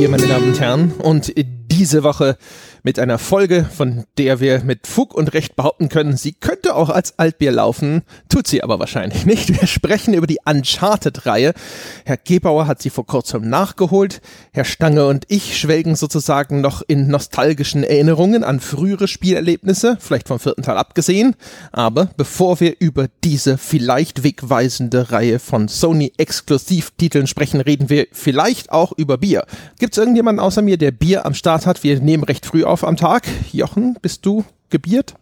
Bier, meine Damen und Herren. Und diese Woche mit einer Folge, von der wir mit Fug und Recht behaupten können, sie könnte auch als Altbier laufen, tut sie aber wahrscheinlich nicht. Wir sprechen über die Uncharted-Reihe. Herr Gebauer hat sie vor kurzem nachgeholt. Herr Stange und ich schwelgen sozusagen noch in nostalgischen Erinnerungen an frühere Spielerlebnisse, vielleicht vom vierten Teil abgesehen. Aber bevor wir über diese vielleicht wegweisende Reihe von Sony-Exklusivtiteln sprechen, reden wir vielleicht auch über Bier. Gibt es irgendjemanden außer mir, der Bier am Start hat? Wir nehmen recht früh auf am Tag. Jochen, bist du gebiert?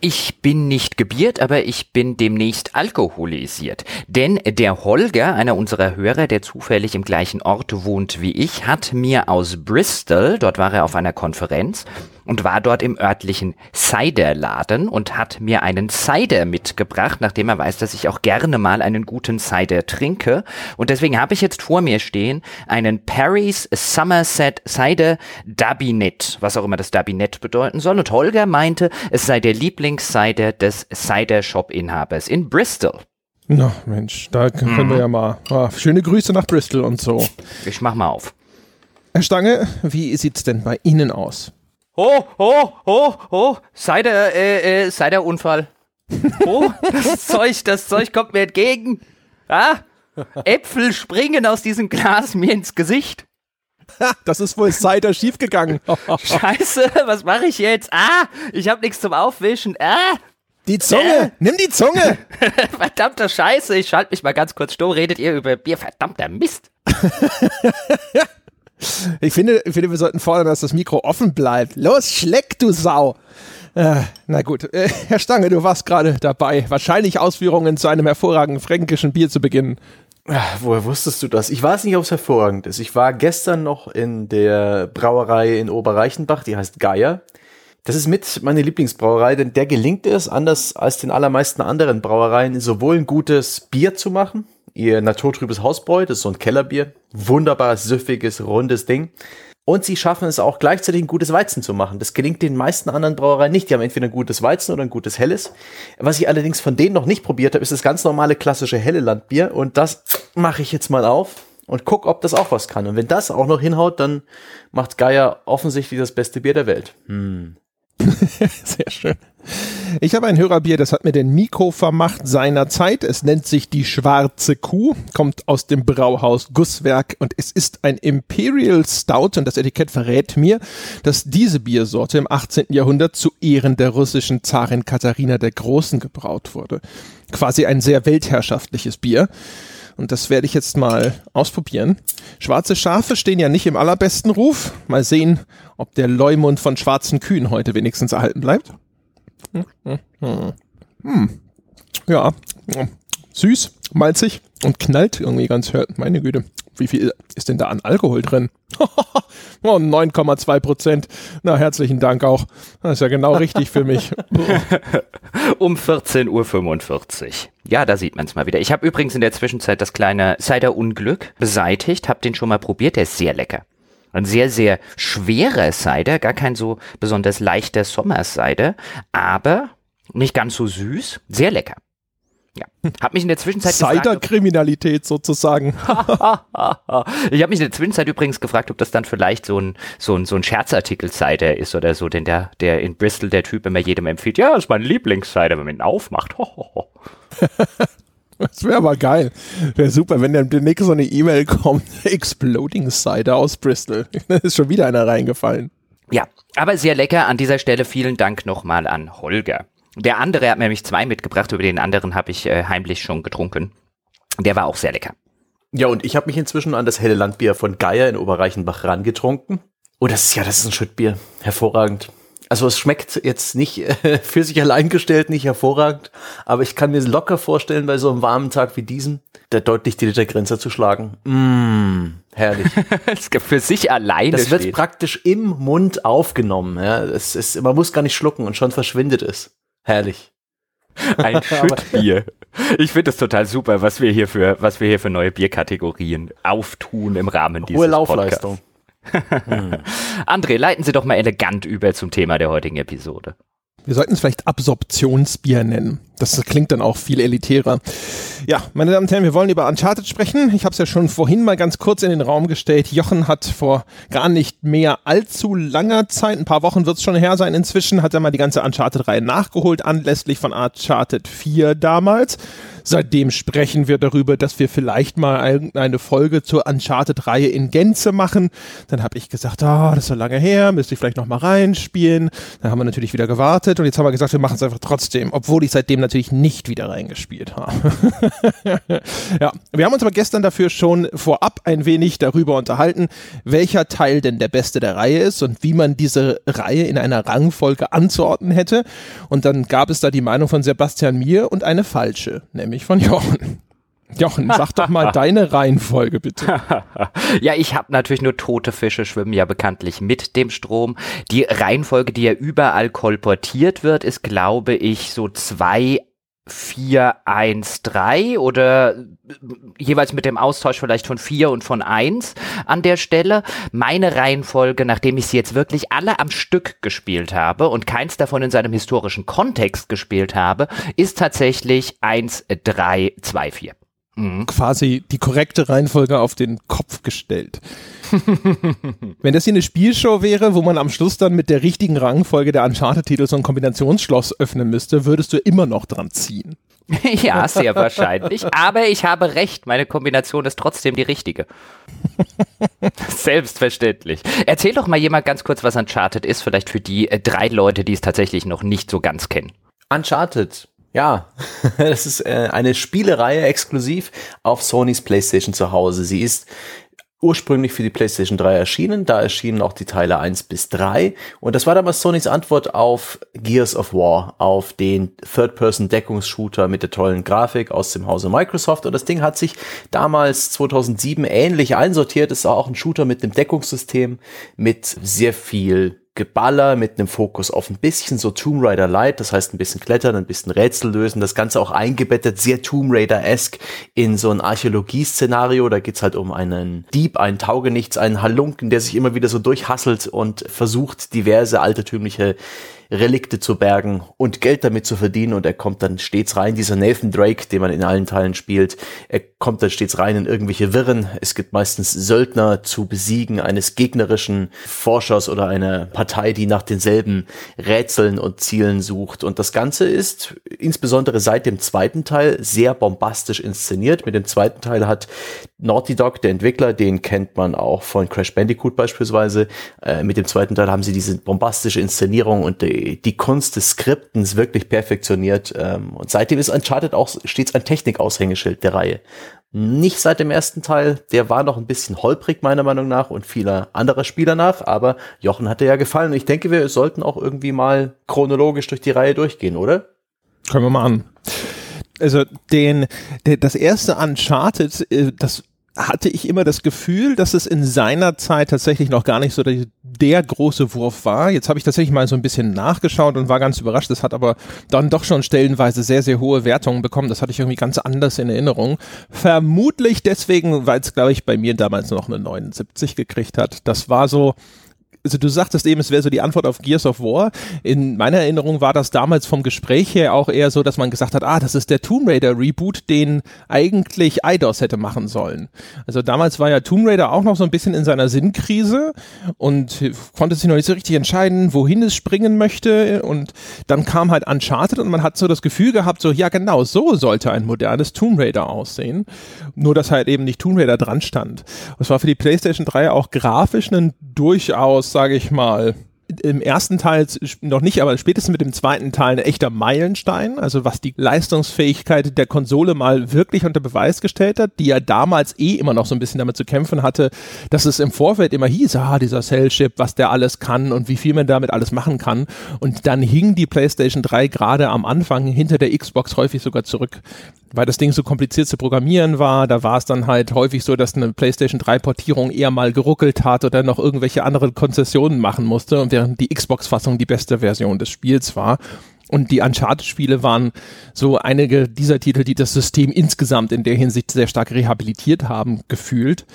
Ich bin nicht gebiert, aber ich bin demnächst alkoholisiert. Denn der Holger, einer unserer Hörer, der zufällig im gleichen Ort wohnt wie ich, hat mir aus Bristol, dort war er auf einer Konferenz, und war dort im örtlichen Ciderladen und hat mir einen Cider mitgebracht, nachdem er weiß, dass ich auch gerne mal einen guten Cider trinke. Und deswegen habe ich jetzt vor mir stehen einen Paris Somerset Cider Dabinet, was auch immer das Dabinet bedeuten soll. Und Holger meinte, es sei der Lieblingscider des Cider Shop Inhabers in Bristol. Na Mensch, da können mhm. wir ja mal. Ah, schöne Grüße nach Bristol und so. Ich mach mal auf. Herr Stange, wie sieht's denn bei Ihnen aus? Oh, oh, oh, oh, sei der, äh, äh, sei der Unfall. Oh, das Zeug, das Zeug kommt mir entgegen. Ah, Äpfel springen aus diesem Glas mir ins Gesicht. Das ist wohl Cider schiefgegangen. Scheiße, was mache ich jetzt? Ah, ich habe nichts zum Aufwischen. Ah. Die Zunge, äh. nimm die Zunge. Verdammter Scheiße, ich schalte mich mal ganz kurz stumm. Redet ihr über Bier? Verdammter Mist. Ich finde, ich finde, wir sollten fordern, dass das Mikro offen bleibt. Los, schleck, du Sau! Äh, na gut, äh, Herr Stange, du warst gerade dabei, wahrscheinlich Ausführungen zu einem hervorragenden fränkischen Bier zu beginnen. Ach, woher wusstest du das? Ich weiß nicht, ob es hervorragend ist. Ich war gestern noch in der Brauerei in Oberreichenbach, die heißt Geier. Das ist mit meine Lieblingsbrauerei, denn der gelingt es, anders als den allermeisten anderen Brauereien, sowohl ein gutes Bier zu machen, ihr naturtrübes Hausbräu, das ist so ein Kellerbier. Wunderbar süffiges, rundes Ding. Und sie schaffen es auch gleichzeitig ein gutes Weizen zu machen. Das gelingt den meisten anderen Brauereien nicht. Die haben entweder ein gutes Weizen oder ein gutes Helles. Was ich allerdings von denen noch nicht probiert habe, ist das ganz normale klassische helle Landbier. Und das mache ich jetzt mal auf und guck, ob das auch was kann. Und wenn das auch noch hinhaut, dann macht Geier offensichtlich das beste Bier der Welt. Hm. Sehr schön. Ich habe ein Hörerbier, das hat mir den Miko vermacht seiner Zeit. Es nennt sich die Schwarze Kuh, kommt aus dem Brauhaus Gusswerk und es ist ein Imperial Stout und das Etikett verrät mir, dass diese Biersorte im 18. Jahrhundert zu Ehren der russischen Zarin Katharina der Großen gebraut wurde. Quasi ein sehr weltherrschaftliches Bier. Und das werde ich jetzt mal ausprobieren. Schwarze Schafe stehen ja nicht im allerbesten Ruf. Mal sehen, ob der Leumund von schwarzen Kühen heute wenigstens erhalten bleibt. Hm. Ja, süß, malzig und knallt irgendwie ganz hört. Meine Güte, wie viel ist denn da an Alkohol drin? oh, 9,2 Prozent. Na, herzlichen Dank auch. Das ist ja genau richtig für mich. um 14.45 Uhr. Ja, da sieht man es mal wieder. Ich habe übrigens in der Zwischenzeit das kleine Cider-Unglück beseitigt, habe den schon mal probiert, der ist sehr lecker. Ein sehr, sehr schwerer Cider, gar kein so besonders leichter Sommercider, aber nicht ganz so süß, sehr lecker. Ja. Hab mich in der Zwischenzeit Cider-Kriminalität sozusagen. ich habe mich in der Zwischenzeit übrigens gefragt, ob das dann vielleicht so ein, so ein, so ein Scherzartikel Cider ist oder so, denn der, der in Bristol der Typ immer jedem empfiehlt, ja, das ist mein Lieblings-Cider, wenn man ihn aufmacht. das wäre aber geil. Wäre super, wenn dann demnächst so eine E-Mail kommt, Exploding Cider aus Bristol. Da ist schon wieder einer reingefallen. Ja, aber sehr lecker. An dieser Stelle vielen Dank nochmal an Holger. Der andere hat nämlich zwei mitgebracht, über den anderen habe ich äh, heimlich schon getrunken. Der war auch sehr lecker. Ja, und ich habe mich inzwischen an das helle Landbier von Geier in Oberreichenbach rangetrunken. Oh, das ist ja, das ist ein Schüttbier. Hervorragend. Also es schmeckt jetzt nicht äh, für sich allein gestellt nicht hervorragend, aber ich kann mir locker vorstellen, bei so einem warmen Tag wie diesem, der deutlich die Litergrenze zu schlagen. Mmh, herrlich. für sich alleine. Das wird praktisch im Mund aufgenommen. Ja, es ist, man muss gar nicht schlucken und schon verschwindet es. Herrlich. Ein Schüttbier. Ich finde es total super, was wir hier für, was wir hier für neue Bierkategorien auftun im Rahmen dieses Hohe Laufleistung. Hm. André, leiten Sie doch mal elegant über zum Thema der heutigen Episode. Wir sollten es vielleicht Absorptionsbier nennen. Das klingt dann auch viel elitärer. Ja, meine Damen und Herren, wir wollen über Uncharted sprechen. Ich habe es ja schon vorhin mal ganz kurz in den Raum gestellt. Jochen hat vor gar nicht mehr allzu langer Zeit, ein paar Wochen wird es schon her sein inzwischen, hat er mal die ganze Uncharted-Reihe nachgeholt, anlässlich von Uncharted 4 damals. Seitdem sprechen wir darüber, dass wir vielleicht mal eine Folge zur Uncharted-Reihe in Gänze machen. Dann habe ich gesagt, ah, oh, das ist so lange her, müsste ich vielleicht noch mal reinspielen. Dann haben wir natürlich wieder gewartet und jetzt haben wir gesagt, wir machen es einfach trotzdem, obwohl ich seitdem natürlich nicht wieder reingespielt habe. ja, wir haben uns aber gestern dafür schon vorab ein wenig darüber unterhalten, welcher Teil denn der beste der Reihe ist und wie man diese Reihe in einer Rangfolge anzuordnen hätte. Und dann gab es da die Meinung von Sebastian Mir und eine falsche, nämlich nämlich von Jochen. Jochen, sag doch mal deine Reihenfolge bitte. ja, ich habe natürlich nur tote Fische schwimmen ja bekanntlich mit dem Strom. Die Reihenfolge, die ja überall kolportiert wird, ist, glaube ich, so zwei 4, 1, 3 oder äh, jeweils mit dem Austausch vielleicht von 4 und von 1 an der Stelle. Meine Reihenfolge, nachdem ich sie jetzt wirklich alle am Stück gespielt habe und keins davon in seinem historischen Kontext gespielt habe, ist tatsächlich 1, 3, 2, 4. Mhm. Quasi die korrekte Reihenfolge auf den Kopf gestellt. Wenn das hier eine Spielshow wäre, wo man am Schluss dann mit der richtigen Rangfolge der Uncharted-Titel so ein Kombinationsschloss öffnen müsste, würdest du immer noch dran ziehen. ja, sehr wahrscheinlich. Aber ich habe recht, meine Kombination ist trotzdem die richtige. Selbstverständlich. Erzähl doch mal jemand ganz kurz, was Uncharted ist, vielleicht für die äh, drei Leute, die es tatsächlich noch nicht so ganz kennen. Uncharted ja, das ist äh, eine Spielereihe exklusiv auf Sonys PlayStation zu Hause. Sie ist ursprünglich für die PlayStation 3 erschienen. Da erschienen auch die Teile 1 bis 3. Und das war damals Sonys Antwort auf Gears of War, auf den Third-Person-Deckungsshooter mit der tollen Grafik aus dem Hause Microsoft. Und das Ding hat sich damals 2007 ähnlich einsortiert. Es ist auch ein Shooter mit einem Deckungssystem, mit sehr viel Geballer mit einem Fokus auf ein bisschen so Tomb Raider Light, das heißt ein bisschen klettern, ein bisschen Rätsel lösen, das Ganze auch eingebettet, sehr Tomb Raider-esque in so ein Archäologie-Szenario. Da geht's halt um einen Dieb, einen Taugenichts, einen Halunken, der sich immer wieder so durchhasselt und versucht, diverse altertümliche Relikte zu bergen und Geld damit zu verdienen und er kommt dann stets rein, dieser Nathan Drake, den man in allen Teilen spielt, er kommt dann stets rein in irgendwelche Wirren. Es gibt meistens Söldner zu besiegen eines gegnerischen Forschers oder einer Partei, die nach denselben Rätseln und Zielen sucht. Und das Ganze ist insbesondere seit dem zweiten Teil sehr bombastisch inszeniert. Mit dem zweiten Teil hat Naughty Dog, der Entwickler, den kennt man auch von Crash Bandicoot beispielsweise. Äh, mit dem zweiten Teil haben sie diese bombastische Inszenierung und die die, Kunst des Skriptens wirklich perfektioniert. Ähm, und seitdem ist Uncharted auch stets ein Technikaushängeschild der Reihe. Nicht seit dem ersten Teil, der war noch ein bisschen holprig meiner Meinung nach und vieler anderer Spieler nach, aber Jochen hatte ja gefallen und ich denke, wir sollten auch irgendwie mal chronologisch durch die Reihe durchgehen, oder? Können wir mal an. Also den, der, das erste Uncharted, äh, das hatte ich immer das Gefühl, dass es in seiner Zeit tatsächlich noch gar nicht so der, der große Wurf war. Jetzt habe ich tatsächlich mal so ein bisschen nachgeschaut und war ganz überrascht. Das hat aber dann doch schon stellenweise sehr, sehr hohe Wertungen bekommen. Das hatte ich irgendwie ganz anders in Erinnerung. Vermutlich deswegen, weil es, glaube ich, bei mir damals noch eine 79 gekriegt hat. Das war so, also du sagtest eben, es wäre so die Antwort auf Gears of War. In meiner Erinnerung war das damals vom Gespräch her auch eher so, dass man gesagt hat, ah, das ist der Tomb Raider Reboot, den eigentlich Eidos hätte machen sollen. Also damals war ja Tomb Raider auch noch so ein bisschen in seiner Sinnkrise und konnte sich noch nicht so richtig entscheiden, wohin es springen möchte. Und dann kam halt Uncharted und man hat so das Gefühl gehabt, so, ja genau, so sollte ein modernes Tomb Raider aussehen. Nur, dass halt eben nicht Tomb Raider dran stand. Das war für die PlayStation 3 auch grafisch ein durchaus sage ich mal, im ersten Teil noch nicht, aber spätestens mit dem zweiten Teil ein echter Meilenstein, also was die Leistungsfähigkeit der Konsole mal wirklich unter Beweis gestellt hat, die ja damals eh immer noch so ein bisschen damit zu kämpfen hatte, dass es im Vorfeld immer hieß, ah, dieser Cell-Chip, was der alles kann und wie viel man damit alles machen kann. Und dann hing die PlayStation 3 gerade am Anfang hinter der Xbox häufig sogar zurück weil das Ding so kompliziert zu programmieren war. Da war es dann halt häufig so, dass eine PlayStation 3 Portierung eher mal geruckelt hat oder noch irgendwelche andere Konzessionen machen musste und während die Xbox-Fassung die beste Version des Spiels war. Und die Uncharted-Spiele waren so einige dieser Titel, die das System insgesamt in der Hinsicht sehr stark rehabilitiert haben, gefühlt.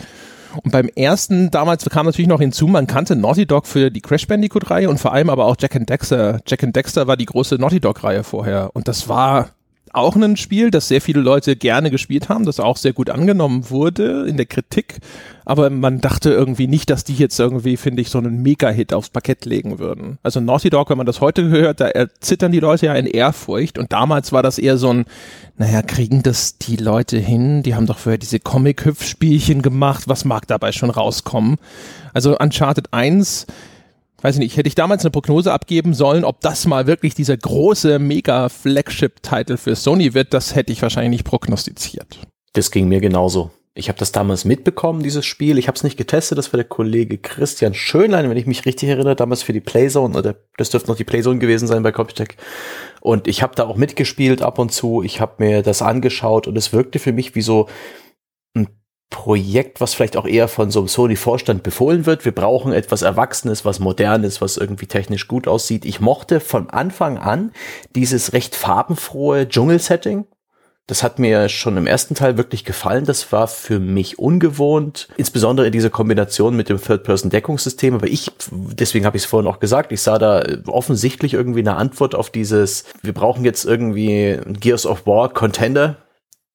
Und beim ersten, damals kam natürlich noch hinzu, man kannte Naughty Dog für die Crash Bandicoot-Reihe und vor allem aber auch Jack and Dexter. Jack and Dexter war die große Naughty Dog-Reihe vorher. Und das war auch ein Spiel, das sehr viele Leute gerne gespielt haben, das auch sehr gut angenommen wurde in der Kritik. Aber man dachte irgendwie nicht, dass die jetzt irgendwie, finde ich, so einen Mega-Hit aufs Parkett legen würden. Also Naughty Dog, wenn man das heute hört, da zittern die Leute ja in Ehrfurcht. Und damals war das eher so ein, naja, kriegen das die Leute hin? Die haben doch vorher diese Comic-Hüpf-Spielchen gemacht. Was mag dabei schon rauskommen? Also Uncharted 1 weiß ich nicht, hätte ich damals eine Prognose abgeben sollen, ob das mal wirklich dieser große Mega-Flagship-Titel für Sony wird, das hätte ich wahrscheinlich nicht prognostiziert. Das ging mir genauso. Ich habe das damals mitbekommen, dieses Spiel. Ich habe es nicht getestet, das war der Kollege Christian Schönlein, wenn ich mich richtig erinnere, damals für die Playzone, oder das dürfte noch die Playzone gewesen sein bei Computech. Und ich habe da auch mitgespielt ab und zu. Ich habe mir das angeschaut und es wirkte für mich wie so Projekt, was vielleicht auch eher von so einem Sony-Vorstand befohlen wird. Wir brauchen etwas Erwachsenes, was Modernes, was irgendwie technisch gut aussieht. Ich mochte von Anfang an dieses recht farbenfrohe Dschungel-Setting. Das hat mir schon im ersten Teil wirklich gefallen. Das war für mich ungewohnt, insbesondere diese Kombination mit dem Third-Person-Deckungssystem. Aber ich, deswegen habe ich es vorhin auch gesagt, ich sah da offensichtlich irgendwie eine Antwort auf dieses, wir brauchen jetzt irgendwie Gears of War Contender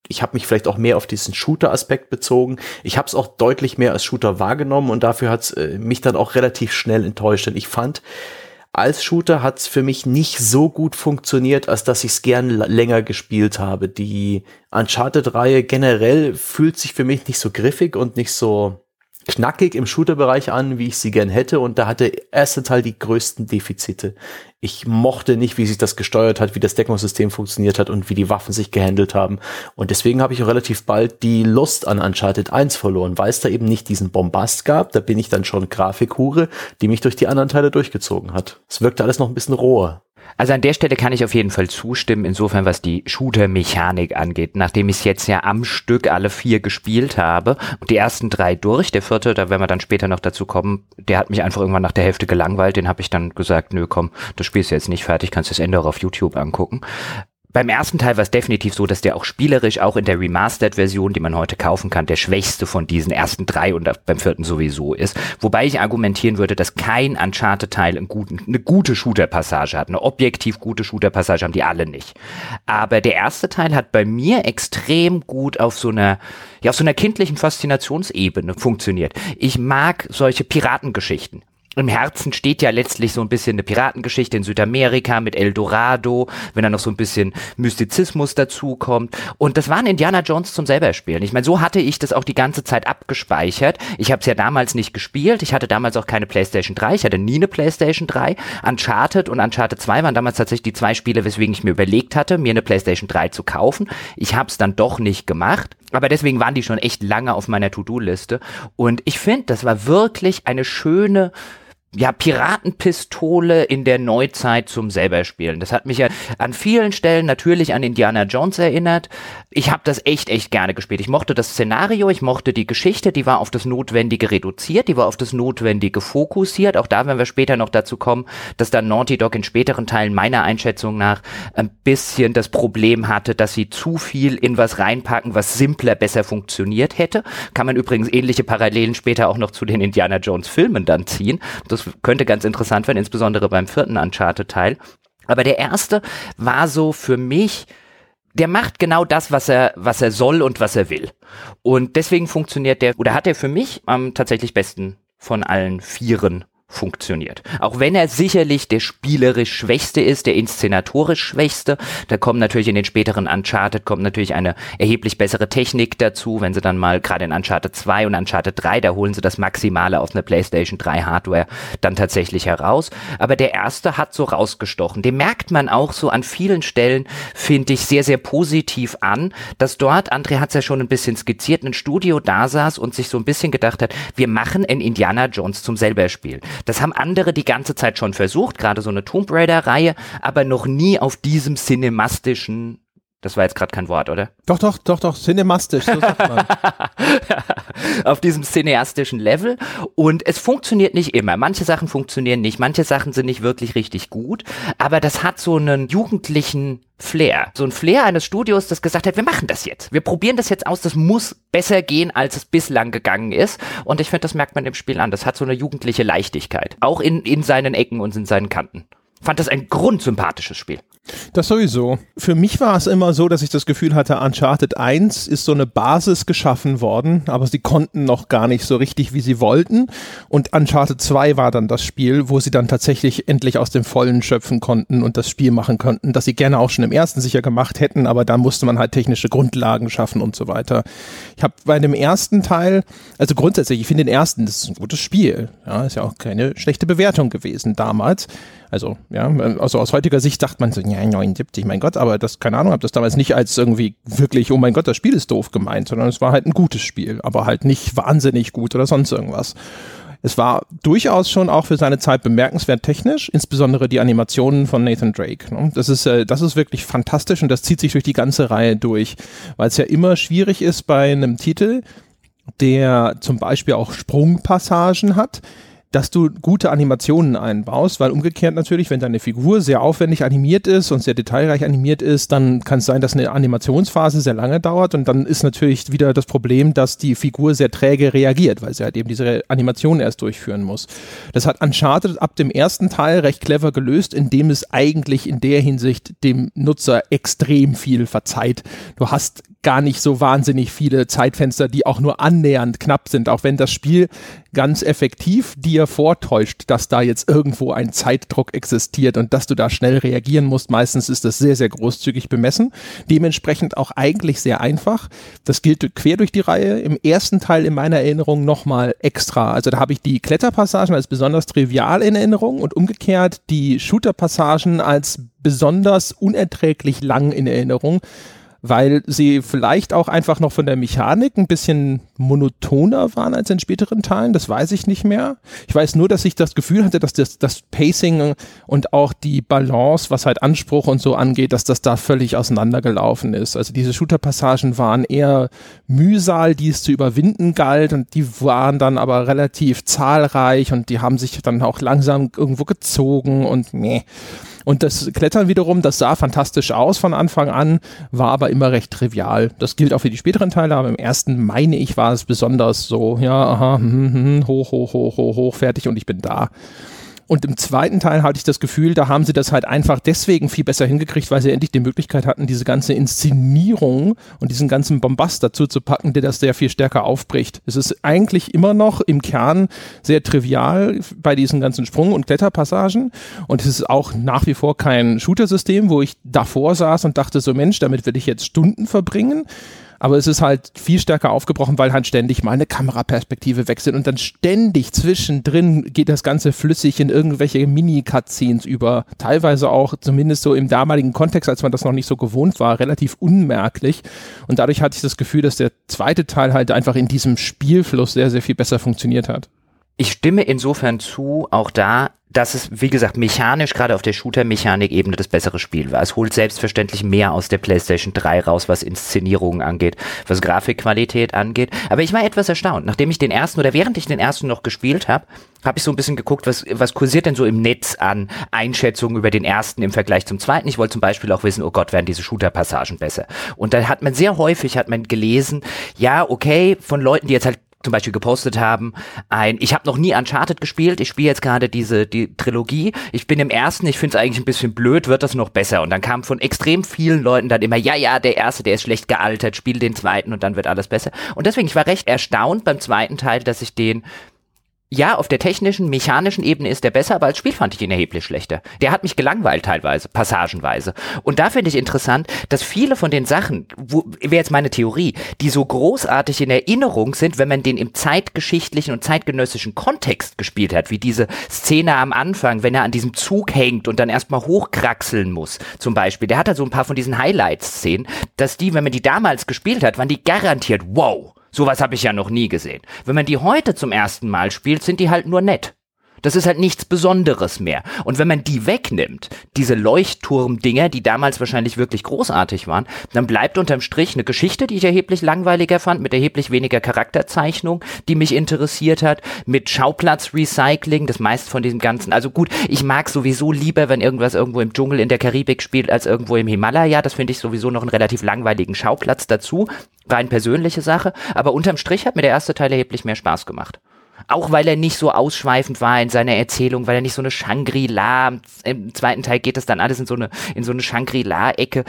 ich habe mich vielleicht auch mehr auf diesen Shooter-Aspekt bezogen. Ich habe es auch deutlich mehr als Shooter wahrgenommen und dafür hat es äh, mich dann auch relativ schnell enttäuscht. Denn ich fand, als Shooter hat es für mich nicht so gut funktioniert, als dass ich es gern länger gespielt habe. Die Uncharted-Reihe generell fühlt sich für mich nicht so griffig und nicht so knackig im Shooter-Bereich an, wie ich sie gern hätte. Und da hatte der erste Teil die größten Defizite. Ich mochte nicht, wie sich das gesteuert hat, wie das Deckungssystem funktioniert hat und wie die Waffen sich gehandelt haben. Und deswegen habe ich relativ bald die Lust an Uncharted 1 verloren, weil es da eben nicht diesen Bombast gab. Da bin ich dann schon Grafikhure, die mich durch die anderen Teile durchgezogen hat. Es wirkte alles noch ein bisschen roher. Also an der Stelle kann ich auf jeden Fall zustimmen, insofern was die Shooter-Mechanik angeht. Nachdem ich es jetzt ja am Stück alle vier gespielt habe und die ersten drei durch, der vierte, da werden wir dann später noch dazu kommen, der hat mich einfach irgendwann nach der Hälfte gelangweilt, den habe ich dann gesagt, nö komm, das Spiel ist jetzt nicht fertig, kannst das Ende auch auf YouTube angucken. Beim ersten Teil war es definitiv so, dass der auch spielerisch, auch in der Remastered-Version, die man heute kaufen kann, der schwächste von diesen ersten drei und beim vierten sowieso ist. Wobei ich argumentieren würde, dass kein Uncharted-Teil eine gute Shooter-Passage hat. Eine objektiv gute Shooter-Passage haben die alle nicht. Aber der erste Teil hat bei mir extrem gut auf so einer, ja, auf so einer kindlichen Faszinationsebene funktioniert. Ich mag solche Piratengeschichten im Herzen steht ja letztlich so ein bisschen eine Piratengeschichte in Südamerika mit El Dorado, wenn da noch so ein bisschen Mystizismus dazukommt. Und das waren Indiana Jones zum selber spielen. Ich meine, so hatte ich das auch die ganze Zeit abgespeichert. Ich habe es ja damals nicht gespielt. Ich hatte damals auch keine PlayStation 3. Ich hatte nie eine PlayStation 3. Uncharted und Uncharted 2 waren damals tatsächlich die zwei Spiele, weswegen ich mir überlegt hatte, mir eine PlayStation 3 zu kaufen. Ich habe es dann doch nicht gemacht. Aber deswegen waren die schon echt lange auf meiner To-Do-Liste. Und ich finde, das war wirklich eine schöne ja, Piratenpistole in der Neuzeit zum selberspielen. Das hat mich ja an vielen Stellen natürlich an Indiana Jones erinnert. Ich habe das echt, echt gerne gespielt. Ich mochte das Szenario, ich mochte die Geschichte, die war auf das Notwendige reduziert, die war auf das Notwendige fokussiert. Auch da werden wir später noch dazu kommen, dass dann Naughty Dog in späteren Teilen meiner Einschätzung nach ein bisschen das Problem hatte, dass sie zu viel in was reinpacken, was simpler besser funktioniert hätte. Kann man übrigens ähnliche Parallelen später auch noch zu den Indiana Jones Filmen dann ziehen. Das könnte ganz interessant werden, insbesondere beim vierten Uncharted-Teil. Aber der erste war so für mich, der macht genau das, was er, was er soll und was er will. Und deswegen funktioniert der, oder hat er für mich am tatsächlich besten von allen Vieren funktioniert. Auch wenn er sicherlich der spielerisch schwächste ist, der inszenatorisch schwächste, da kommt natürlich in den späteren Uncharted kommt natürlich eine erheblich bessere Technik dazu, wenn sie dann mal gerade in Uncharted 2 und Uncharted 3, da holen sie das Maximale aus einer PlayStation 3 Hardware dann tatsächlich heraus. Aber der erste hat so rausgestochen. Den merkt man auch so an vielen Stellen, finde ich, sehr, sehr positiv an, dass dort, André hat es ja schon ein bisschen skizziert, ein Studio da saß und sich so ein bisschen gedacht hat, wir machen ein Indiana Jones zum selber Spiel. Das haben andere die ganze Zeit schon versucht, gerade so eine Tomb Raider-Reihe, aber noch nie auf diesem cinemastischen das war jetzt gerade kein Wort, oder? Doch, doch, doch, doch, cinemastisch, so sagt man. auf diesem cineastischen Level. Und es funktioniert nicht immer. Manche Sachen funktionieren nicht, manche Sachen sind nicht wirklich richtig gut. Aber das hat so einen jugendlichen Flair. So ein Flair eines Studios, das gesagt hat, wir machen das jetzt. Wir probieren das jetzt aus. Das muss besser gehen, als es bislang gegangen ist. Und ich finde, das merkt man im Spiel an. Das hat so eine jugendliche Leichtigkeit. Auch in, in seinen Ecken und in seinen Kanten. Fand das ein grundsympathisches Spiel. Das sowieso. Für mich war es immer so, dass ich das Gefühl hatte, Uncharted 1 ist so eine Basis geschaffen worden, aber sie konnten noch gar nicht so richtig, wie sie wollten. Und Uncharted 2 war dann das Spiel, wo sie dann tatsächlich endlich aus dem Vollen schöpfen konnten und das Spiel machen konnten, das sie gerne auch schon im ersten sicher gemacht hätten, aber da musste man halt technische Grundlagen schaffen und so weiter. Ich habe bei dem ersten Teil, also grundsätzlich, ich finde den ersten, das ist ein gutes Spiel. Ja, ist ja auch keine schlechte Bewertung gewesen damals. Also, ja, also aus heutiger Sicht sagt man so, ja, 79, mein Gott, aber das, keine Ahnung, habe das damals nicht als irgendwie wirklich, oh mein Gott, das Spiel ist doof gemeint, sondern es war halt ein gutes Spiel, aber halt nicht wahnsinnig gut oder sonst irgendwas. Es war durchaus schon auch für seine Zeit bemerkenswert technisch, insbesondere die Animationen von Nathan Drake. Ne? Das ist, äh, das ist wirklich fantastisch und das zieht sich durch die ganze Reihe durch, weil es ja immer schwierig ist bei einem Titel, der zum Beispiel auch Sprungpassagen hat, dass du gute Animationen einbaust, weil umgekehrt natürlich, wenn deine Figur sehr aufwendig animiert ist und sehr detailreich animiert ist, dann kann es sein, dass eine Animationsphase sehr lange dauert und dann ist natürlich wieder das Problem, dass die Figur sehr träge reagiert, weil sie halt eben diese Animation erst durchführen muss. Das hat Uncharted ab dem ersten Teil recht clever gelöst, indem es eigentlich in der Hinsicht dem Nutzer extrem viel verzeiht. Du hast gar nicht so wahnsinnig viele Zeitfenster, die auch nur annähernd knapp sind, auch wenn das Spiel ganz effektiv dir vortäuscht, dass da jetzt irgendwo ein Zeitdruck existiert und dass du da schnell reagieren musst. Meistens ist das sehr, sehr großzügig bemessen. Dementsprechend auch eigentlich sehr einfach. Das gilt quer durch die Reihe. Im ersten Teil in meiner Erinnerung nochmal extra. Also da habe ich die Kletterpassagen als besonders trivial in Erinnerung und umgekehrt die Shooterpassagen als besonders unerträglich lang in Erinnerung, weil sie vielleicht auch einfach noch von der Mechanik ein bisschen monotoner waren als in späteren Teilen. Das weiß ich nicht mehr. Ich weiß nur, dass ich das Gefühl hatte, dass das, das Pacing und auch die Balance, was halt Anspruch und so angeht, dass das da völlig auseinandergelaufen ist. Also diese Shooter-Passagen waren eher Mühsal, die es zu überwinden galt und die waren dann aber relativ zahlreich und die haben sich dann auch langsam irgendwo gezogen und nee. Und das Klettern wiederum, das sah fantastisch aus von Anfang an, war aber immer recht trivial. Das gilt auch für die späteren Teile, aber im ersten, meine ich, war es besonders so, ja, aha, hm, hm, hm hoch, hoch, hoch, hoch, hoch, fertig und ich bin da. Und im zweiten Teil hatte ich das Gefühl, da haben sie das halt einfach deswegen viel besser hingekriegt, weil sie endlich die Möglichkeit hatten, diese ganze Inszenierung und diesen ganzen Bombast dazu zu packen, der das sehr viel stärker aufbricht. Es ist eigentlich immer noch im Kern sehr trivial bei diesen ganzen Sprung- und Kletterpassagen. Und es ist auch nach wie vor kein Shooter-System, wo ich davor saß und dachte so, Mensch, damit will ich jetzt Stunden verbringen aber es ist halt viel stärker aufgebrochen, weil halt ständig mal eine Kameraperspektive wechselt und dann ständig zwischendrin geht das Ganze flüssig in irgendwelche Mini-Cutscenes über. Teilweise auch, zumindest so im damaligen Kontext, als man das noch nicht so gewohnt war, relativ unmerklich. Und dadurch hatte ich das Gefühl, dass der zweite Teil halt einfach in diesem Spielfluss sehr, sehr viel besser funktioniert hat. Ich stimme insofern zu, auch da, dass es, wie gesagt, mechanisch, gerade auf der Shooter-Mechanik-Ebene das bessere Spiel war. Es holt selbstverständlich mehr aus der PlayStation 3 raus, was Inszenierungen angeht, was Grafikqualität angeht. Aber ich war etwas erstaunt. Nachdem ich den ersten oder während ich den ersten noch gespielt habe, habe ich so ein bisschen geguckt, was, was kursiert denn so im Netz an Einschätzungen über den ersten im Vergleich zum zweiten. Ich wollte zum Beispiel auch wissen, oh Gott, werden diese Shooter-Passagen besser. Und da hat man sehr häufig, hat man gelesen, ja, okay, von Leuten, die jetzt halt zum Beispiel gepostet haben, ein, ich habe noch nie Uncharted gespielt, ich spiele jetzt gerade diese die Trilogie, ich bin im ersten, ich finde es eigentlich ein bisschen blöd, wird das noch besser? Und dann kam von extrem vielen Leuten dann immer, ja, ja, der erste, der ist schlecht gealtert, spiel den zweiten und dann wird alles besser. Und deswegen, ich war recht erstaunt beim zweiten Teil, dass ich den ja, auf der technischen, mechanischen Ebene ist der besser, aber als Spiel fand ich ihn erheblich schlechter. Der hat mich gelangweilt teilweise, passagenweise. Und da finde ich interessant, dass viele von den Sachen, wo, wäre jetzt meine Theorie, die so großartig in Erinnerung sind, wenn man den im zeitgeschichtlichen und zeitgenössischen Kontext gespielt hat, wie diese Szene am Anfang, wenn er an diesem Zug hängt und dann erstmal hochkraxeln muss, zum Beispiel. Der hat halt so ein paar von diesen Highlights-Szenen, dass die, wenn man die damals gespielt hat, waren die garantiert wow Sowas habe ich ja noch nie gesehen. Wenn man die heute zum ersten Mal spielt, sind die halt nur nett. Das ist halt nichts Besonderes mehr. Und wenn man die wegnimmt, diese Leuchtturm-Dinger, die damals wahrscheinlich wirklich großartig waren, dann bleibt unterm Strich eine Geschichte, die ich erheblich langweiliger fand, mit erheblich weniger Charakterzeichnung, die mich interessiert hat, mit Schauplatzrecycling, das meist von diesem ganzen, also gut, ich mag sowieso lieber, wenn irgendwas irgendwo im Dschungel in der Karibik spielt, als irgendwo im Himalaya. Das finde ich sowieso noch einen relativ langweiligen Schauplatz dazu. Rein persönliche Sache. Aber unterm Strich hat mir der erste Teil erheblich mehr Spaß gemacht. Auch weil er nicht so ausschweifend war in seiner Erzählung, weil er nicht so eine Shangri-La, im zweiten Teil geht es dann alles in so eine, in so eine Shangri-La-Ecke.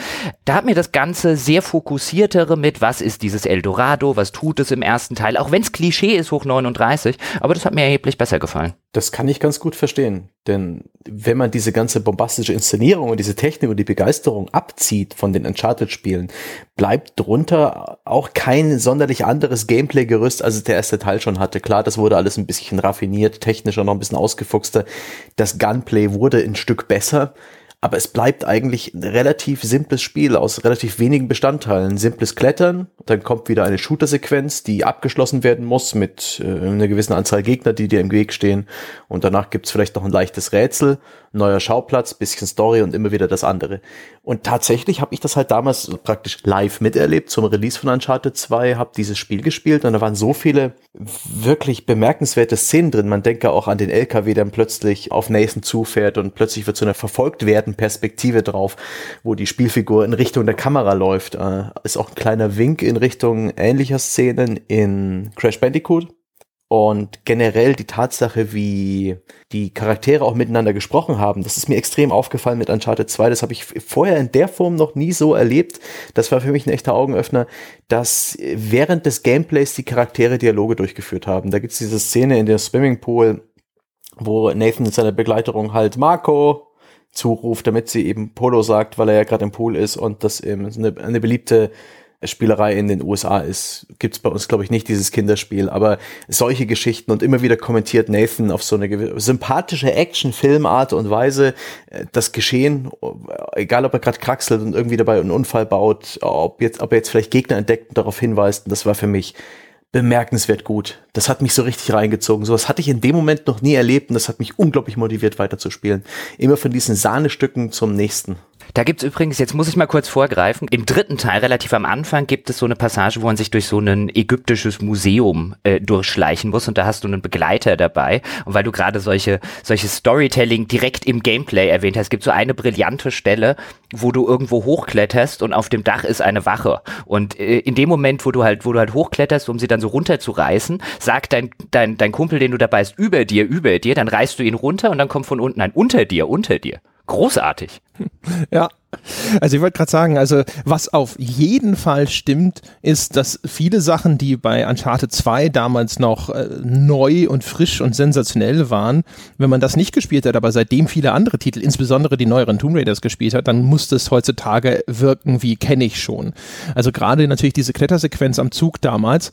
Da hat mir das Ganze sehr fokussiertere mit, was ist dieses Eldorado, was tut es im ersten Teil, auch wenn es Klischee ist, hoch 39, aber das hat mir erheblich besser gefallen. Das kann ich ganz gut verstehen, denn wenn man diese ganze bombastische Inszenierung und diese Technik und die Begeisterung abzieht von den Uncharted-Spielen, bleibt drunter auch kein sonderlich anderes Gameplay-Gerüst, als es der erste Teil schon hatte. Klar, das wurde alles ein bisschen raffiniert, technischer, noch ein bisschen ausgefuchster. Das Gunplay wurde ein Stück besser, aber es bleibt eigentlich ein relativ simples Spiel aus relativ wenigen Bestandteilen. Simples Klettern, dann kommt wieder eine Shooter-Sequenz, die abgeschlossen werden muss mit äh, einer gewissen Anzahl Gegner, die dir im Weg stehen. Und danach gibt's vielleicht noch ein leichtes Rätsel, neuer Schauplatz, bisschen Story und immer wieder das andere. Und tatsächlich habe ich das halt damals praktisch live miterlebt zum Release von Uncharted 2, habe dieses Spiel gespielt und da waren so viele wirklich bemerkenswerte Szenen drin. Man denke auch an den LKW, der plötzlich auf Nathan zufährt und plötzlich wird so eine verfolgt werden Perspektive drauf, wo die Spielfigur in Richtung der Kamera läuft. Äh, ist auch ein kleiner Wink in Richtung ähnlicher Szenen in Crash Bandicoot und generell die Tatsache, wie die Charaktere auch miteinander gesprochen haben, das ist mir extrem aufgefallen mit Uncharted 2. Das habe ich vorher in der Form noch nie so erlebt. Das war für mich ein echter Augenöffner, dass während des Gameplays die Charaktere Dialoge durchgeführt haben. Da gibt es diese Szene in der Swimmingpool, wo Nathan mit seiner Begleiterung halt Marco zuruft, damit sie eben Polo sagt, weil er ja gerade im Pool ist und das eben eine, eine beliebte Spielerei in den USA ist, gibt's bei uns, glaube ich, nicht dieses Kinderspiel, aber solche Geschichten und immer wieder kommentiert Nathan auf so eine sympathische Action-Filmart und Weise äh, das Geschehen, egal ob er gerade kraxelt und irgendwie dabei einen Unfall baut, ob, jetzt, ob er jetzt vielleicht Gegner entdeckt und darauf hinweist, und das war für mich bemerkenswert gut. Das hat mich so richtig reingezogen. Sowas hatte ich in dem Moment noch nie erlebt und das hat mich unglaublich motiviert weiterzuspielen. Immer von diesen Sahnestücken zum nächsten. Da gibt's übrigens, jetzt muss ich mal kurz vorgreifen, im dritten Teil, relativ am Anfang, gibt es so eine Passage, wo man sich durch so ein ägyptisches Museum äh, durchschleichen muss und da hast du einen Begleiter dabei. Und weil du gerade solche, solche Storytelling direkt im Gameplay erwähnt hast, gibt so eine brillante Stelle, wo du irgendwo hochkletterst und auf dem Dach ist eine Wache. Und äh, in dem Moment, wo du halt, wo du halt hochkletterst, um sie dann so runterzureißen, sagt dein, dein, dein Kumpel, den du dabei ist, über dir, über dir, dann reißt du ihn runter und dann kommt von unten ein unter dir, unter dir großartig. Ja. Also ich wollte gerade sagen, also was auf jeden Fall stimmt, ist, dass viele Sachen, die bei Uncharted 2 damals noch äh, neu und frisch und sensationell waren, wenn man das nicht gespielt hat, aber seitdem viele andere Titel, insbesondere die neueren Tomb Raiders gespielt hat, dann muss das heutzutage wirken wie kenne ich schon. Also gerade natürlich diese Klettersequenz am Zug damals,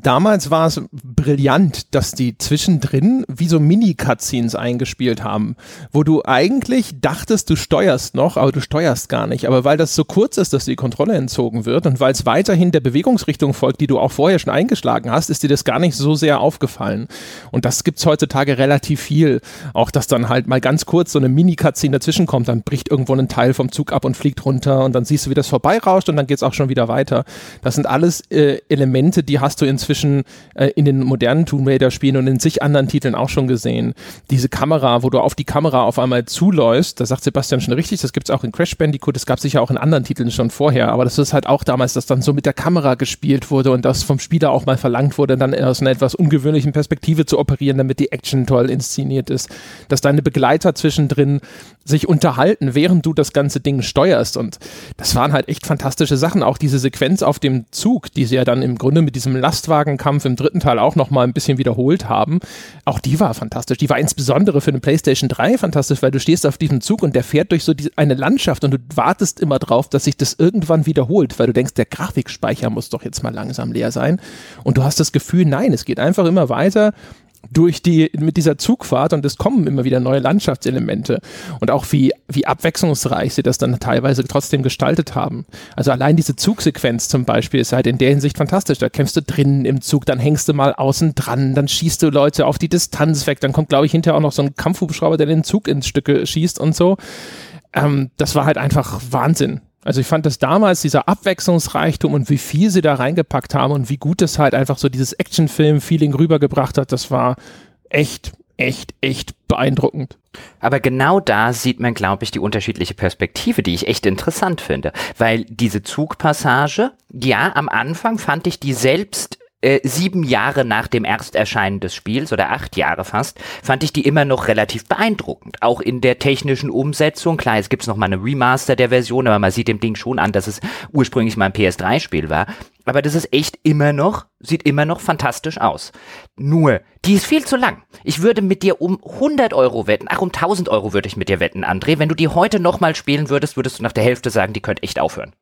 damals war es brillant, dass die zwischendrin wie so Mini-Cutscenes eingespielt haben, wo du eigentlich dachtest, du steuerst noch, aber du steuerst gar nicht. Aber weil das so kurz ist, dass die Kontrolle entzogen wird und weil es weiterhin der Bewegungsrichtung folgt, die du auch vorher schon eingeschlagen hast, ist dir das gar nicht so sehr aufgefallen. Und das gibt's heutzutage relativ viel. Auch, dass dann halt mal ganz kurz so eine Mini-Cutscene dazwischen kommt, dann bricht irgendwo ein Teil vom Zug ab und fliegt runter und dann siehst du, wie das vorbeirauscht und dann geht's auch schon wieder weiter. Das sind alles äh, Elemente, die hast du in inzwischen äh, in den modernen Tomb Raider Spielen und in sich anderen Titeln auch schon gesehen. Diese Kamera, wo du auf die Kamera auf einmal zuläufst, da sagt Sebastian schon richtig, das gibt es auch in Crash Bandicoot, das gab es sicher auch in anderen Titeln schon vorher, aber das ist halt auch damals, dass dann so mit der Kamera gespielt wurde und das vom Spieler auch mal verlangt wurde, dann aus einer etwas ungewöhnlichen Perspektive zu operieren, damit die Action toll inszeniert ist, dass deine Begleiter zwischendrin sich unterhalten, während du das ganze Ding steuerst und das waren halt echt fantastische Sachen, auch diese Sequenz auf dem Zug, die sie ja dann im Grunde mit diesem Lastwagen Lastwagenkampf im dritten Teil auch noch mal ein bisschen wiederholt haben. Auch die war fantastisch. Die war insbesondere für eine PlayStation 3 fantastisch, weil du stehst auf diesem Zug und der fährt durch so die, eine Landschaft und du wartest immer drauf, dass sich das irgendwann wiederholt, weil du denkst, der Grafikspeicher muss doch jetzt mal langsam leer sein. Und du hast das Gefühl, nein, es geht einfach immer weiter durch die, mit dieser Zugfahrt und es kommen immer wieder neue Landschaftselemente und auch wie, wie abwechslungsreich sie das dann teilweise trotzdem gestaltet haben. Also allein diese Zugsequenz zum Beispiel ist halt in der Hinsicht fantastisch. Da kämpfst du drinnen im Zug, dann hängst du mal außen dran, dann schießt du Leute auf die Distanz weg, dann kommt, glaube ich, hinterher auch noch so ein Kampfhubschrauber, der den Zug ins Stücke schießt und so. Ähm, das war halt einfach Wahnsinn. Also ich fand das damals, dieser Abwechslungsreichtum und wie viel sie da reingepackt haben und wie gut das halt einfach so dieses Actionfilm-Feeling rübergebracht hat, das war echt, echt, echt beeindruckend. Aber genau da sieht man, glaube ich, die unterschiedliche Perspektive, die ich echt interessant finde. Weil diese Zugpassage, ja, am Anfang fand ich die selbst äh, sieben Jahre nach dem Ersterscheinen des Spiels oder acht Jahre fast, fand ich die immer noch relativ beeindruckend. Auch in der technischen Umsetzung. Klar, es gibt noch mal eine Remaster der Version, aber man sieht dem Ding schon an, dass es ursprünglich mal ein PS3-Spiel war. Aber das ist echt immer noch, sieht immer noch fantastisch aus. Nur, die ist viel zu lang. Ich würde mit dir um 100 Euro wetten, ach um 1000 Euro würde ich mit dir wetten, André. Wenn du die heute nochmal spielen würdest, würdest du nach der Hälfte sagen, die könnte echt aufhören.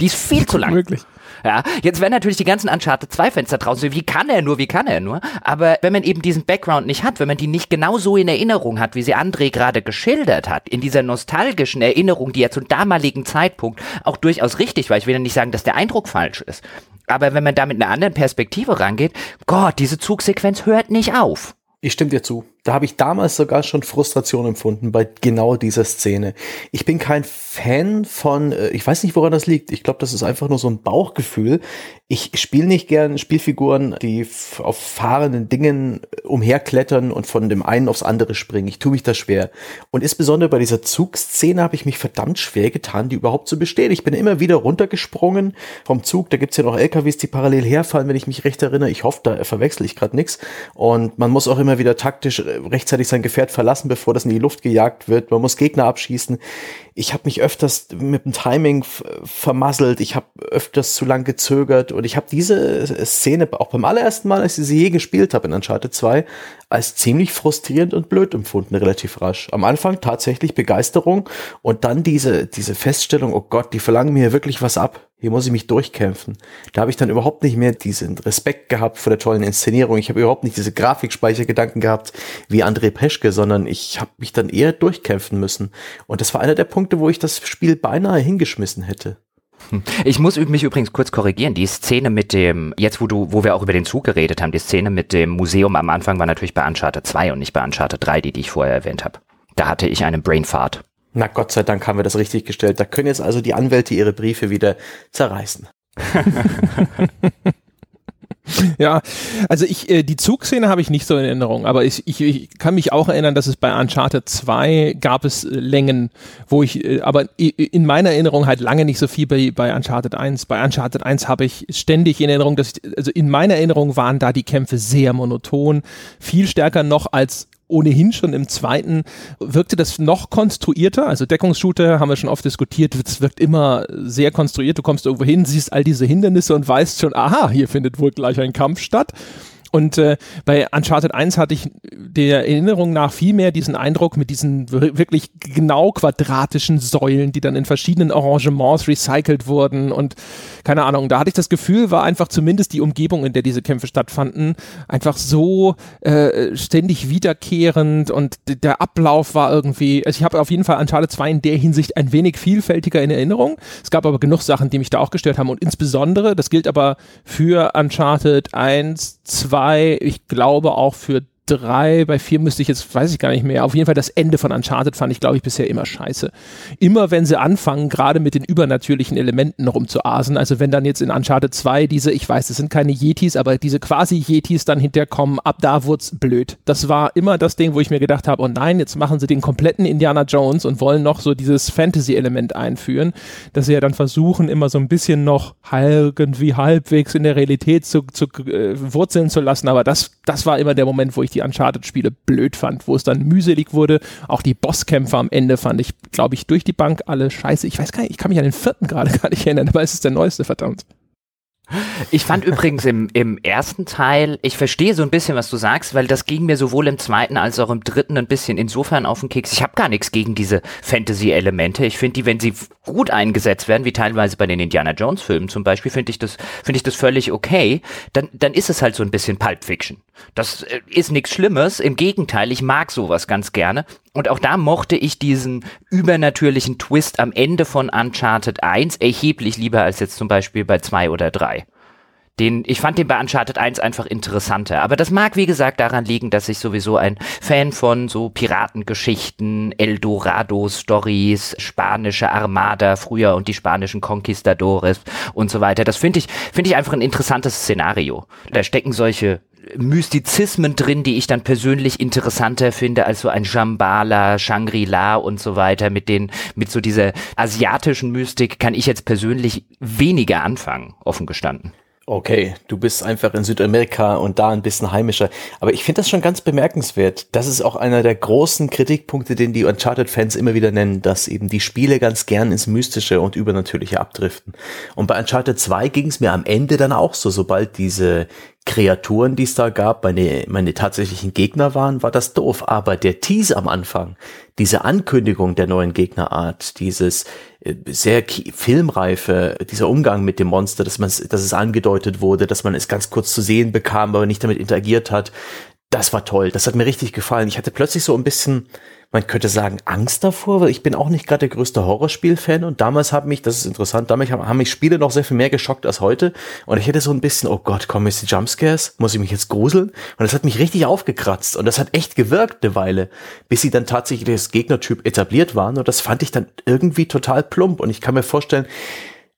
Die ist viel zu lang. Möglich. Ja, jetzt werden natürlich die ganzen Uncharted 2 Fenster draußen, wie kann er nur, wie kann er nur? Aber wenn man eben diesen Background nicht hat, wenn man die nicht genau so in Erinnerung hat, wie sie André gerade geschildert hat, in dieser nostalgischen Erinnerung, die ja zum damaligen Zeitpunkt auch durchaus richtig war, ich will ja nicht sagen, dass der Eindruck falsch ist, aber wenn man da mit einer anderen Perspektive rangeht, Gott, diese Zugsequenz hört nicht auf. Ich stimme dir zu. Da habe ich damals sogar schon Frustration empfunden bei genau dieser Szene. Ich bin kein Fan von, äh, ich weiß nicht, woran das liegt. Ich glaube, das ist einfach nur so ein Bauchgefühl. Ich spiele nicht gern Spielfiguren, die auf fahrenden Dingen umherklettern und von dem einen aufs andere springen. Ich tue mich da schwer. Und insbesondere bei dieser Zugszene habe ich mich verdammt schwer getan, die überhaupt zu bestehen. Ich bin immer wieder runtergesprungen vom Zug. Da gibt's ja noch LKWs, die parallel herfallen, wenn ich mich recht erinnere. Ich hoffe, da verwechsel ich gerade nichts. Und man muss auch immer wieder taktisch rechtzeitig sein Gefährt verlassen, bevor das in die Luft gejagt wird. Man muss Gegner abschießen. Ich habe mich öfters mit dem Timing vermasselt. Ich habe öfters zu lang gezögert. Und ich habe diese Szene auch beim allerersten Mal, als ich sie je gespielt habe in Uncharted 2, als ziemlich frustrierend und blöd empfunden, relativ rasch. Am Anfang tatsächlich Begeisterung und dann diese, diese Feststellung, oh Gott, die verlangen mir wirklich was ab. Hier muss ich mich durchkämpfen. Da habe ich dann überhaupt nicht mehr diesen Respekt gehabt vor der tollen Inszenierung. Ich habe überhaupt nicht diese Grafikspeichergedanken gehabt wie André Peschke, sondern ich habe mich dann eher durchkämpfen müssen. Und das war einer der Punkte, wo ich das Spiel beinahe hingeschmissen hätte. Hm. Ich muss mich übrigens kurz korrigieren. Die Szene mit dem, jetzt wo du, wo wir auch über den Zug geredet haben, die Szene mit dem Museum am Anfang war natürlich bei Uncharted 2 und nicht bei Uncharted 3, die, die ich vorher erwähnt habe. Da hatte ich einen Brainfart. Na Gott sei Dank haben wir das richtig gestellt. Da können jetzt also die Anwälte ihre Briefe wieder zerreißen. ja, also ich, äh, die Zugszene habe ich nicht so in Erinnerung, aber ich, ich, ich kann mich auch erinnern, dass es bei Uncharted 2 gab es äh, Längen, wo ich, äh, aber in meiner Erinnerung halt lange nicht so viel bei, bei Uncharted 1. Bei Uncharted 1 habe ich ständig in Erinnerung, dass ich, also in meiner Erinnerung waren da die Kämpfe sehr monoton, viel stärker noch als ohnehin schon im zweiten wirkte das noch konstruierter. Also Deckungsshooter haben wir schon oft diskutiert. Es wirkt immer sehr konstruiert. Du kommst irgendwo hin, siehst all diese Hindernisse und weißt schon, aha, hier findet wohl gleich ein Kampf statt. Und äh, bei Uncharted 1 hatte ich der Erinnerung nach viel mehr diesen Eindruck mit diesen wirklich genau quadratischen Säulen, die dann in verschiedenen Arrangements recycelt wurden und keine Ahnung, da hatte ich das Gefühl, war einfach zumindest die Umgebung, in der diese Kämpfe stattfanden, einfach so äh, ständig wiederkehrend und der Ablauf war irgendwie, also ich habe auf jeden Fall Uncharted 2 in der Hinsicht ein wenig vielfältiger in Erinnerung. Es gab aber genug Sachen, die mich da auch gestört haben und insbesondere, das gilt aber für Uncharted 1, 2, ich glaube auch für drei, bei vier müsste ich jetzt, weiß ich gar nicht mehr. Auf jeden Fall das Ende von Uncharted fand ich, glaube ich, bisher immer scheiße. Immer wenn sie anfangen, gerade mit den übernatürlichen Elementen rumzuasen, also wenn dann jetzt in Uncharted 2 diese, ich weiß, das sind keine Yetis, aber diese quasi Yetis dann hinterkommen, ab da wurde es blöd. Das war immer das Ding, wo ich mir gedacht habe, oh nein, jetzt machen sie den kompletten Indiana Jones und wollen noch so dieses Fantasy-Element einführen, dass sie ja dann versuchen, immer so ein bisschen noch irgendwie halbwegs in der Realität zu, zu äh, wurzeln zu lassen, aber das, das war immer der Moment, wo ich die Uncharted-Spiele blöd fand, wo es dann mühselig wurde. Auch die Bosskämpfe am Ende fand ich, glaube ich, durch die Bank alle scheiße. Ich weiß gar nicht, ich kann mich an den vierten gerade gar nicht erinnern, aber es ist der neueste, verdammt. Ich fand übrigens im, im ersten Teil, ich verstehe so ein bisschen, was du sagst, weil das ging mir sowohl im zweiten als auch im dritten ein bisschen insofern auf den Keks. Ich habe gar nichts gegen diese Fantasy-Elemente. Ich finde die, wenn sie gut eingesetzt werden, wie teilweise bei den Indiana Jones-Filmen zum Beispiel, finde ich das, finde ich das völlig okay. Dann, dann ist es halt so ein bisschen Pulp Fiction. Das äh, ist nichts Schlimmes, im Gegenteil, ich mag sowas ganz gerne. Und auch da mochte ich diesen übernatürlichen Twist am Ende von Uncharted 1 erheblich lieber als jetzt zum Beispiel bei 2 oder 3. Den, ich fand den bei Uncharted 1 einfach interessanter. Aber das mag, wie gesagt, daran liegen, dass ich sowieso ein Fan von so Piratengeschichten, Eldorado-Stories, spanische Armada früher und die spanischen Conquistadores und so weiter. Das finde ich, finde ich einfach ein interessantes Szenario. Da stecken solche Mystizismen drin, die ich dann persönlich interessanter finde als so ein Shambhala, Shangri-La und so weiter. Mit den, mit so dieser asiatischen Mystik kann ich jetzt persönlich weniger anfangen, offen gestanden. Okay, du bist einfach in Südamerika und da ein bisschen heimischer. Aber ich finde das schon ganz bemerkenswert. Das ist auch einer der großen Kritikpunkte, den die Uncharted-Fans immer wieder nennen, dass eben die Spiele ganz gern ins Mystische und Übernatürliche abdriften. Und bei Uncharted 2 ging es mir am Ende dann auch so, sobald diese Kreaturen, die es da gab, meine, meine tatsächlichen Gegner waren, war das doof. Aber der Tease am Anfang, diese Ankündigung der neuen Gegnerart, dieses äh, sehr filmreife, dieser Umgang mit dem Monster, dass man, dass es angedeutet wurde, dass man es ganz kurz zu sehen bekam, aber nicht damit interagiert hat, das war toll. Das hat mir richtig gefallen. Ich hatte plötzlich so ein bisschen man könnte sagen, Angst davor, weil ich bin auch nicht gerade der größte Horrorspiel-Fan und damals haben mich, das ist interessant, damals haben mich Spiele noch sehr viel mehr geschockt als heute und ich hätte so ein bisschen, oh Gott, kommen jetzt die Jumpscares? Muss ich mich jetzt gruseln? Und das hat mich richtig aufgekratzt und das hat echt gewirkt eine Weile, bis sie dann tatsächlich das Gegnertyp etabliert waren und das fand ich dann irgendwie total plump und ich kann mir vorstellen,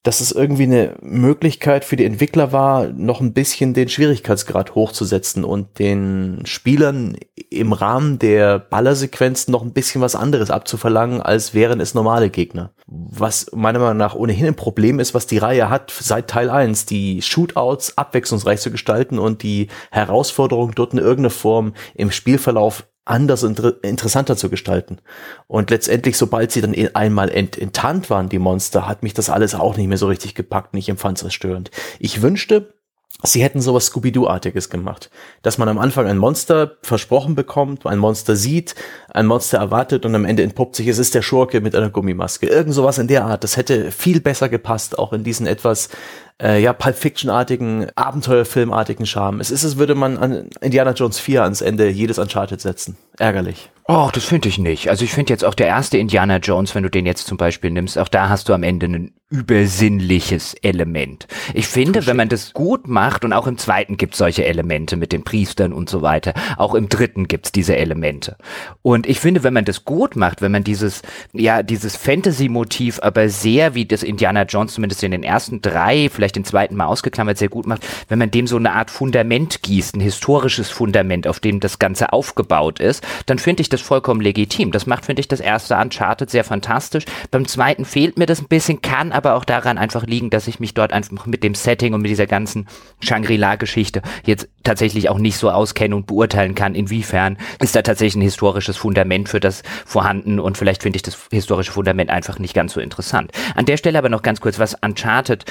dass es irgendwie eine Möglichkeit für die Entwickler war, noch ein bisschen den Schwierigkeitsgrad hochzusetzen und den Spielern im Rahmen der Ballersequenzen noch ein bisschen was anderes abzuverlangen, als wären es normale Gegner. Was meiner Meinung nach ohnehin ein Problem ist, was die Reihe hat seit Teil 1, die Shootouts abwechslungsreich zu gestalten und die Herausforderung dort in irgendeiner Form im Spielverlauf anders inter interessanter zu gestalten. Und letztendlich, sobald sie dann einmal ent enttarnt waren, die Monster, hat mich das alles auch nicht mehr so richtig gepackt und ich empfand es störend. Ich wünschte, sie hätten sowas Scooby-Doo-artiges gemacht. Dass man am Anfang ein Monster versprochen bekommt, ein Monster sieht, ein Monster erwartet und am Ende entpuppt sich, es ist der Schurke mit einer Gummimaske. Irgend sowas in der Art. Das hätte viel besser gepasst, auch in diesen etwas äh, ja, Pulp Fiction-artigen, Abenteuerfilmartigen Charme. Es ist, als würde man an Indiana Jones 4 ans Ende jedes Uncharted setzen. Ärgerlich. Oh, das finde ich nicht. Also ich finde jetzt auch der erste Indiana Jones, wenn du den jetzt zum Beispiel nimmst, auch da hast du am Ende ein übersinnliches Element. Ich finde, wenn man das gut macht, und auch im zweiten gibt es solche Elemente mit den Priestern und so weiter, auch im dritten gibt es diese Elemente. Und ich finde, wenn man das gut macht, wenn man dieses, ja, dieses Fantasy-Motiv aber sehr, wie das Indiana Jones zumindest in den ersten drei, vielleicht den zweiten Mal ausgeklammert, sehr gut macht, wenn man dem so eine Art Fundament gießt, ein historisches Fundament, auf dem das Ganze aufgebaut ist, dann finde ich das vollkommen legitim. Das macht, finde ich, das erste Uncharted sehr fantastisch. Beim zweiten fehlt mir das ein bisschen, kann aber auch daran einfach liegen, dass ich mich dort einfach mit dem Setting und mit dieser ganzen Shangri-La-Geschichte jetzt tatsächlich auch nicht so auskenne und beurteilen kann, inwiefern ist da tatsächlich ein historisches Fundament für das vorhanden und vielleicht finde ich das historische Fundament einfach nicht ganz so interessant. An der Stelle aber noch ganz kurz, was Uncharted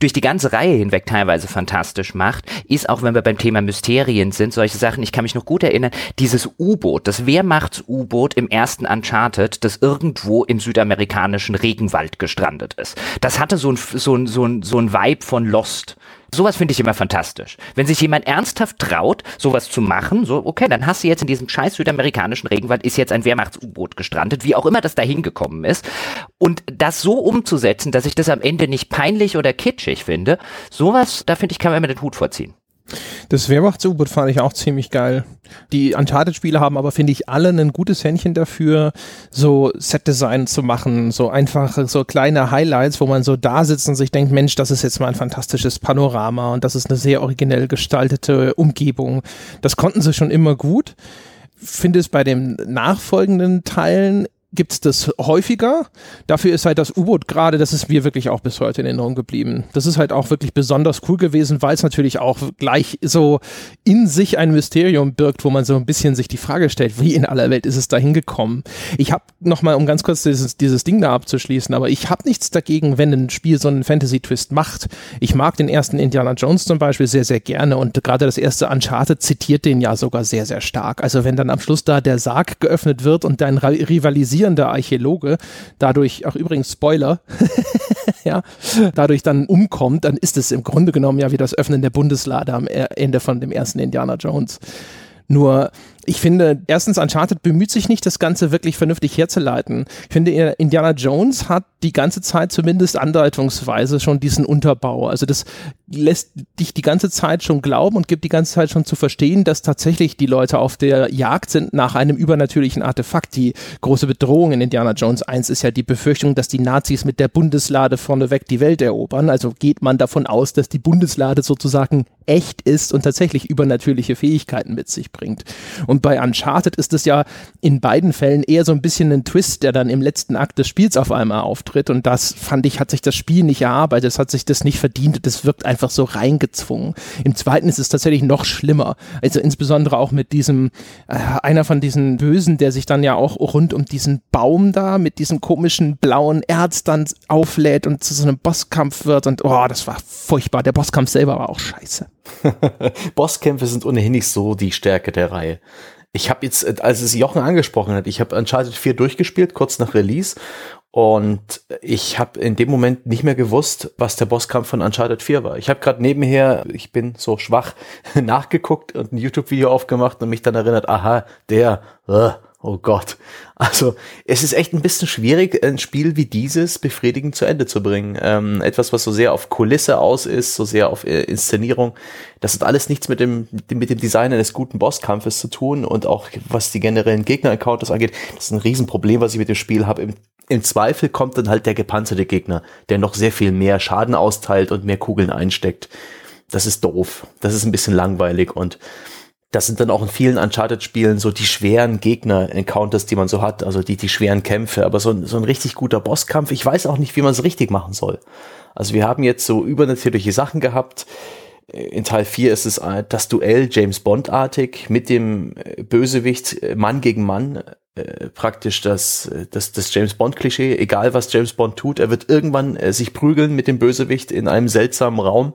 durch die ganze Reihe hinweg teilweise fantastisch macht, ist auch wenn wir beim Thema Mysterien sind, solche Sachen, ich kann mich noch gut erinnern, dieses U-Boot, das Wehrmachts-U-Boot im ersten Uncharted, das irgendwo im südamerikanischen Regenwald gestrandet ist. Das hatte so ein, so ein, so ein, so ein Vibe von Lost. Sowas finde ich immer fantastisch. Wenn sich jemand ernsthaft traut, sowas zu machen, so, okay, dann hast du jetzt in diesem scheiß südamerikanischen Regenwald ist jetzt ein Wehrmachts-U-Boot gestrandet, wie auch immer das da hingekommen ist. Und das so umzusetzen, dass ich das am Ende nicht peinlich oder kitschig finde, sowas, da finde ich, kann man immer den Hut vorziehen. Das Wehrmachts-U-Boot fand ich auch ziemlich geil. Die Uncharted-Spiele haben aber, finde ich, alle ein gutes Händchen dafür, so Set-Design zu machen, so einfach so kleine Highlights, wo man so da sitzt und sich denkt, Mensch, das ist jetzt mal ein fantastisches Panorama und das ist eine sehr originell gestaltete Umgebung. Das konnten sie schon immer gut. Finde es bei den nachfolgenden Teilen gibt es das häufiger. Dafür ist halt das U-Boot gerade, das ist mir wirklich auch bis heute in Erinnerung geblieben. Das ist halt auch wirklich besonders cool gewesen, weil es natürlich auch gleich so in sich ein Mysterium birgt, wo man so ein bisschen sich die Frage stellt, wie in aller Welt ist es da hingekommen? Ich habe nochmal, um ganz kurz dieses, dieses Ding da abzuschließen, aber ich habe nichts dagegen, wenn ein Spiel so einen Fantasy-Twist macht. Ich mag den ersten Indiana Jones zum Beispiel sehr, sehr gerne und gerade das erste Uncharted zitiert den ja sogar sehr, sehr stark. Also wenn dann am Schluss da der Sarg geöffnet wird und dein Rivalisierung posierender Archäologe dadurch, auch übrigens Spoiler, ja, dadurch dann umkommt, dann ist es im Grunde genommen ja wie das Öffnen der Bundeslade am Ende von dem ersten Indiana Jones. Nur ich finde, erstens, Uncharted bemüht sich nicht, das Ganze wirklich vernünftig herzuleiten. Ich finde, Indiana Jones hat die ganze Zeit zumindest andeutungsweise schon diesen Unterbau. Also das lässt dich die ganze Zeit schon glauben und gibt die ganze Zeit schon zu verstehen, dass tatsächlich die Leute auf der Jagd sind nach einem übernatürlichen Artefakt. Die große Bedrohung in Indiana Jones 1 ist ja die Befürchtung, dass die Nazis mit der Bundeslade vorneweg die Welt erobern. Also geht man davon aus, dass die Bundeslade sozusagen echt ist und tatsächlich übernatürliche Fähigkeiten mit sich bringt. Und bei Uncharted ist es ja in beiden Fällen eher so ein bisschen ein Twist, der dann im letzten Akt des Spiels auf einmal auftritt. Und das fand ich, hat sich das Spiel nicht erarbeitet, es hat sich das nicht verdient, das wirkt einfach so reingezwungen. Im zweiten ist es tatsächlich noch schlimmer. Also insbesondere auch mit diesem, äh, einer von diesen Bösen, der sich dann ja auch rund um diesen Baum da mit diesem komischen blauen Erz dann auflädt und zu so einem Bosskampf wird. Und oh, das war furchtbar. Der Bosskampf selber war auch scheiße. Bosskämpfe sind ohnehin nicht so die Stärke der Reihe. Ich habe jetzt, als es Jochen angesprochen hat, ich habe Uncharted 4 durchgespielt, kurz nach Release. Und ich habe in dem Moment nicht mehr gewusst, was der Bosskampf von Uncharted 4 war. Ich habe gerade nebenher, ich bin so schwach, nachgeguckt und ein YouTube-Video aufgemacht und mich dann erinnert, aha, der, uh, Oh Gott. Also es ist echt ein bisschen schwierig, ein Spiel wie dieses befriedigend zu Ende zu bringen. Ähm, etwas, was so sehr auf Kulisse aus ist, so sehr auf äh, Inszenierung. Das hat alles nichts mit dem, mit dem Design eines guten Bosskampfes zu tun und auch was die generellen Gegner-Encounters angeht. Das ist ein Riesenproblem, was ich mit dem Spiel habe. Im, Im Zweifel kommt dann halt der gepanzerte Gegner, der noch sehr viel mehr Schaden austeilt und mehr Kugeln einsteckt. Das ist doof. Das ist ein bisschen langweilig und das sind dann auch in vielen Uncharted-Spielen so die schweren Gegner-Encounters, die man so hat, also die, die schweren Kämpfe. Aber so ein, so ein richtig guter Bosskampf, ich weiß auch nicht, wie man es richtig machen soll. Also wir haben jetzt so übernatürliche Sachen gehabt. In Teil 4 ist es äh, das Duell James Bond-artig mit dem äh, Bösewicht äh, Mann gegen Mann. praktisch das, das, das James Bond-Klischee. Egal was James Bond tut, er wird irgendwann sich prügeln mit dem Bösewicht in einem seltsamen Raum.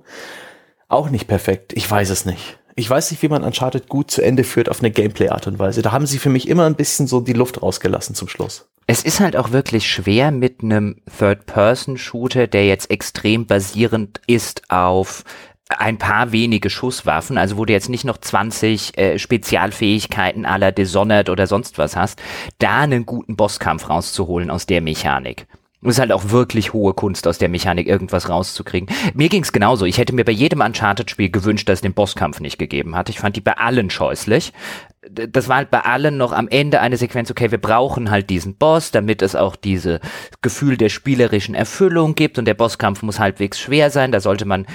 Auch nicht perfekt. Ich weiß es nicht ich weiß nicht, wie man Uncharted gut zu Ende führt auf eine Gameplay-Art und Weise. Da haben sie für mich immer ein bisschen so die Luft rausgelassen zum Schluss. Es ist halt auch wirklich schwer mit einem Third-Person-Shooter, der jetzt extrem basierend ist auf ein paar wenige Schusswaffen, also wo du jetzt nicht noch 20 äh, Spezialfähigkeiten aller Dishonored oder sonst was hast, da einen guten Bosskampf rauszuholen aus der Mechanik. Es ist halt auch wirklich hohe Kunst, aus der Mechanik irgendwas rauszukriegen. Mir ging's genauso. Ich hätte mir bei jedem Uncharted-Spiel gewünscht, dass es den Bosskampf nicht gegeben hat. Ich fand die bei allen scheußlich. Das war halt bei allen noch am Ende eine Sequenz, okay, wir brauchen halt diesen Boss, damit es auch diese Gefühl der spielerischen Erfüllung gibt und der Bosskampf muss halbwegs schwer sein. Da sollte man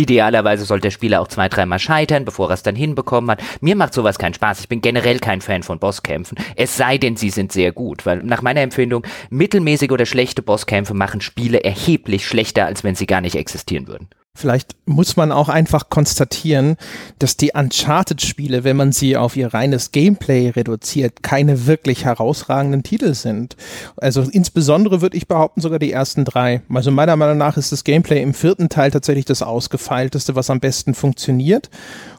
Idealerweise sollte der Spieler auch zwei, dreimal scheitern, bevor er es dann hinbekommen hat. Mir macht sowas keinen Spaß. Ich bin generell kein Fan von Bosskämpfen. Es sei denn, sie sind sehr gut, weil nach meiner Empfindung mittelmäßige oder schlechte Bosskämpfe machen Spiele erheblich schlechter, als wenn sie gar nicht existieren würden. Vielleicht muss man auch einfach konstatieren, dass die Uncharted-Spiele, wenn man sie auf ihr reines Gameplay reduziert, keine wirklich herausragenden Titel sind. Also insbesondere würde ich behaupten, sogar die ersten drei. Also meiner Meinung nach ist das Gameplay im vierten Teil tatsächlich das ausgefeilteste, was am besten funktioniert.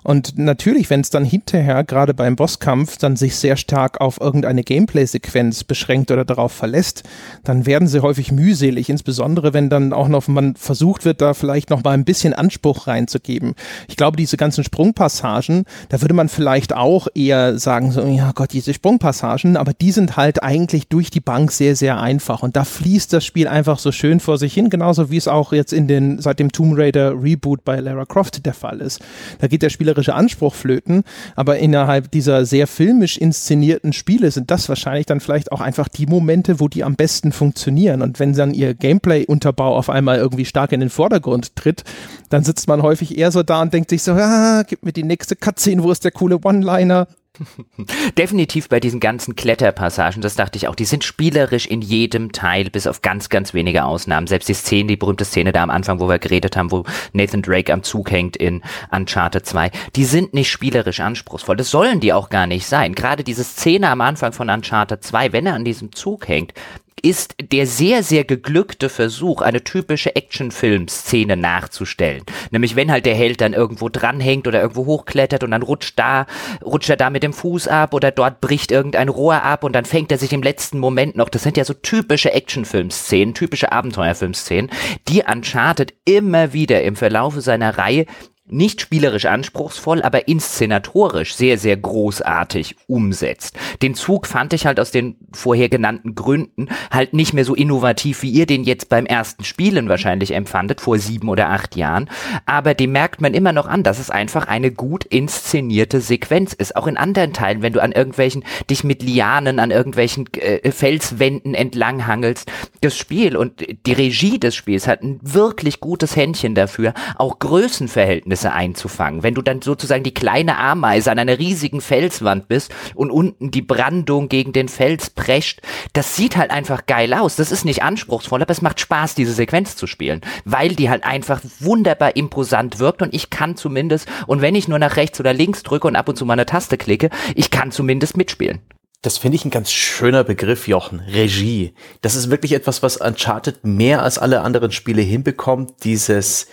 Und natürlich, wenn es dann hinterher, gerade beim Bosskampf, dann sich sehr stark auf irgendeine Gameplay-Sequenz beschränkt oder darauf verlässt, dann werden sie häufig mühselig, insbesondere wenn dann auch noch man versucht wird, da vielleicht noch mal ein bisschen Anspruch reinzugeben. Ich glaube, diese ganzen Sprungpassagen, da würde man vielleicht auch eher sagen, so, ja Gott, diese Sprungpassagen, aber die sind halt eigentlich durch die Bank sehr, sehr einfach und da fließt das Spiel einfach so schön vor sich hin, genauso wie es auch jetzt in den, seit dem Tomb Raider Reboot bei Lara Croft der Fall ist. Da geht der spielerische Anspruch flöten, aber innerhalb dieser sehr filmisch inszenierten Spiele sind das wahrscheinlich dann vielleicht auch einfach die Momente, wo die am besten funktionieren und wenn dann ihr Gameplay-Unterbau auf einmal irgendwie stark in den Vordergrund tritt, dann sitzt man häufig eher so da und denkt sich so, ah, gib mir die nächste Cutscene, wo ist der coole One-Liner? Definitiv bei diesen ganzen Kletterpassagen, das dachte ich auch, die sind spielerisch in jedem Teil, bis auf ganz, ganz wenige Ausnahmen. Selbst die Szene, die berühmte Szene da am Anfang, wo wir geredet haben, wo Nathan Drake am Zug hängt in Uncharted 2, die sind nicht spielerisch anspruchsvoll. Das sollen die auch gar nicht sein. Gerade diese Szene am Anfang von Uncharted 2, wenn er an diesem Zug hängt, ist der sehr, sehr geglückte Versuch, eine typische Actionfilm-Szene nachzustellen. Nämlich wenn halt der Held dann irgendwo dranhängt oder irgendwo hochklettert und dann rutscht da, rutscht er da mit dem Fuß ab oder dort bricht irgendein Rohr ab und dann fängt er sich im letzten Moment noch. Das sind ja so typische Actionfilm-Szenen, typische Abenteuerfilm-Szenen, die Uncharted immer wieder im Verlaufe seiner Reihe nicht spielerisch anspruchsvoll, aber inszenatorisch sehr, sehr großartig umsetzt. Den Zug fand ich halt aus den vorher genannten Gründen halt nicht mehr so innovativ, wie ihr den jetzt beim ersten Spielen wahrscheinlich empfandet, vor sieben oder acht Jahren. Aber dem merkt man immer noch an, dass es einfach eine gut inszenierte Sequenz ist. Auch in anderen Teilen, wenn du an irgendwelchen, dich mit Lianen an irgendwelchen äh, Felswänden entlanghangelst. Das Spiel und die Regie des Spiels hat ein wirklich gutes Händchen dafür, auch Größenverhältnisse Ereignisse einzufangen. Wenn du dann sozusagen die kleine Ameise an einer riesigen Felswand bist und unten die Brandung gegen den Fels prescht, das sieht halt einfach geil aus. Das ist nicht anspruchsvoll, aber es macht Spaß, diese Sequenz zu spielen, weil die halt einfach wunderbar imposant wirkt und ich kann zumindest, und wenn ich nur nach rechts oder links drücke und ab und zu mal eine Taste klicke, ich kann zumindest mitspielen. Das finde ich ein ganz schöner Begriff, Jochen. Regie. Das ist wirklich etwas, was Uncharted mehr als alle anderen Spiele hinbekommt. Dieses,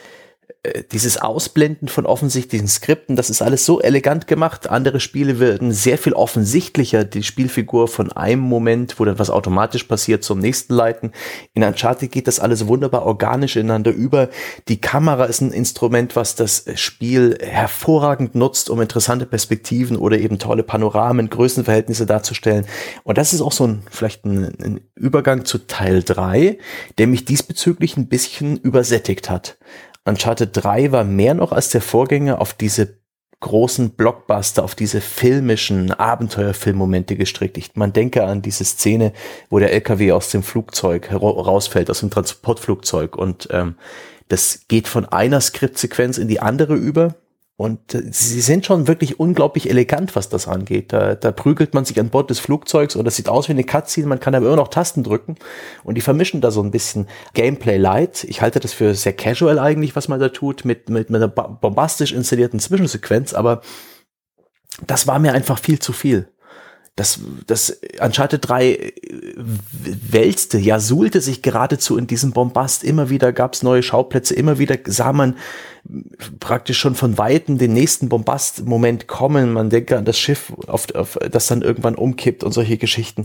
dieses Ausblenden von offensichtlichen Skripten, das ist alles so elegant gemacht. Andere Spiele werden sehr viel offensichtlicher die Spielfigur von einem Moment, wo dann was automatisch passiert, zum nächsten leiten. In Uncharted geht das alles wunderbar organisch ineinander über. Die Kamera ist ein Instrument, was das Spiel hervorragend nutzt, um interessante Perspektiven oder eben tolle Panoramen, Größenverhältnisse darzustellen. Und das ist auch so ein, vielleicht ein, ein Übergang zu Teil drei, der mich diesbezüglich ein bisschen übersättigt hat. Uncharted 3 war mehr noch als der Vorgänger auf diese großen Blockbuster, auf diese filmischen Abenteuerfilmmomente gestrickt. Ich, man denke an diese Szene, wo der LKW aus dem Flugzeug rausfällt, aus dem Transportflugzeug und ähm, das geht von einer Skriptsequenz in die andere über und äh, sie sind schon wirklich unglaublich elegant, was das angeht. Da, da prügelt man sich an Bord des Flugzeugs und das sieht aus wie eine Cutscene, man kann aber immer noch Tasten drücken. Und die vermischen da so ein bisschen Gameplay Light. Ich halte das für sehr casual eigentlich, was man da tut, mit, mit, mit einer bombastisch installierten Zwischensequenz, aber das war mir einfach viel zu viel das, das Uncharted 3 äh, wälzte, ja, suhlte sich geradezu in diesem Bombast. Immer wieder gab es neue Schauplätze, immer wieder sah man praktisch schon von Weitem den nächsten Bombast-Moment kommen. Man denkt an das Schiff, auf, auf, das dann irgendwann umkippt und solche Geschichten.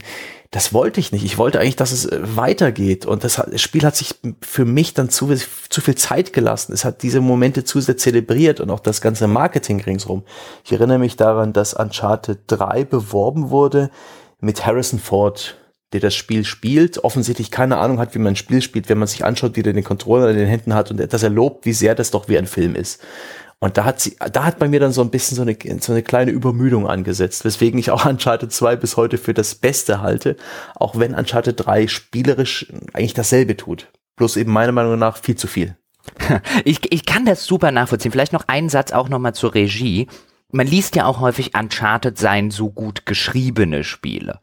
Das wollte ich nicht. Ich wollte eigentlich, dass es äh, weitergeht. Und das, das Spiel hat sich für mich dann zu, zu viel Zeit gelassen. Es hat diese Momente zu sehr zelebriert und auch das ganze Marketing ringsrum. Ich erinnere mich daran, dass Uncharted 3 beworben wurde mit Harrison Ford der das Spiel spielt, offensichtlich keine Ahnung hat, wie man ein Spiel spielt, wenn man sich anschaut, wie der den Controller in den Händen hat und dass er lobt, wie sehr das doch wie ein Film ist. Und da hat sie, da hat bei mir dann so ein bisschen so eine, so eine kleine Übermüdung angesetzt, weswegen ich auch Uncharted 2 bis heute für das Beste halte, auch wenn Uncharted 3 spielerisch eigentlich dasselbe tut. Bloß eben meiner Meinung nach viel zu viel. Ich, ich kann das super nachvollziehen. Vielleicht noch einen Satz auch nochmal zur Regie man liest ja auch häufig Uncharted seien so gut geschriebene Spiele.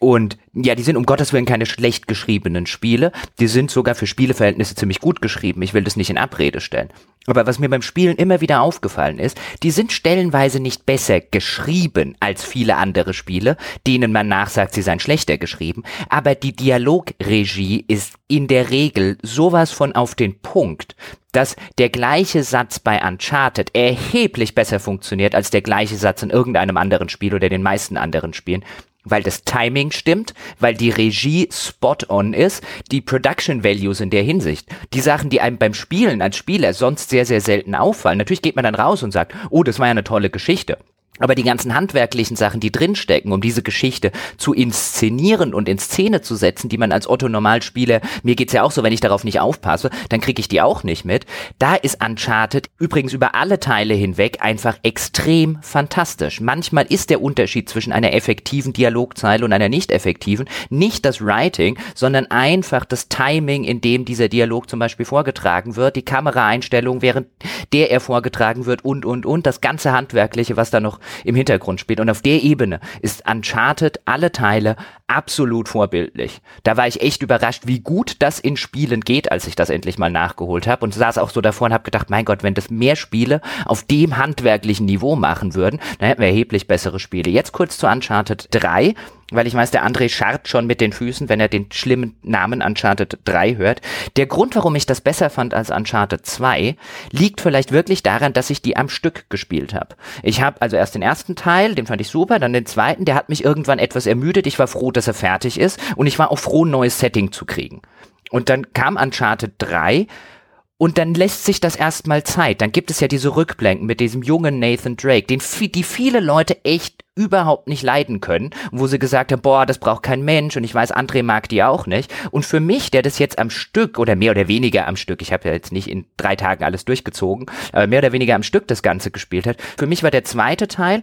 Und ja, die sind um Gottes Willen keine schlecht geschriebenen Spiele. Die sind sogar für Spieleverhältnisse ziemlich gut geschrieben. Ich will das nicht in Abrede stellen. Aber was mir beim Spielen immer wieder aufgefallen ist, die sind stellenweise nicht besser geschrieben als viele andere Spiele, denen man nachsagt, sie seien schlechter geschrieben. Aber die Dialogregie ist in der Regel sowas von auf den Punkt, dass der gleiche Satz bei Uncharted erheblich besser funktioniert als der gleiche Satz in irgendeinem anderen Spiel oder den meisten anderen Spielen weil das Timing stimmt, weil die Regie spot on ist, die Production Values in der Hinsicht, die Sachen, die einem beim Spielen als Spieler sonst sehr, sehr selten auffallen. Natürlich geht man dann raus und sagt, oh, das war ja eine tolle Geschichte. Aber die ganzen handwerklichen Sachen, die drinstecken, um diese Geschichte zu inszenieren und in Szene zu setzen, die man als Otto-Normalspieler, mir geht's ja auch so, wenn ich darauf nicht aufpasse, dann kriege ich die auch nicht mit. Da ist Uncharted übrigens über alle Teile hinweg einfach extrem fantastisch. Manchmal ist der Unterschied zwischen einer effektiven Dialogzeile und einer nicht effektiven nicht das Writing, sondern einfach das Timing, in dem dieser Dialog zum Beispiel vorgetragen wird, die Kameraeinstellung, während der er vorgetragen wird und, und, und, das ganze Handwerkliche, was da noch im Hintergrund spielt. Und auf der Ebene ist Uncharted alle Teile absolut vorbildlich. Da war ich echt überrascht, wie gut das in Spielen geht, als ich das endlich mal nachgeholt habe und saß auch so davor und habe gedacht, mein Gott, wenn das mehr Spiele auf dem handwerklichen Niveau machen würden, dann hätten wir erheblich bessere Spiele. Jetzt kurz zu Uncharted 3 weil ich weiß, der André scharrt schon mit den Füßen, wenn er den schlimmen Namen Uncharted 3 hört. Der Grund, warum ich das besser fand als Uncharted 2, liegt vielleicht wirklich daran, dass ich die am Stück gespielt habe. Ich habe also erst den ersten Teil, den fand ich super, dann den zweiten, der hat mich irgendwann etwas ermüdet. Ich war froh, dass er fertig ist und ich war auch froh, ein neues Setting zu kriegen. Und dann kam Uncharted 3 und dann lässt sich das erstmal Zeit. Dann gibt es ja diese Rückblenden mit diesem jungen Nathan Drake, den die viele Leute echt überhaupt nicht leiden können, wo sie gesagt haben, boah, das braucht kein Mensch und ich weiß, André mag die auch nicht. Und für mich, der das jetzt am Stück oder mehr oder weniger am Stück, ich habe ja jetzt nicht in drei Tagen alles durchgezogen, aber mehr oder weniger am Stück das Ganze gespielt hat, für mich war der zweite Teil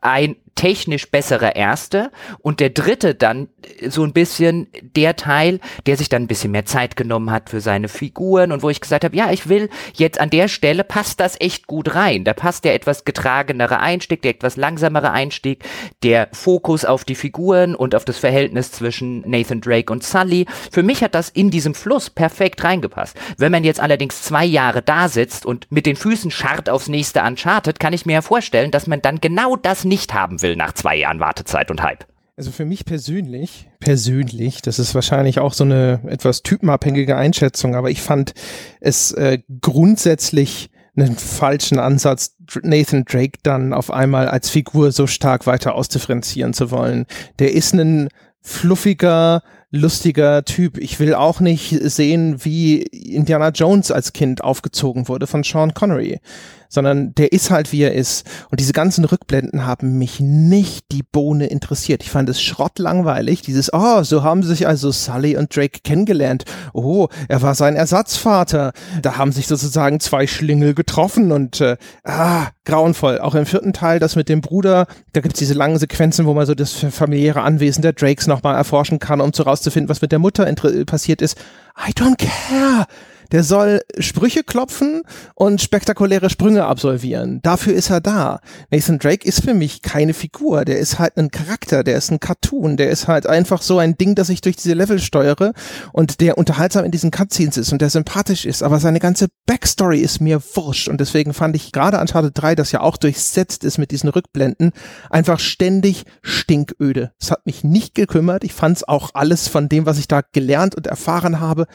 ein technisch besserer Erster und der dritte dann so ein bisschen der Teil, der sich dann ein bisschen mehr Zeit genommen hat für seine Figuren und wo ich gesagt habe, ja, ich will jetzt an der Stelle passt das echt gut rein. Da passt der etwas getragenere Einstieg, der etwas langsamere Einstieg, der Fokus auf die Figuren und auf das Verhältnis zwischen Nathan Drake und Sully. Für mich hat das in diesem Fluss perfekt reingepasst. Wenn man jetzt allerdings zwei Jahre da sitzt und mit den Füßen scharrt aufs nächste Uncharted, kann ich mir ja vorstellen, dass man dann genau das nicht haben will nach zwei Jahren Wartezeit und Hype. Also für mich persönlich, persönlich, das ist wahrscheinlich auch so eine etwas typenabhängige Einschätzung, aber ich fand es äh, grundsätzlich einen falschen Ansatz, Nathan Drake dann auf einmal als Figur so stark weiter ausdifferenzieren zu wollen. Der ist ein fluffiger, lustiger Typ. Ich will auch nicht sehen, wie Indiana Jones als Kind aufgezogen wurde von Sean Connery sondern der ist halt wie er ist. Und diese ganzen Rückblenden haben mich nicht die Bohne interessiert. Ich fand es schrottlangweilig. Dieses, oh, so haben sich also Sully und Drake kennengelernt. Oh, er war sein Ersatzvater. Da haben sich sozusagen zwei Schlingel getroffen und äh, ah, grauenvoll. Auch im vierten Teil, das mit dem Bruder, da gibt's diese langen Sequenzen, wo man so das familiäre Anwesen der Drakes nochmal erforschen kann, um zu rauszufinden, was mit der Mutter passiert ist. I don't care der soll Sprüche klopfen und spektakuläre Sprünge absolvieren. Dafür ist er da. Nathan Drake ist für mich keine Figur. Der ist halt ein Charakter, der ist ein Cartoon, der ist halt einfach so ein Ding, das ich durch diese Level steuere und der unterhaltsam in diesen Cutscenes ist und der sympathisch ist. Aber seine ganze Backstory ist mir wurscht und deswegen fand ich gerade Uncharted 3, das ja auch durchsetzt ist mit diesen Rückblenden, einfach ständig stinköde. Es hat mich nicht gekümmert. Ich fand es auch alles von dem, was ich da gelernt und erfahren habe,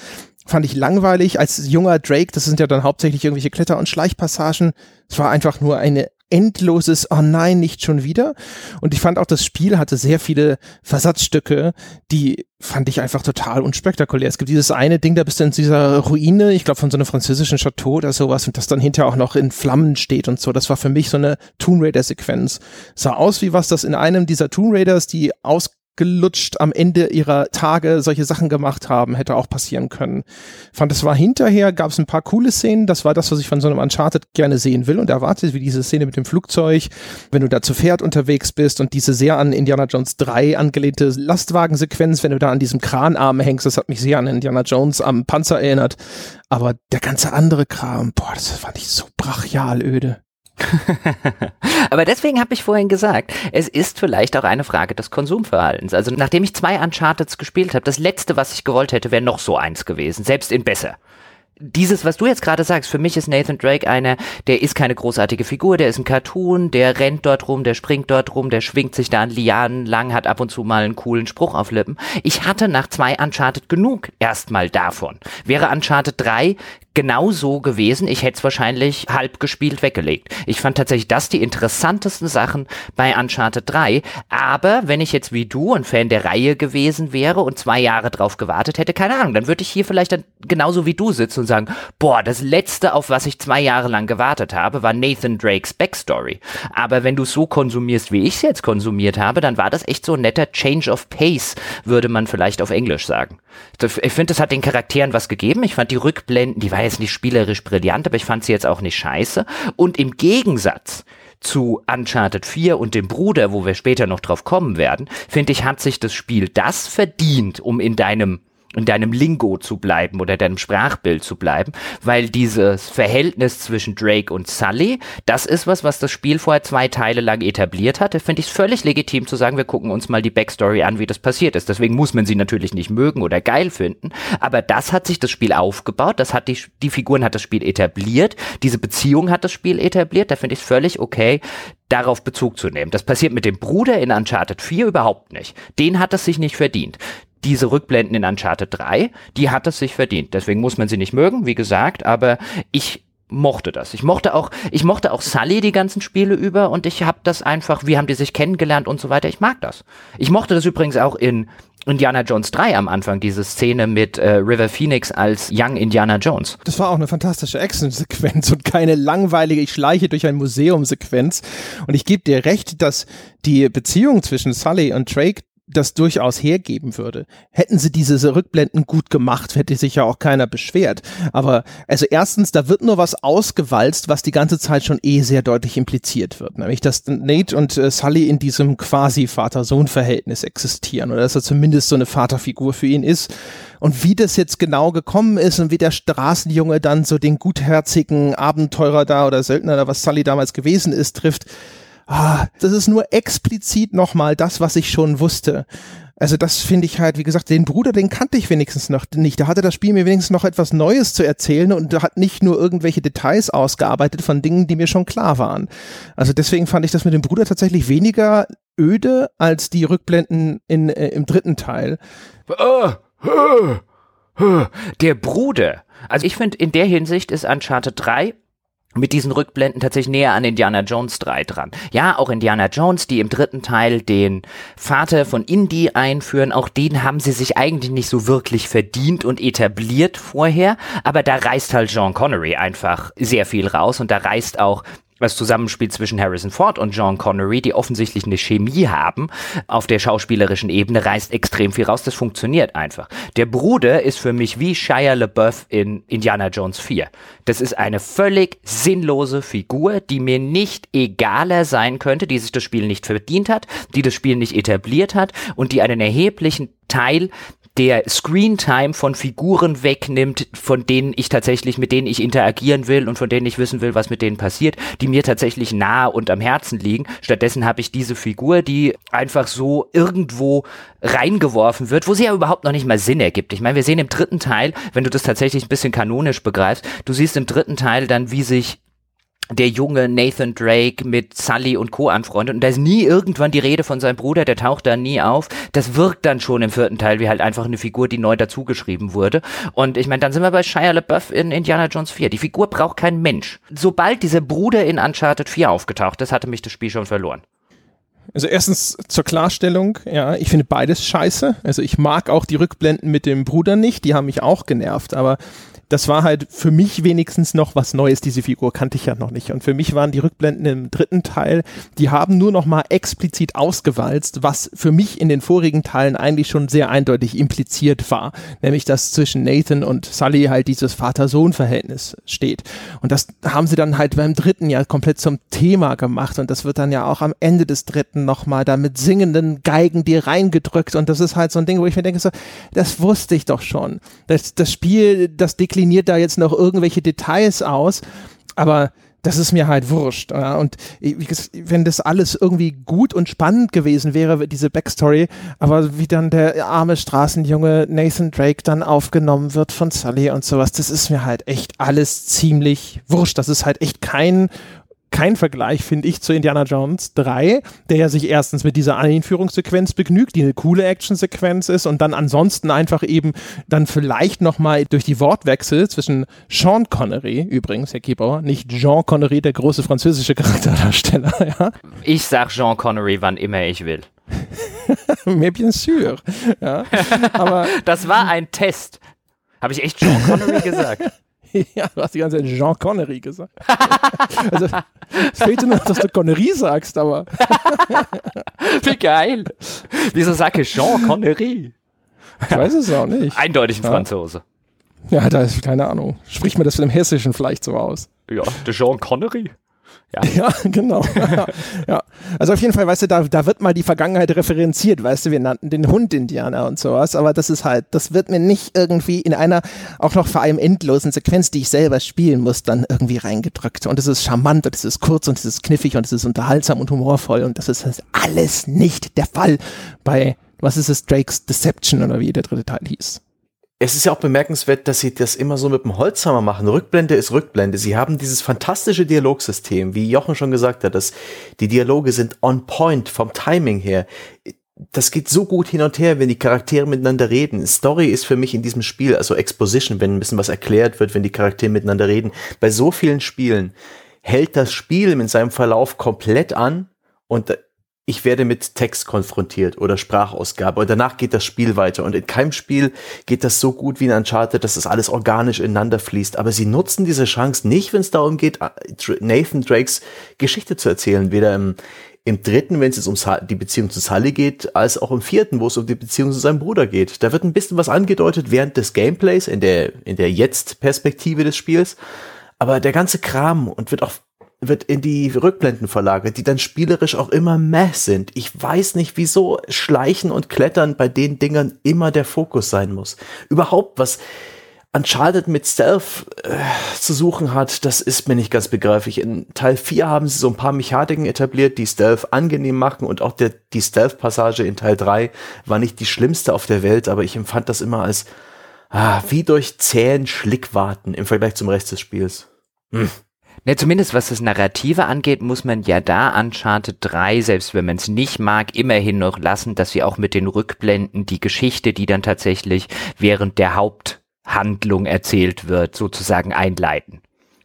fand ich langweilig. Als junger Drake, das sind ja dann hauptsächlich irgendwelche Kletter- und Schleichpassagen. Es war einfach nur eine endloses, oh nein, nicht schon wieder. Und ich fand auch, das Spiel hatte sehr viele Versatzstücke, die fand ich einfach total unspektakulär. Es gibt dieses eine Ding, da bist du in dieser Ruine, ich glaube von so einem französischen Chateau oder sowas, und das dann hinterher auch noch in Flammen steht und so. Das war für mich so eine Tomb Raider-Sequenz. Sah aus wie was, das in einem dieser Tomb Raiders, die aus gelutscht am Ende ihrer Tage solche Sachen gemacht haben, hätte auch passieren können. Fand, es war hinterher, gab es ein paar coole Szenen, das war das, was ich von so einem Uncharted gerne sehen will und erwartet, wie diese Szene mit dem Flugzeug, wenn du da zu Pferd unterwegs bist und diese sehr an Indiana Jones 3 angelehnte Lastwagensequenz, wenn du da an diesem Kranarm hängst, das hat mich sehr an Indiana Jones am Panzer erinnert. Aber der ganze andere Kram, boah, das fand ich so brachial öde. Aber deswegen habe ich vorhin gesagt, es ist vielleicht auch eine Frage des Konsumverhaltens. Also nachdem ich zwei Uncharteds gespielt habe, das letzte, was ich gewollt hätte, wäre noch so eins gewesen, selbst in besser dieses, was du jetzt gerade sagst, für mich ist Nathan Drake einer, der ist keine großartige Figur, der ist ein Cartoon, der rennt dort rum, der springt dort rum, der schwingt sich da an Lianen lang, hat ab und zu mal einen coolen Spruch auf Lippen. Ich hatte nach zwei Uncharted genug erstmal davon. Wäre Uncharted 3 genau so gewesen. Ich hätte es wahrscheinlich halb gespielt weggelegt. Ich fand tatsächlich das die interessantesten Sachen bei Uncharted 3. Aber wenn ich jetzt wie du ein Fan der Reihe gewesen wäre und zwei Jahre drauf gewartet hätte, keine Ahnung, dann würde ich hier vielleicht dann genauso wie du sitzen und sagen, boah, das letzte, auf was ich zwei Jahre lang gewartet habe, war Nathan Drakes Backstory. Aber wenn du so konsumierst, wie ich es jetzt konsumiert habe, dann war das echt so ein netter Change of Pace, würde man vielleicht auf Englisch sagen. Ich finde, das hat den Charakteren was gegeben. Ich fand die Rückblenden, die war jetzt nicht spielerisch brillant, aber ich fand sie jetzt auch nicht scheiße. Und im Gegensatz zu Uncharted 4 und dem Bruder, wo wir später noch drauf kommen werden, finde ich, hat sich das Spiel das verdient, um in deinem in deinem Lingo zu bleiben oder deinem Sprachbild zu bleiben, weil dieses Verhältnis zwischen Drake und Sully, das ist was, was das Spiel vorher zwei Teile lang etabliert hatte, finde ich es völlig legitim zu sagen, wir gucken uns mal die Backstory an, wie das passiert ist. Deswegen muss man sie natürlich nicht mögen oder geil finden, aber das hat sich das Spiel aufgebaut, das hat die, die Figuren hat das Spiel etabliert, diese Beziehung hat das Spiel etabliert, da finde ich es völlig okay, darauf Bezug zu nehmen. Das passiert mit dem Bruder in Uncharted 4 überhaupt nicht. Den hat es sich nicht verdient diese Rückblenden in Uncharted 3, die hat es sich verdient. Deswegen muss man sie nicht mögen, wie gesagt, aber ich mochte das. Ich mochte auch, ich mochte auch Sully die ganzen Spiele über und ich habe das einfach, wie haben die sich kennengelernt und so weiter. Ich mag das. Ich mochte das übrigens auch in Indiana Jones 3 am Anfang, diese Szene mit äh, River Phoenix als Young Indiana Jones. Das war auch eine fantastische Action-Sequenz und keine langweilige, ich schleiche durch ein Museum-Sequenz. Und ich gebe dir recht, dass die Beziehung zwischen Sully und Drake das durchaus hergeben würde. Hätten sie diese Rückblenden gut gemacht, hätte sich ja auch keiner beschwert. Aber also erstens, da wird nur was ausgewalzt, was die ganze Zeit schon eh sehr deutlich impliziert wird. Nämlich, dass Nate und äh, Sully in diesem quasi Vater-Sohn-Verhältnis existieren oder dass er zumindest so eine Vaterfigur für ihn ist. Und wie das jetzt genau gekommen ist und wie der Straßenjunge dann so den gutherzigen Abenteurer da oder Söldner da, was Sully damals gewesen ist, trifft, ah, das ist nur explizit nochmal das, was ich schon wusste. Also das finde ich halt, wie gesagt, den Bruder, den kannte ich wenigstens noch nicht. Da hatte das Spiel mir wenigstens noch etwas Neues zu erzählen und hat nicht nur irgendwelche Details ausgearbeitet von Dingen, die mir schon klar waren. Also deswegen fand ich das mit dem Bruder tatsächlich weniger öde als die Rückblenden in, äh, im dritten Teil. Der Bruder. Also ich finde, in der Hinsicht ist Uncharted 3 mit diesen Rückblenden tatsächlich näher an Indiana Jones 3 dran. Ja, auch Indiana Jones, die im dritten Teil den Vater von Indy einführen, auch den haben sie sich eigentlich nicht so wirklich verdient und etabliert vorher, aber da reißt halt Jean Connery einfach sehr viel raus und da reißt auch das Zusammenspiel zwischen Harrison Ford und John Connery, die offensichtlich eine Chemie haben auf der schauspielerischen Ebene, reißt extrem viel raus. Das funktioniert einfach. Der Bruder ist für mich wie Shia LaBeouf in Indiana Jones 4. Das ist eine völlig sinnlose Figur, die mir nicht egaler sein könnte, die sich das Spiel nicht verdient hat, die das Spiel nicht etabliert hat und die einen erheblichen Teil der Screentime von Figuren wegnimmt, von denen ich tatsächlich, mit denen ich interagieren will und von denen ich wissen will, was mit denen passiert, die mir tatsächlich nahe und am Herzen liegen. Stattdessen habe ich diese Figur, die einfach so irgendwo reingeworfen wird, wo sie ja überhaupt noch nicht mal Sinn ergibt. Ich meine, wir sehen im dritten Teil, wenn du das tatsächlich ein bisschen kanonisch begreifst, du siehst im dritten Teil dann, wie sich der junge Nathan Drake mit Sully und Co. anfreundet. Und da ist nie irgendwann die Rede von seinem Bruder, der taucht da nie auf. Das wirkt dann schon im vierten Teil wie halt einfach eine Figur, die neu dazugeschrieben wurde. Und ich meine, dann sind wir bei Shia LaBeouf in Indiana Jones 4. Die Figur braucht kein Mensch. Sobald dieser Bruder in Uncharted 4 aufgetaucht ist, hatte mich das Spiel schon verloren. Also erstens zur Klarstellung, ja, ich finde beides scheiße. Also ich mag auch die Rückblenden mit dem Bruder nicht, die haben mich auch genervt, aber das war halt für mich wenigstens noch was Neues. Diese Figur kannte ich ja noch nicht. Und für mich waren die Rückblenden im dritten Teil, die haben nur noch mal explizit ausgewalzt, was für mich in den vorigen Teilen eigentlich schon sehr eindeutig impliziert war. Nämlich, dass zwischen Nathan und Sully halt dieses Vater-Sohn-Verhältnis steht. Und das haben sie dann halt beim dritten ja komplett zum Thema gemacht. Und das wird dann ja auch am Ende des dritten noch mal da mit singenden Geigen dir reingedrückt. Und das ist halt so ein Ding, wo ich mir denke, so, das wusste ich doch schon. Das, das Spiel, das dekliniert dekliniert da jetzt noch irgendwelche Details aus, aber das ist mir halt wurscht. Ja. Und wenn das alles irgendwie gut und spannend gewesen wäre, diese Backstory, aber wie dann der arme Straßenjunge Nathan Drake dann aufgenommen wird von Sully und sowas, das ist mir halt echt alles ziemlich wurscht. Das ist halt echt kein kein Vergleich, finde ich, zu Indiana Jones 3, der ja sich erstens mit dieser Einführungssequenz begnügt, die eine coole Actionsequenz ist und dann ansonsten einfach eben dann vielleicht nochmal durch die Wortwechsel zwischen Sean Connery, übrigens, Herr Kiebauer, nicht Jean Connery, der große französische Charakterdarsteller, ja. Ich sag Jean Connery, wann immer ich will. Mais bien sûr. Ja, aber das war ein Test. Habe ich echt Jean Connery gesagt? ja, du hast die ganze Zeit Jean Connery gesagt. also, es fehlt nur, dass du Connery sagst, aber. Wie geil. Wieso sage ich Jean Connery? Ich weiß es auch nicht. Eindeutig ein ja. Franzose. Ja, da ist keine Ahnung. Spricht mir das von dem Hessischen vielleicht so aus? Ja, der Jean Connery. Ja, ja genau. ja. Also auf jeden Fall, weißt du, da, da wird mal die Vergangenheit referenziert, weißt du, wir nannten den Hund Indianer und sowas, aber das ist halt, das wird mir nicht irgendwie in einer, auch noch vor allem endlosen Sequenz, die ich selber spielen muss, dann irgendwie reingedrückt. Und es ist charmant und es ist kurz und es ist kniffig und es ist unterhaltsam und humorvoll und das ist alles nicht der Fall bei, was ist es, Drake's Deception oder wie der dritte Teil hieß es ist ja auch bemerkenswert, dass sie das immer so mit dem Holzhammer machen. Rückblende ist Rückblende. Sie haben dieses fantastische Dialogsystem, wie Jochen schon gesagt hat, dass die Dialoge sind on point vom Timing her. Das geht so gut hin und her, wenn die Charaktere miteinander reden. Story ist für mich in diesem Spiel, also Exposition, wenn ein bisschen was erklärt wird, wenn die Charaktere miteinander reden. Bei so vielen Spielen hält das Spiel in seinem Verlauf komplett an und ich werde mit Text konfrontiert oder Sprachausgabe und danach geht das Spiel weiter und in keinem Spiel geht das so gut wie in Uncharted, dass das alles organisch ineinander fließt, aber sie nutzen diese Chance nicht, wenn es darum geht, äh, Nathan Drakes Geschichte zu erzählen, weder im, im dritten, wenn es jetzt um die Beziehung zu Sully geht, als auch im vierten, wo es um die Beziehung zu seinem Bruder geht. Da wird ein bisschen was angedeutet während des Gameplays, in der, in der Jetzt-Perspektive des Spiels. Aber der ganze Kram und wird auch wird in die Rückblenden verlagert, die dann spielerisch auch immer meh sind. Ich weiß nicht, wieso Schleichen und Klettern bei den Dingern immer der Fokus sein muss. Überhaupt, was Uncharted mit Stealth äh, zu suchen hat, das ist mir nicht ganz begreiflich. In Teil 4 haben sie so ein paar Mechaniken etabliert, die Stealth angenehm machen und auch der, die Stealth-Passage in Teil 3 war nicht die schlimmste auf der Welt, aber ich empfand das immer als ah, wie durch zähen Schlickwarten im Vergleich zum Rest des Spiels. Hm. Ne, zumindest was das Narrative angeht, muss man ja da Uncharted 3, selbst wenn man es nicht mag, immerhin noch lassen, dass sie auch mit den Rückblenden die Geschichte, die dann tatsächlich während der Haupthandlung erzählt wird, sozusagen einleiten.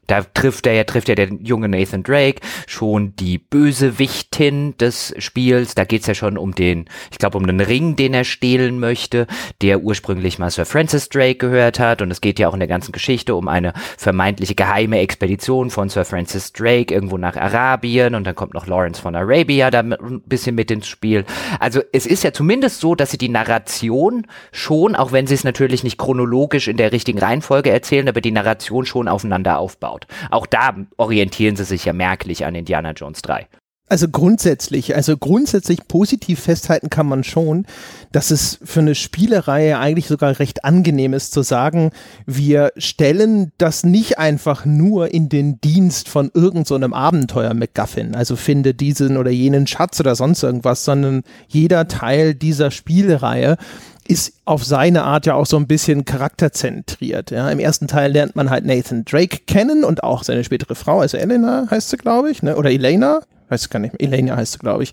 Da trifft er ja, trifft ja der junge Nathan Drake schon die Bösewichtin des Spiels. Da geht's ja schon um den, ich glaube, um den Ring, den er stehlen möchte, der ursprünglich mal Sir Francis Drake gehört hat. Und es geht ja auch in der ganzen Geschichte um eine vermeintliche geheime Expedition von Sir Francis Drake irgendwo nach Arabien. Und dann kommt noch Lawrence von Arabia da ein bisschen mit ins Spiel. Also es ist ja zumindest so, dass sie die Narration schon, auch wenn sie es natürlich nicht chronologisch in der richtigen Reihenfolge erzählen, aber die Narration schon aufeinander aufbaut aufgebaut. Auch da orientieren sie sich ja merklich an Indiana Jones 3. Also grundsätzlich, also grundsätzlich positiv festhalten kann man schon, dass es für eine Spielereihe eigentlich sogar recht angenehm ist zu sagen, wir stellen das nicht einfach nur in den Dienst von irgendeinem so Abenteuer McGuffin, also finde diesen oder jenen Schatz oder sonst irgendwas, sondern jeder Teil dieser Spielereihe ist auf seine Art ja auch so ein bisschen charakterzentriert. Ja. Im ersten Teil lernt man halt Nathan Drake kennen und auch seine spätere Frau, also Elena heißt sie, glaube ich, ne? oder Elena, weiß gar nicht, Elena heißt sie, glaube ich.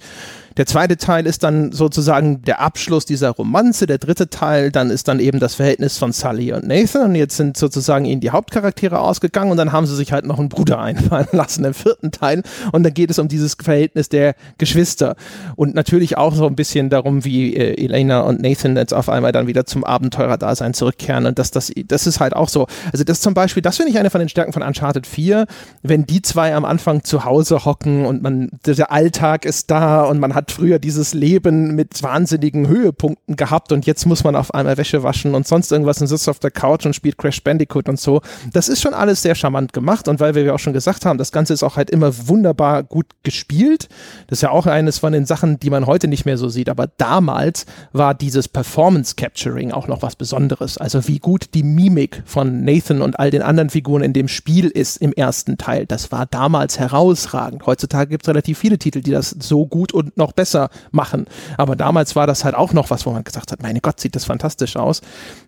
Der zweite Teil ist dann sozusagen der Abschluss dieser Romanze. Der dritte Teil, dann ist dann eben das Verhältnis von Sully und Nathan. Und jetzt sind sozusagen ihnen die Hauptcharaktere ausgegangen und dann haben sie sich halt noch einen Bruder einfallen lassen im vierten Teil. Und dann geht es um dieses Verhältnis der Geschwister. Und natürlich auch so ein bisschen darum, wie äh, Elena und Nathan jetzt auf einmal dann wieder zum Abenteurer-Dasein zurückkehren. Und das, das, das ist halt auch so. Also das zum Beispiel, das finde ich eine von den Stärken von Uncharted 4, wenn die zwei am Anfang zu Hause hocken und man, der Alltag ist da und man hat hat früher dieses Leben mit wahnsinnigen Höhepunkten gehabt und jetzt muss man auf einmal Wäsche waschen und sonst irgendwas und sitzt auf der Couch und spielt Crash Bandicoot und so. Das ist schon alles sehr charmant gemacht und weil wir ja auch schon gesagt haben, das Ganze ist auch halt immer wunderbar gut gespielt. Das ist ja auch eines von den Sachen, die man heute nicht mehr so sieht, aber damals war dieses Performance Capturing auch noch was Besonderes. Also wie gut die Mimik von Nathan und all den anderen Figuren in dem Spiel ist im ersten Teil. Das war damals herausragend. Heutzutage gibt es relativ viele Titel, die das so gut und noch besser machen. Aber damals war das halt auch noch was, wo man gesagt hat, meine Gott, sieht das fantastisch aus.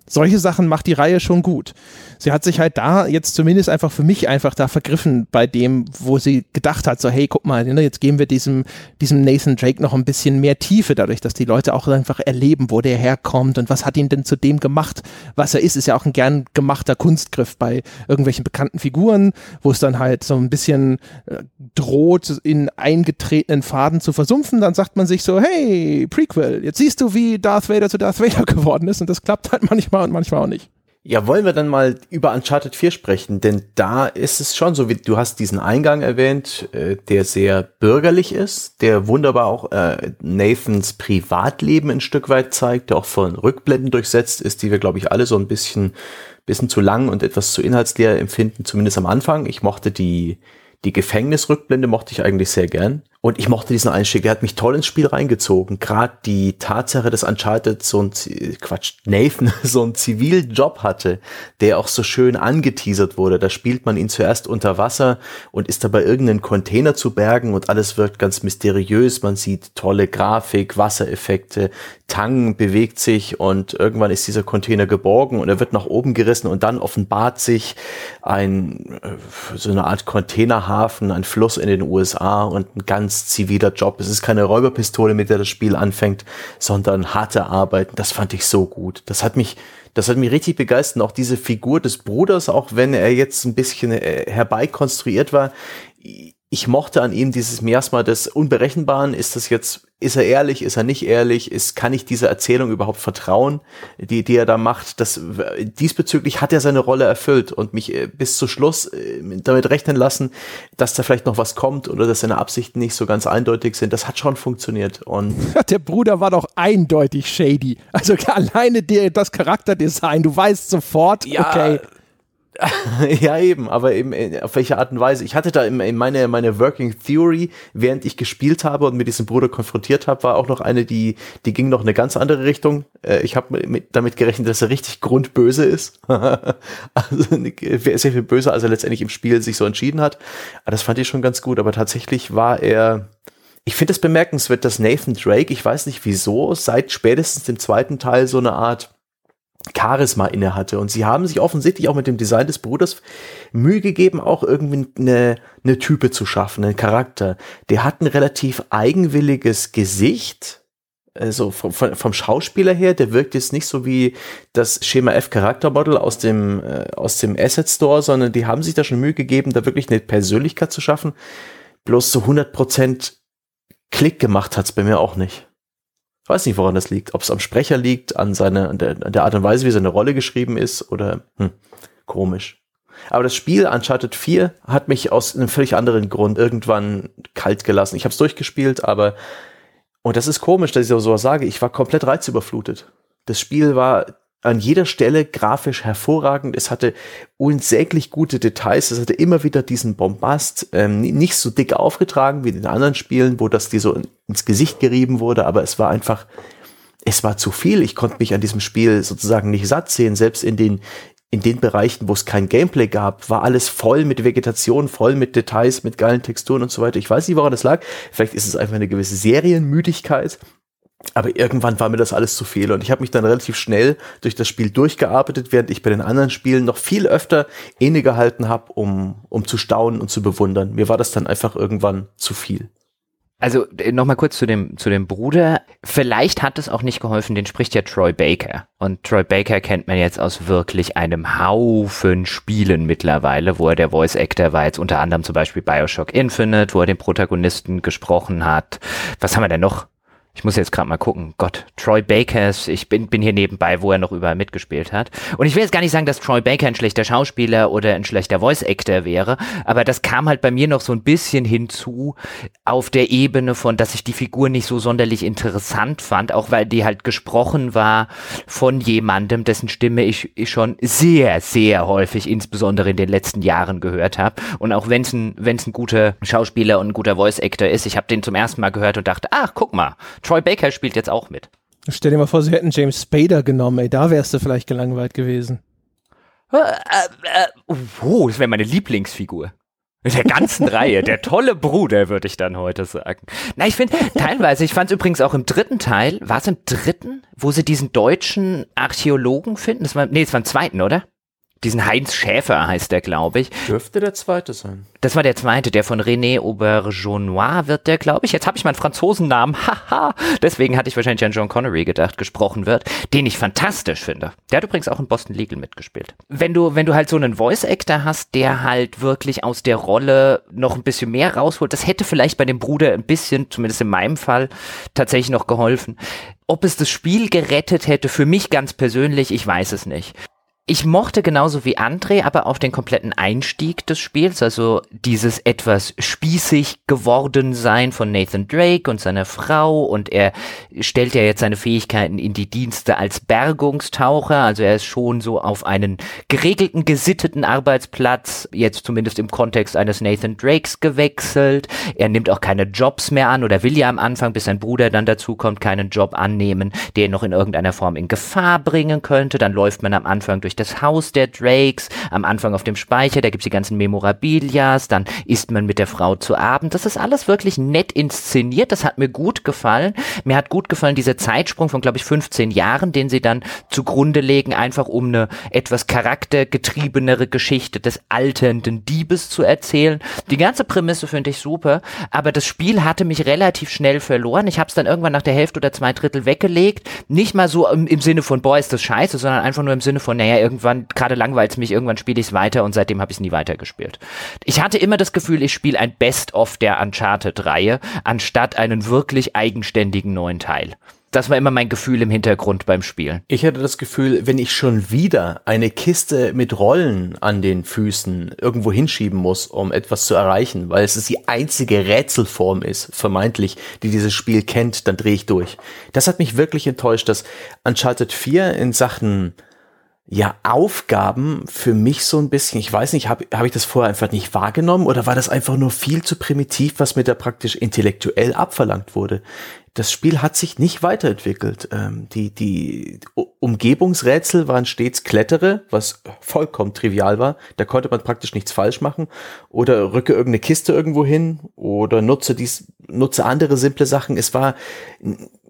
Solche Sachen macht die Reihe schon gut. Sie hat sich halt da jetzt zumindest einfach für mich einfach da vergriffen bei dem, wo sie gedacht hat, so hey, guck mal, ne, jetzt geben wir diesem, diesem Nathan Drake noch ein bisschen mehr Tiefe dadurch, dass die Leute auch einfach erleben, wo der herkommt und was hat ihn denn zu dem gemacht, was er ist, ist ja auch ein gern gemachter Kunstgriff bei irgendwelchen bekannten Figuren, wo es dann halt so ein bisschen äh, droht, in eingetretenen Faden zu versumpfen, dann sagt man sich so, hey, Prequel, jetzt siehst du, wie Darth Vader zu Darth Vader geworden ist und das klappt halt manchmal und manchmal auch nicht. Ja, wollen wir dann mal über Uncharted 4 sprechen, denn da ist es schon so, wie du hast diesen Eingang erwähnt, äh, der sehr bürgerlich ist, der wunderbar auch äh, Nathans Privatleben ein Stück weit zeigt, der auch von Rückblenden durchsetzt ist, die wir, glaube ich, alle so ein bisschen, bisschen zu lang und etwas zu inhaltsleer empfinden, zumindest am Anfang. Ich mochte die, Die Gefängnisrückblende mochte ich eigentlich sehr gern. Und ich mochte diesen Einstieg, der hat mich toll ins Spiel reingezogen. Gerade die Tatsache, dass Uncharted so ein, Quatsch, Nathan so einen Ziviljob hatte, der auch so schön angeteasert wurde. Da spielt man ihn zuerst unter Wasser und ist dabei irgendeinen Container zu bergen und alles wirkt ganz mysteriös. Man sieht tolle Grafik, Wassereffekte, Tang bewegt sich und irgendwann ist dieser Container geborgen und er wird nach oben gerissen und dann offenbart sich ein, äh, so eine Art Containerhafen, ein Fluss in den USA und ein ganz ganz ziviler Job. Es ist keine Räuberpistole, mit der das Spiel anfängt, sondern harte Arbeit. Das fand ich so gut. Das hat mich, das hat mich richtig begeistert. Auch diese Figur des Bruders, auch wenn er jetzt ein bisschen äh, herbeikonstruiert war ich mochte an ihm dieses Miasma des Unberechenbaren. Ist das jetzt, ist er ehrlich, ist er nicht ehrlich? Ist, kann ich dieser Erzählung überhaupt vertrauen, die, die er da macht? Das, diesbezüglich hat er seine Rolle erfüllt und mich äh, bis zu Schluss äh, damit rechnen lassen, dass da vielleicht noch was kommt oder dass seine Absichten nicht so ganz eindeutig sind. Das hat schon funktioniert und. Der Bruder war doch eindeutig shady. Also alleine der, das Charakterdesign, du weißt sofort, ja, okay ja, eben, aber eben äh, auf welche Art und Weise. Ich hatte da in, in meine, meine Working Theory, während ich gespielt habe und mit diesem Bruder konfrontiert habe, war auch noch eine, die, die ging noch eine ganz andere Richtung. Äh, ich habe damit gerechnet, dass er richtig grundböse ist. also sehr viel böser, als er letztendlich im Spiel sich so entschieden hat. Aber das fand ich schon ganz gut, aber tatsächlich war er. Ich finde es bemerkenswert, dass Nathan Drake, ich weiß nicht wieso, seit spätestens dem zweiten Teil so eine Art Charisma inne hatte. Und sie haben sich offensichtlich auch mit dem Design des Bruders Mühe gegeben, auch irgendwie eine, eine Type zu schaffen, einen Charakter. Der hat ein relativ eigenwilliges Gesicht, also vom, vom Schauspieler her, der wirkt jetzt nicht so wie das Schema F Charaktermodel aus dem, äh, aus dem Asset Store, sondern die haben sich da schon Mühe gegeben, da wirklich eine Persönlichkeit zu schaffen. Bloß so 100% Klick gemacht hat's bei mir auch nicht. Ich weiß nicht, woran das liegt. Ob es am Sprecher liegt, an, seine, an, der, an der Art und Weise, wie seine Rolle geschrieben ist oder hm, komisch. Aber das Spiel Uncharted 4 hat mich aus einem völlig anderen Grund irgendwann kalt gelassen. Ich habe es durchgespielt, aber und das ist komisch, dass ich so sage. Ich war komplett reizüberflutet. Das Spiel war an jeder Stelle grafisch hervorragend. Es hatte unsäglich gute Details. Es hatte immer wieder diesen Bombast, ähm, nicht so dick aufgetragen wie in den anderen Spielen, wo das dir so ins Gesicht gerieben wurde, aber es war einfach, es war zu viel. Ich konnte mich an diesem Spiel sozusagen nicht satt sehen. Selbst in den, in den Bereichen, wo es kein Gameplay gab, war alles voll mit Vegetation, voll mit Details, mit geilen Texturen und so weiter. Ich weiß nicht, woran das lag. Vielleicht ist es einfach eine gewisse Serienmüdigkeit. Aber irgendwann war mir das alles zu viel und ich habe mich dann relativ schnell durch das Spiel durchgearbeitet, während ich bei den anderen Spielen noch viel öfter innegehalten habe, um, um zu staunen und zu bewundern. Mir war das dann einfach irgendwann zu viel. Also äh, nochmal kurz zu dem, zu dem Bruder. Vielleicht hat es auch nicht geholfen, den spricht ja Troy Baker. Und Troy Baker kennt man jetzt aus wirklich einem Haufen Spielen mittlerweile, wo er der Voice Actor war, jetzt unter anderem zum Beispiel Bioshock Infinite, wo er den Protagonisten gesprochen hat. Was haben wir denn noch? Ich muss jetzt gerade mal gucken, Gott, Troy Bakers, ich bin, bin hier nebenbei, wo er noch überall mitgespielt hat. Und ich will jetzt gar nicht sagen, dass Troy Baker ein schlechter Schauspieler oder ein schlechter Voice-Actor wäre, aber das kam halt bei mir noch so ein bisschen hinzu auf der Ebene von, dass ich die Figur nicht so sonderlich interessant fand, auch weil die halt gesprochen war von jemandem, dessen Stimme ich, ich schon sehr, sehr häufig, insbesondere in den letzten Jahren gehört habe. Und auch wenn es ein, wenn's ein guter Schauspieler und ein guter Voice-Actor ist, ich habe den zum ersten Mal gehört und dachte, ach, guck mal, Troy Baker spielt jetzt auch mit. Stell dir mal vor, sie hätten James Spader genommen, ey, da wärst du vielleicht gelangweilt gewesen. Äh, äh, äh, oh, das wäre meine Lieblingsfigur. Der ganzen Reihe. Der tolle Bruder, würde ich dann heute sagen. Na, ich finde, teilweise, ich fand es übrigens auch im dritten Teil, war es im dritten, wo sie diesen deutschen Archäologen finden? Das war, nee, es war im zweiten, oder? Diesen Heinz Schäfer heißt der, glaube ich. Dürfte der zweite sein. Das war der zweite, der von René Auberjonois wird der, glaube ich. Jetzt habe ich meinen Franzosennamen, haha. Deswegen hatte ich wahrscheinlich an John Connery gedacht, gesprochen wird, den ich fantastisch finde. Der hat übrigens auch in Boston Legal mitgespielt. Wenn du, wenn du halt so einen Voice-Actor hast, der halt wirklich aus der Rolle noch ein bisschen mehr rausholt, das hätte vielleicht bei dem Bruder ein bisschen, zumindest in meinem Fall, tatsächlich noch geholfen. Ob es das Spiel gerettet hätte, für mich ganz persönlich, ich weiß es nicht Ich mochte genauso wie André aber auch den kompletten Einstieg des Spiels, also dieses etwas spießig geworden sein von Nathan Drake und seiner Frau und er stellt ja jetzt seine Fähigkeiten in die Dienste als Bergungstaucher, also er ist schon so auf einen geregelten, gesitteten Arbeitsplatz, jetzt zumindest im Kontext eines Nathan Drakes gewechselt. Er nimmt auch keine Jobs mehr an oder will ja am Anfang, bis sein Bruder dann dazu kommt, keinen Job annehmen, der ihn noch in irgendeiner Form in Gefahr bringen könnte. Dann läuft man am Anfang durch durch das Haus der Drakes, am Anfang auf dem Speicher, da gibt's die ganzen Memorabilias, dann isst man mit der Frau zu Abend. Das ist alles wirklich nett inszeniert, das hat mir gut gefallen. Mir hat gut gefallen dieser Zeitsprung von, glaube ich, 15 Jahren, den sie dann zugrunde legen, einfach um eine etwas charaktergetriebenere Geschichte des alternden Diebes zu erzählen. Die ganze Prämisse finde ich super, aber das Spiel hatte mich relativ schnell verloren. Ich habe es dann irgendwann nach der Hälfte oder zwei Drittel weggelegt. Nicht mal so im, im Sinne von, boah, ist das scheiße, sondern einfach nur im Sinne von, naja, irgendwann, gerade langweilt es mich, irgendwann spiele ich es weiter und seitdem habe ich es nie weitergespielt. Ich hatte immer das Gefühl, ich spiele ein Best-of der Uncharted-Reihe, anstatt einen wirklich eigenständigen neuen Teil. Das war immer mein Gefühl im Hintergrund beim Spielen. Ich hatte das Gefühl, wenn ich schon wieder eine Kiste mit Rollen an den Füßen irgendwo hinschieben muss, um etwas zu erreichen, weil es die einzige Rätselform ist, vermeintlich, die dieses Spiel kennt, dann drehe ich durch. Das hat mich wirklich enttäuscht, dass Uncharted 4 in Sachen ja, Aufgaben für mich so ein bisschen, ich weiß nicht, habe hab ich das vorher einfach nicht wahrgenommen oder war das einfach nur viel zu primitiv, was mir da praktisch intellektuell abverlangt wurde? Das Spiel hat sich nicht weiterentwickelt. Ähm, die, die Umgebungsrätsel waren stets Klettere, was vollkommen trivial war. Da konnte man praktisch nichts falsch machen. Oder rücke irgendeine Kiste irgendwo hin oder nutze dies, nutze andere simple Sachen. Es war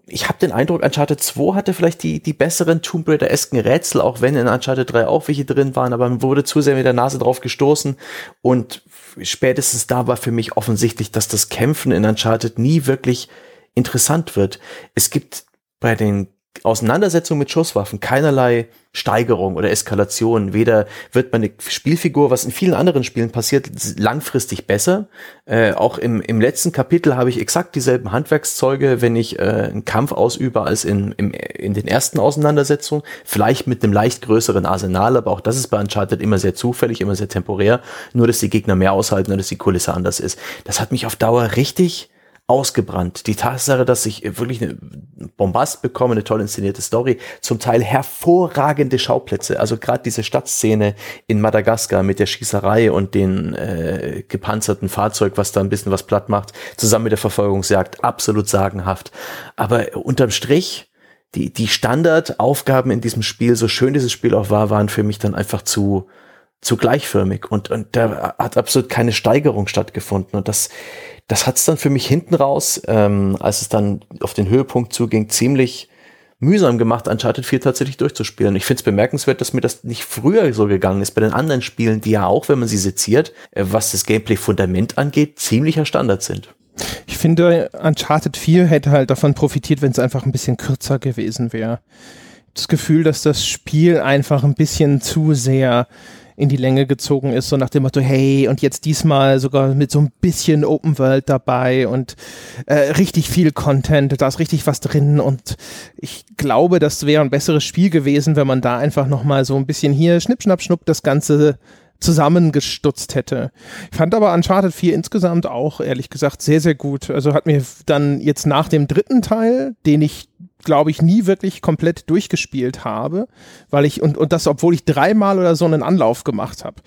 ich habe den Eindruck, Uncharted 2 hatte vielleicht die, die besseren Tomb Raider-esken Rätsel, auch wenn in Uncharted 3 auch welche drin waren, aber man wurde zu sehr mit der Nase drauf gestoßen und spätestens da war für mich offensichtlich, dass das Kämpfen in Uncharted nie wirklich interessant wird. Es gibt bei den Auseinandersetzung mit Schusswaffen keinerlei Steigerung oder Eskalation. Weder wird meine Spielfigur, was in vielen anderen Spielen passiert, langfristig besser. Äh, auch im, im letzten Kapitel habe ich exakt dieselben Handwerkszeuge, wenn ich äh, einen Kampf ausübe, als in, im, in den ersten Auseinandersetzungen. Vielleicht mit einem leicht größeren Arsenal, aber auch das ist bei Uncharted immer sehr zufällig, immer sehr temporär. Nur, dass die Gegner mehr aushalten und dass die Kulisse anders ist. Das hat mich auf Dauer richtig ausgebrannt. Die Tatsache, dass ich wirklich eine Bombast bekomme, eine toll inszenierte Story, zum Teil hervorragende Schauplätze. Also gerade diese Stadtszene in Madagaskar mit der Schießerei und den äh, gepanzerten Fahrzeug, was da ein bisschen was platt macht, zusammen mit der Verfolgungsjagd, absolut sagenhaft. Aber unterm Strich, die, die Standardaufgaben in diesem Spiel, so schön dieses Spiel auch war, waren für mich dann einfach zu, zu gleichförmig und, und da hat absolut keine Steigerung stattgefunden. Und das, das hat es dann für mich hinten raus, ähm, als es dann auf den Höhepunkt zuging, ziemlich mühsam gemacht, Uncharted 4 tatsächlich durchzuspielen. Ich finde es bemerkenswert, dass mir das nicht früher so gegangen ist bei den anderen Spielen, die ja auch, wenn man sie seziert, äh, was das Gameplay-Fundament angeht, ziemlicher Standard sind. Ich finde, Uncharted 4 hätte halt davon profitiert, wenn es einfach ein bisschen kürzer gewesen wäre. Das Gefühl, dass das Spiel einfach ein bisschen zu sehr in die Länge gezogen ist, so nach dem Motto, hey, und jetzt diesmal sogar mit so ein bisschen Open World dabei und äh, richtig viel Content, da ist richtig was drin und ich glaube, das wäre ein besseres Spiel gewesen, wenn man da einfach nochmal so ein bisschen hier schnipp, schnapp, schnupp das Ganze zusammengestutzt hätte. Ich fand aber Uncharted 4 insgesamt auch, ehrlich gesagt, sehr, sehr gut. Also hat mir dann jetzt nach dem dritten Teil, den ich glaube ich, nie wirklich komplett durchgespielt habe, weil ich, und, und das, obwohl ich dreimal oder so einen Anlauf gemacht habe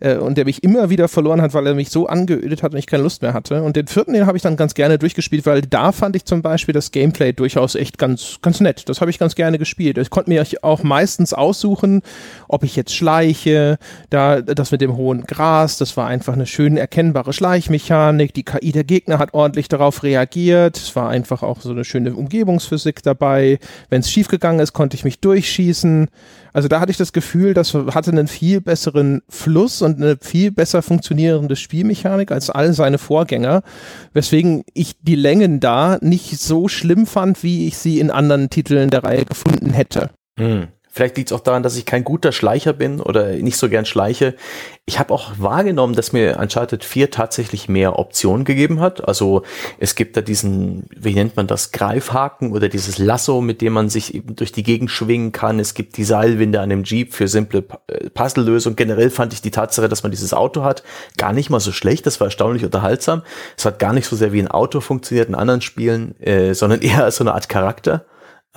äh, und der mich immer wieder verloren hat, weil er mich so angeödet hat und ich keine Lust mehr hatte. Und den vierten, den habe ich dann ganz gerne durchgespielt, weil da fand ich zum Beispiel das Gameplay durchaus echt ganz, ganz nett. Das habe ich ganz gerne gespielt. Ich konnte mir auch meistens aussuchen, ob ich jetzt schleiche, da das mit dem hohen Gras, das war einfach eine schön erkennbare Schleichmechanik. Die KI der Gegner hat ordentlich darauf reagiert. Es war einfach auch so eine schöne Umgebungsphysik dabei. Wenn es schiefgegangen ist, konnte ich mich durchschießen. Also da hatte ich das Gefühl, das hatte einen viel besseren Fluss und eine viel besser funktionierende Spielmechanik als all seine Vorgänger, weswegen ich die Längen da nicht so schlimm fand, wie ich sie in anderen Titeln der Reihe gefunden hätte. Hm Vielleicht liegt es auch daran, dass ich kein guter Schleicher bin oder nicht so gern schleiche. Ich habe auch wahrgenommen, dass mir Uncharted 4 tatsächlich mehr Optionen gegeben hat. Also es gibt da diesen, wie nennt man das, Greifhaken oder dieses Lasso, mit dem man sich eben durch die Gegend schwingen kann. Es gibt die Seilwinde an dem Jeep für simple äh, Puzzle-Lösungen. Generell fand ich die Tatsache, dass man dieses Auto hat, gar nicht mal so schlecht. Das war erstaunlich unterhaltsam. Es hat gar nicht so sehr wie ein Auto funktioniert in anderen Spielen, äh, sondern eher als so eine Art Charakter.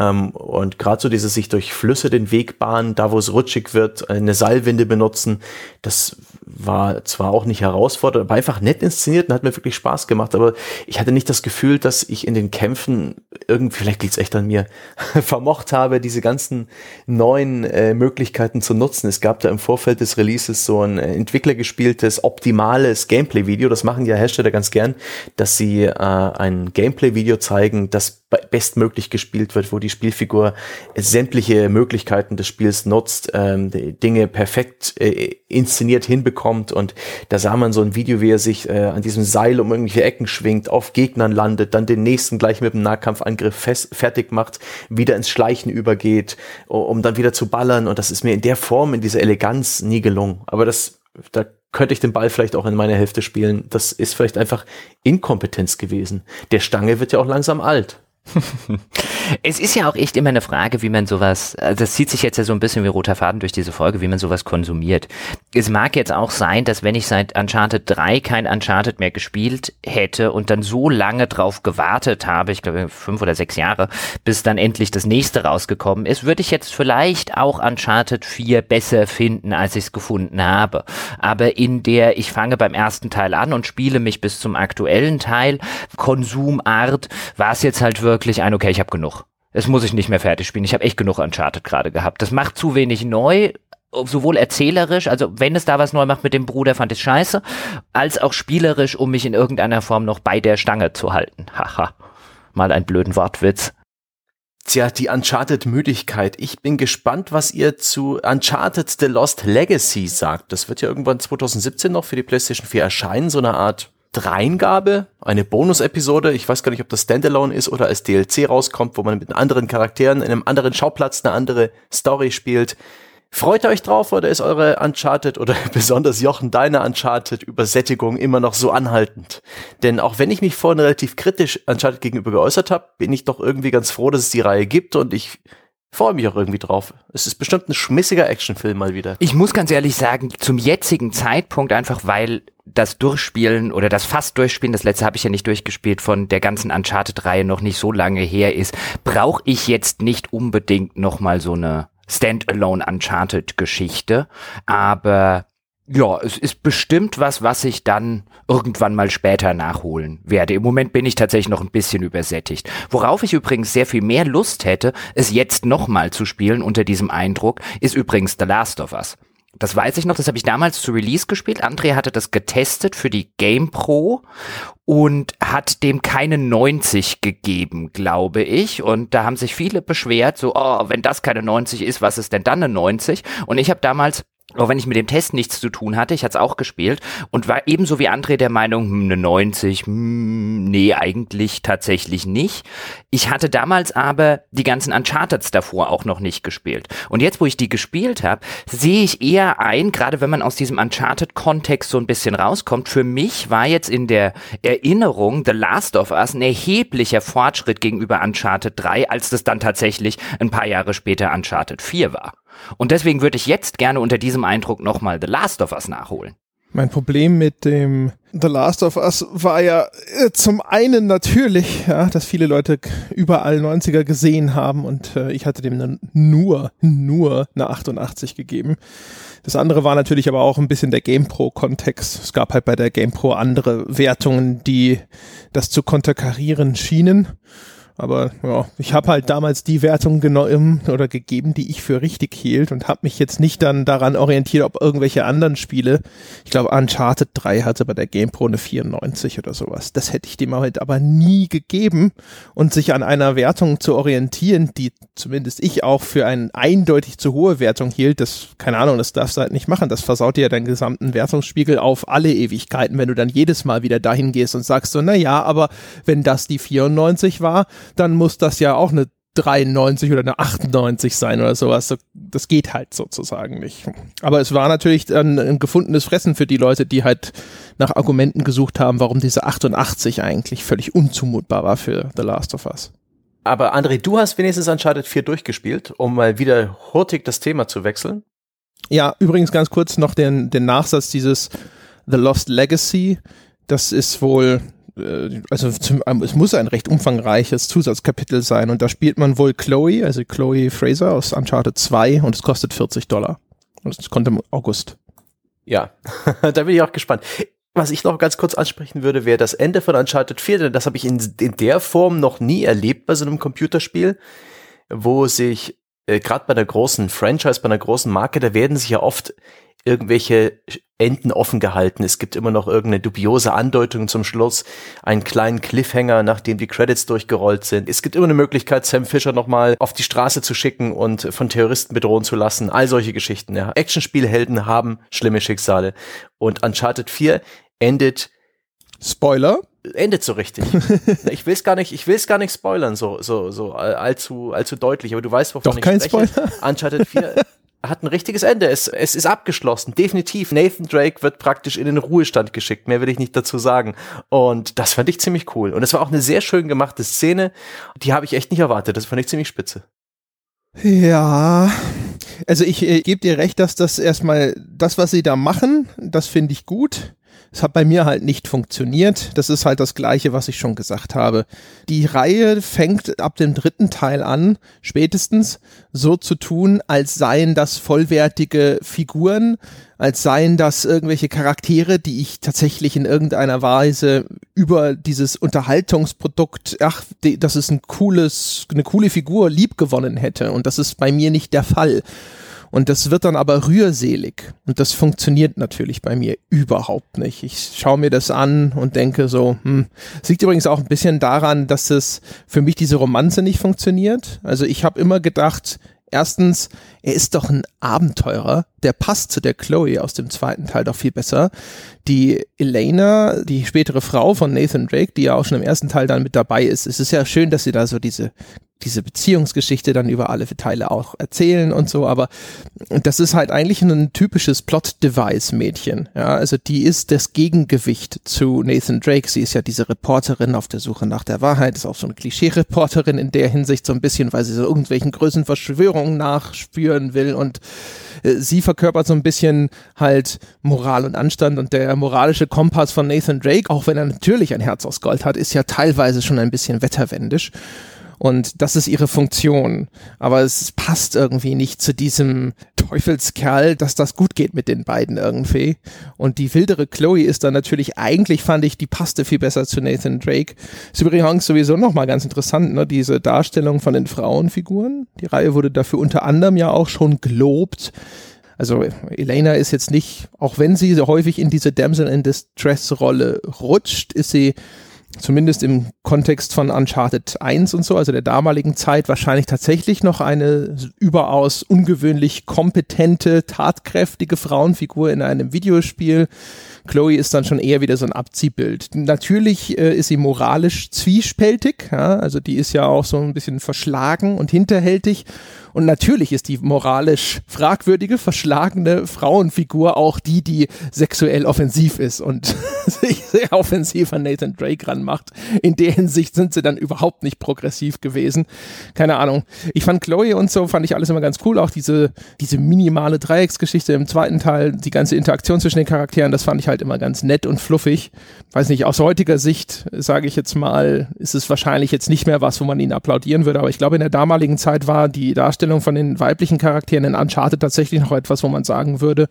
Ähm, und gerade so dieses sich durch Flüsse den Weg bahnen, da wo es rutschig wird, eine Seilwinde benutzen, das war zwar auch nicht herausfordernd, aber einfach nett inszeniert und hat mir wirklich Spaß gemacht. Aber ich hatte nicht das Gefühl, dass ich in den Kämpfen irgendwie, vielleicht liegt es echt an mir, vermocht habe, diese ganzen neuen äh, Möglichkeiten zu nutzen. Es gab da im Vorfeld des Releases so ein äh, entwicklergespieltes, optimales Gameplay-Video. Das machen ja Hersteller ganz gern, dass sie äh, ein Gameplay-Video zeigen, das bestmöglich gespielt wird, wo die Spielfigur sämtliche Möglichkeiten des Spiels nutzt, ähm, Dinge perfekt äh, inszeniert hinbekommt und da sah man so ein Video, wie er sich äh, an diesem Seil um irgendwelche Ecken schwingt, auf Gegnern landet, dann den nächsten gleich mit dem Nahkampfangriff fest, fertig macht, wieder ins Schleichen übergeht, um dann wieder zu ballern und das ist mir in der Form, in dieser Eleganz nie gelungen. Aber das, da könnte ich den Ball vielleicht auch in meine Hälfte spielen. Das ist vielleicht einfach Inkompetenz gewesen. Der Stange wird ja auch langsam alt. es ist ja auch echt immer eine Frage, wie man sowas, also das zieht sich jetzt ja so ein bisschen wie roter Faden durch diese Folge, wie man sowas konsumiert. Es mag jetzt auch sein, dass wenn ich seit Uncharted 3 kein Uncharted mehr gespielt hätte und dann so lange drauf gewartet habe, ich glaube fünf oder sechs Jahre, bis dann endlich das nächste rausgekommen ist, würde ich jetzt vielleicht auch Uncharted 4 besser finden, als ich es gefunden habe. Aber in der, ich fange beim ersten Teil an und spiele mich bis zum aktuellen Teil, Konsumart, war es jetzt halt wirklich ein, okay, ich habe genug. Es muss ich nicht mehr fertig spielen. Ich habe echt genug Uncharted gerade gehabt. Das macht zu wenig neu, sowohl erzählerisch, also wenn es da was neu macht mit dem Bruder, fand ich scheiße, als auch spielerisch, um mich in irgendeiner Form noch bei der Stange zu halten. Haha. Mal einen blöden Wortwitz. Tja, die Uncharted-Müdigkeit. Ich bin gespannt, was ihr zu Uncharted The Lost Legacy sagt. Das wird ja irgendwann 2017 noch für die PlayStation 4 erscheinen, so eine Art Dreingabe, eine Bonus-Episode. Ich weiß gar nicht, ob das Standalone ist oder als DLC rauskommt, wo man mit anderen Charakteren in einem anderen Schauplatz eine andere Story spielt. Freut ihr euch drauf oder ist eure Uncharted oder besonders Jochen deine Uncharted Übersättigung immer noch so anhaltend? Denn auch wenn ich mich vorhin relativ kritisch Uncharted gegenüber geäußert habe, bin ich doch irgendwie ganz froh, dass es die Reihe gibt und ich freue mich auch irgendwie drauf. Es ist bestimmt ein schmissiger Actionfilm mal wieder. Ich muss ganz ehrlich sagen, zum jetzigen Zeitpunkt einfach, weil das Durchspielen oder das fast Durchspielen, das letzte habe ich ja nicht durchgespielt, von der ganzen Uncharted-Reihe noch nicht so lange her ist, brauche ich jetzt nicht unbedingt nochmal so eine Standalone Uncharted-Geschichte. Aber ja, es ist bestimmt was, was ich dann irgendwann mal später nachholen werde. Im Moment bin ich tatsächlich noch ein bisschen übersättigt. Worauf ich übrigens sehr viel mehr Lust hätte, es jetzt nochmal zu spielen unter diesem Eindruck, ist übrigens The Last of Us. Das weiß ich noch, das habe ich damals zu Release gespielt. André hatte das getestet für die Game Pro und hat dem keine 90 gegeben, glaube ich. Und da haben sich viele beschwert, so, oh, wenn das keine 90 ist, was ist denn dann eine 90? Und ich habe damals auch wenn ich mit dem Test nichts zu tun hatte, ich hatte es auch gespielt und war ebenso wie André der Meinung, hm, eine 90, hm, nee, eigentlich tatsächlich nicht. Ich hatte damals aber die ganzen Uncharteds davor auch noch nicht gespielt. Und jetzt, wo ich die gespielt habe, sehe ich eher ein, gerade wenn man aus diesem Uncharted-Kontext so ein bisschen rauskommt, für mich war jetzt in der Erinnerung The Last of Us ein erheblicher Fortschritt gegenüber Uncharted 3, als das dann tatsächlich ein paar Jahre später Uncharted 4 war. Und deswegen würde ich jetzt gerne unter diesem Eindruck nochmal The Last of Us nachholen. Mein Problem mit dem The Last of Us war ja äh, zum einen natürlich, ja, dass viele Leute überall 90er gesehen haben und äh, ich hatte dem dann nur, nur eine 88 gegeben. Das andere war natürlich aber auch ein bisschen der GamePro-Kontext. Es gab halt bei der GamePro andere Wertungen, die das zu konterkarieren schienen. Aber ja, ich habe halt damals die Wertung genommen oder gegeben, die ich für richtig hielt und habe mich jetzt nicht dann daran orientiert, ob irgendwelche anderen Spiele. Ich glaube, Uncharted 3 hatte bei der GamePro eine 94 oder sowas. Das hätte ich dem halt aber nie gegeben. Und sich an einer Wertung zu orientieren, die zumindest ich auch für eine eindeutig zu hohe Wertung hielt, das, keine Ahnung, das darfst du halt nicht machen. Das versaut dir ja deinen gesamten Wertungsspiegel auf alle Ewigkeiten, wenn du dann jedes Mal wieder dahin gehst und sagst so, na ja, aber wenn das die 94 war, dann muss das ja auch eine 93 oder eine 98 sein oder sowas. Das geht halt sozusagen nicht. Aber es war natürlich ein, ein gefundenes Fressen für die Leute, die halt nach Argumenten gesucht haben, warum diese 88 eigentlich völlig unzumutbar war für The Last of Us. Aber André, du hast wenigstens Uncharted 4 durchgespielt, um mal wieder hurtig das Thema zu wechseln. Ja, übrigens ganz kurz noch den, den Nachsatz dieses The Lost Legacy. Das ist wohl also zum, ähm, es muss ein recht umfangreiches Zusatzkapitel sein und da spielt man wohl Chloe, also Chloe Fraser aus Uncharted 2 und es kostet 40 Dollar. Und es kommt im August. Ja, da bin ich auch gespannt. Was ich noch ganz kurz ansprechen würde, wäre das Ende von Uncharted 4, denn das habe ich in, in der Form noch nie erlebt bei so einem Computerspiel, wo sich äh, gerade bei einer großen Franchise, bei einer großen Marke, da werden sich ja oft irgendwelche Enden offen gehalten. Es gibt immer noch irgendeine dubiose Andeutung zum Schluss, einen kleinen Cliffhanger, nachdem die Credits durchgerollt sind. Es gibt immer eine Möglichkeit, Sam Fisher nochmal auf die Straße zu schicken und von Terroristen bedrohen zu lassen. All solche Geschichten. Ja. Actionspielhelden haben schlimme Schicksale. Und Uncharted 4 endet Spoiler? endet so richtig. ich will es gar nicht, ich will es gar nicht spoilern, so so so allzu allzu deutlich, aber du weißt, wovon Doch ich kein spreche. Spoiler. Uncharted 4 hat ein richtiges Ende. Es, es ist abgeschlossen, definitiv. Nathan Drake wird praktisch in den Ruhestand geschickt. Mehr will ich nicht dazu sagen. Und das fand ich ziemlich cool. Und es war auch eine sehr schön gemachte Szene. Die habe ich echt nicht erwartet. Das fand ich ziemlich spitze. Ja, also ich äh, gebe dir recht, dass das erstmal das, was sie da machen, das finde ich gut. Es hat bei mir halt nicht funktioniert. Das ist halt das Gleiche, was ich schon gesagt habe. Die Reihe fängt ab dem dritten Teil an, spätestens so zu tun, als seien das vollwertige Figuren, als seien das irgendwelche Charaktere, die ich tatsächlich in irgendeiner Weise über dieses Unterhaltungsprodukt, ach, das ist ein cooles, eine coole Figur liebgewonnen hätte. Und das ist bei mir nicht der Fall. Und das wird dann aber rührselig. Und das funktioniert natürlich bei mir überhaupt nicht. Ich schaue mir das an und denke so, hm. Es liegt übrigens auch ein bisschen daran, dass es für mich diese Romanze nicht funktioniert. Also ich habe immer gedacht, Erstens, er ist doch ein Abenteurer, der passt zu der Chloe aus dem zweiten Teil doch viel besser. Die Elena, die spätere Frau von Nathan Drake, die ja auch schon im ersten Teil dann mit dabei ist, es ist ja schön, dass sie da so diese diese Beziehungsgeschichte dann über alle Teile auch erzählen und so, aber das ist halt eigentlich ein typisches Plot-Device-Mädchen. Ja, also die ist das Gegengewicht zu Nathan Drake. Sie ist ja diese Reporterin auf der Suche nach der Wahrheit, ist auch so eine Klischee-Reporterin in der Hinsicht so ein bisschen, weil sie so irgendwelchen größeren Verschwörungen nachspüren will und äh, sie verkörpert so ein bisschen halt Moral und Anstand und der moralische Kompass von Nathan Drake, auch wenn er natürlich ein Herz aus Gold hat, ist ja teilweise schon ein bisschen wetterwendisch. Und das ist ihre Funktion. Aber es passt irgendwie nicht zu diesem Teufelskerl, dass das gut geht mit den beiden irgendwie. Und die wildere Chloe ist dann natürlich, eigentlich fand ich, die passte viel besser zu Nathan Drake. Ist übrigens sowieso nochmal ganz interessant, ne, diese Darstellung von den Frauenfiguren. Die Reihe wurde dafür unter anderem ja auch schon gelobt. Also Elena ist jetzt nicht, auch wenn sie so häufig in diese Damsel in Distress Rolle rutscht, ist sie zumindest im Kontext von Uncharted 1 und so, also der damaligen Zeit, wahrscheinlich tatsächlich noch eine überaus ungewöhnlich kompetente, tatkräftige Frauenfigur in einem Videospiel. Chloe ist dann schon eher wieder so ein Abziehbild. Natürlich äh, ist sie moralisch zwiespältig, ja, also die ist ja auch so ein bisschen verschlagen und hinterhältig und natürlich ist die moralisch fragwürdige, verschlagene Frauenfigur auch die, die sexuell offensiv ist und sich sehr offensiv an Nathan Drake ranmacht. In der Hinsicht sind sie dann überhaupt nicht progressiv gewesen. Keine Ahnung. Ich fand Chloe und so, fand ich alles immer ganz cool. Auch diese, diese minimale Dreiecksgeschichte im zweiten Teil, die ganze Interaktion zwischen den Charakteren, das fand ich halt immer ganz nett und fluffig. Weiß nicht, aus heutiger Sicht, sage ich jetzt mal, ist es wahrscheinlich jetzt nicht mehr was, wo man ihn applaudieren würde. Aber ich glaube, in der damaligen Zeit war die Darstellung Darstellung von den weiblichen Charakteren in Uncharted tatsächlich noch etwas, wo man sagen würde,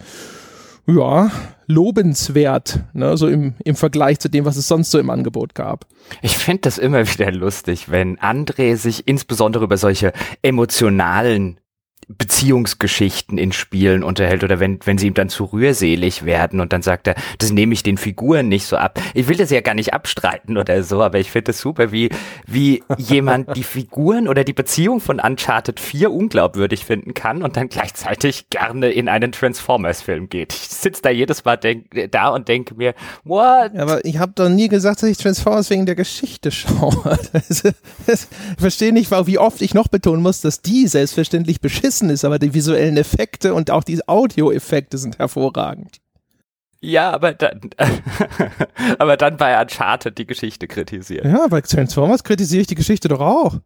ja, lobenswert, ne, so im, im Vergleich zu dem, was es sonst so im Angebot gab. Ich finde das immer wieder lustig, wenn André sich insbesondere über solche emotionalen Beziehungsgeschichten in Spielen unterhält oder wenn, wenn sie ihm dann zu rührselig werden und dann sagt er, das nehme ich den Figuren nicht so ab. Ich will das ja gar nicht abstreiten oder so, aber ich finde es super, wie, wie jemand die Figuren oder die Beziehung von Uncharted 4 unglaubwürdig finden kann und dann gleichzeitig gerne in einen Transformers-Film geht. Ich sitze da jedes Mal denk, da und denke mir, what? Aber ich habe doch nie gesagt, dass ich Transformers wegen der Geschichte schaue. ich verstehe nicht, wie oft ich noch betonen muss, dass die selbstverständlich beschissen ist, aber die visuellen Effekte und auch die Audioeffekte sind hervorragend. Ja, aber dann, aber dann bei Uncharted die Geschichte kritisiert. Ja, bei Transformers kritisiere ich die Geschichte doch auch.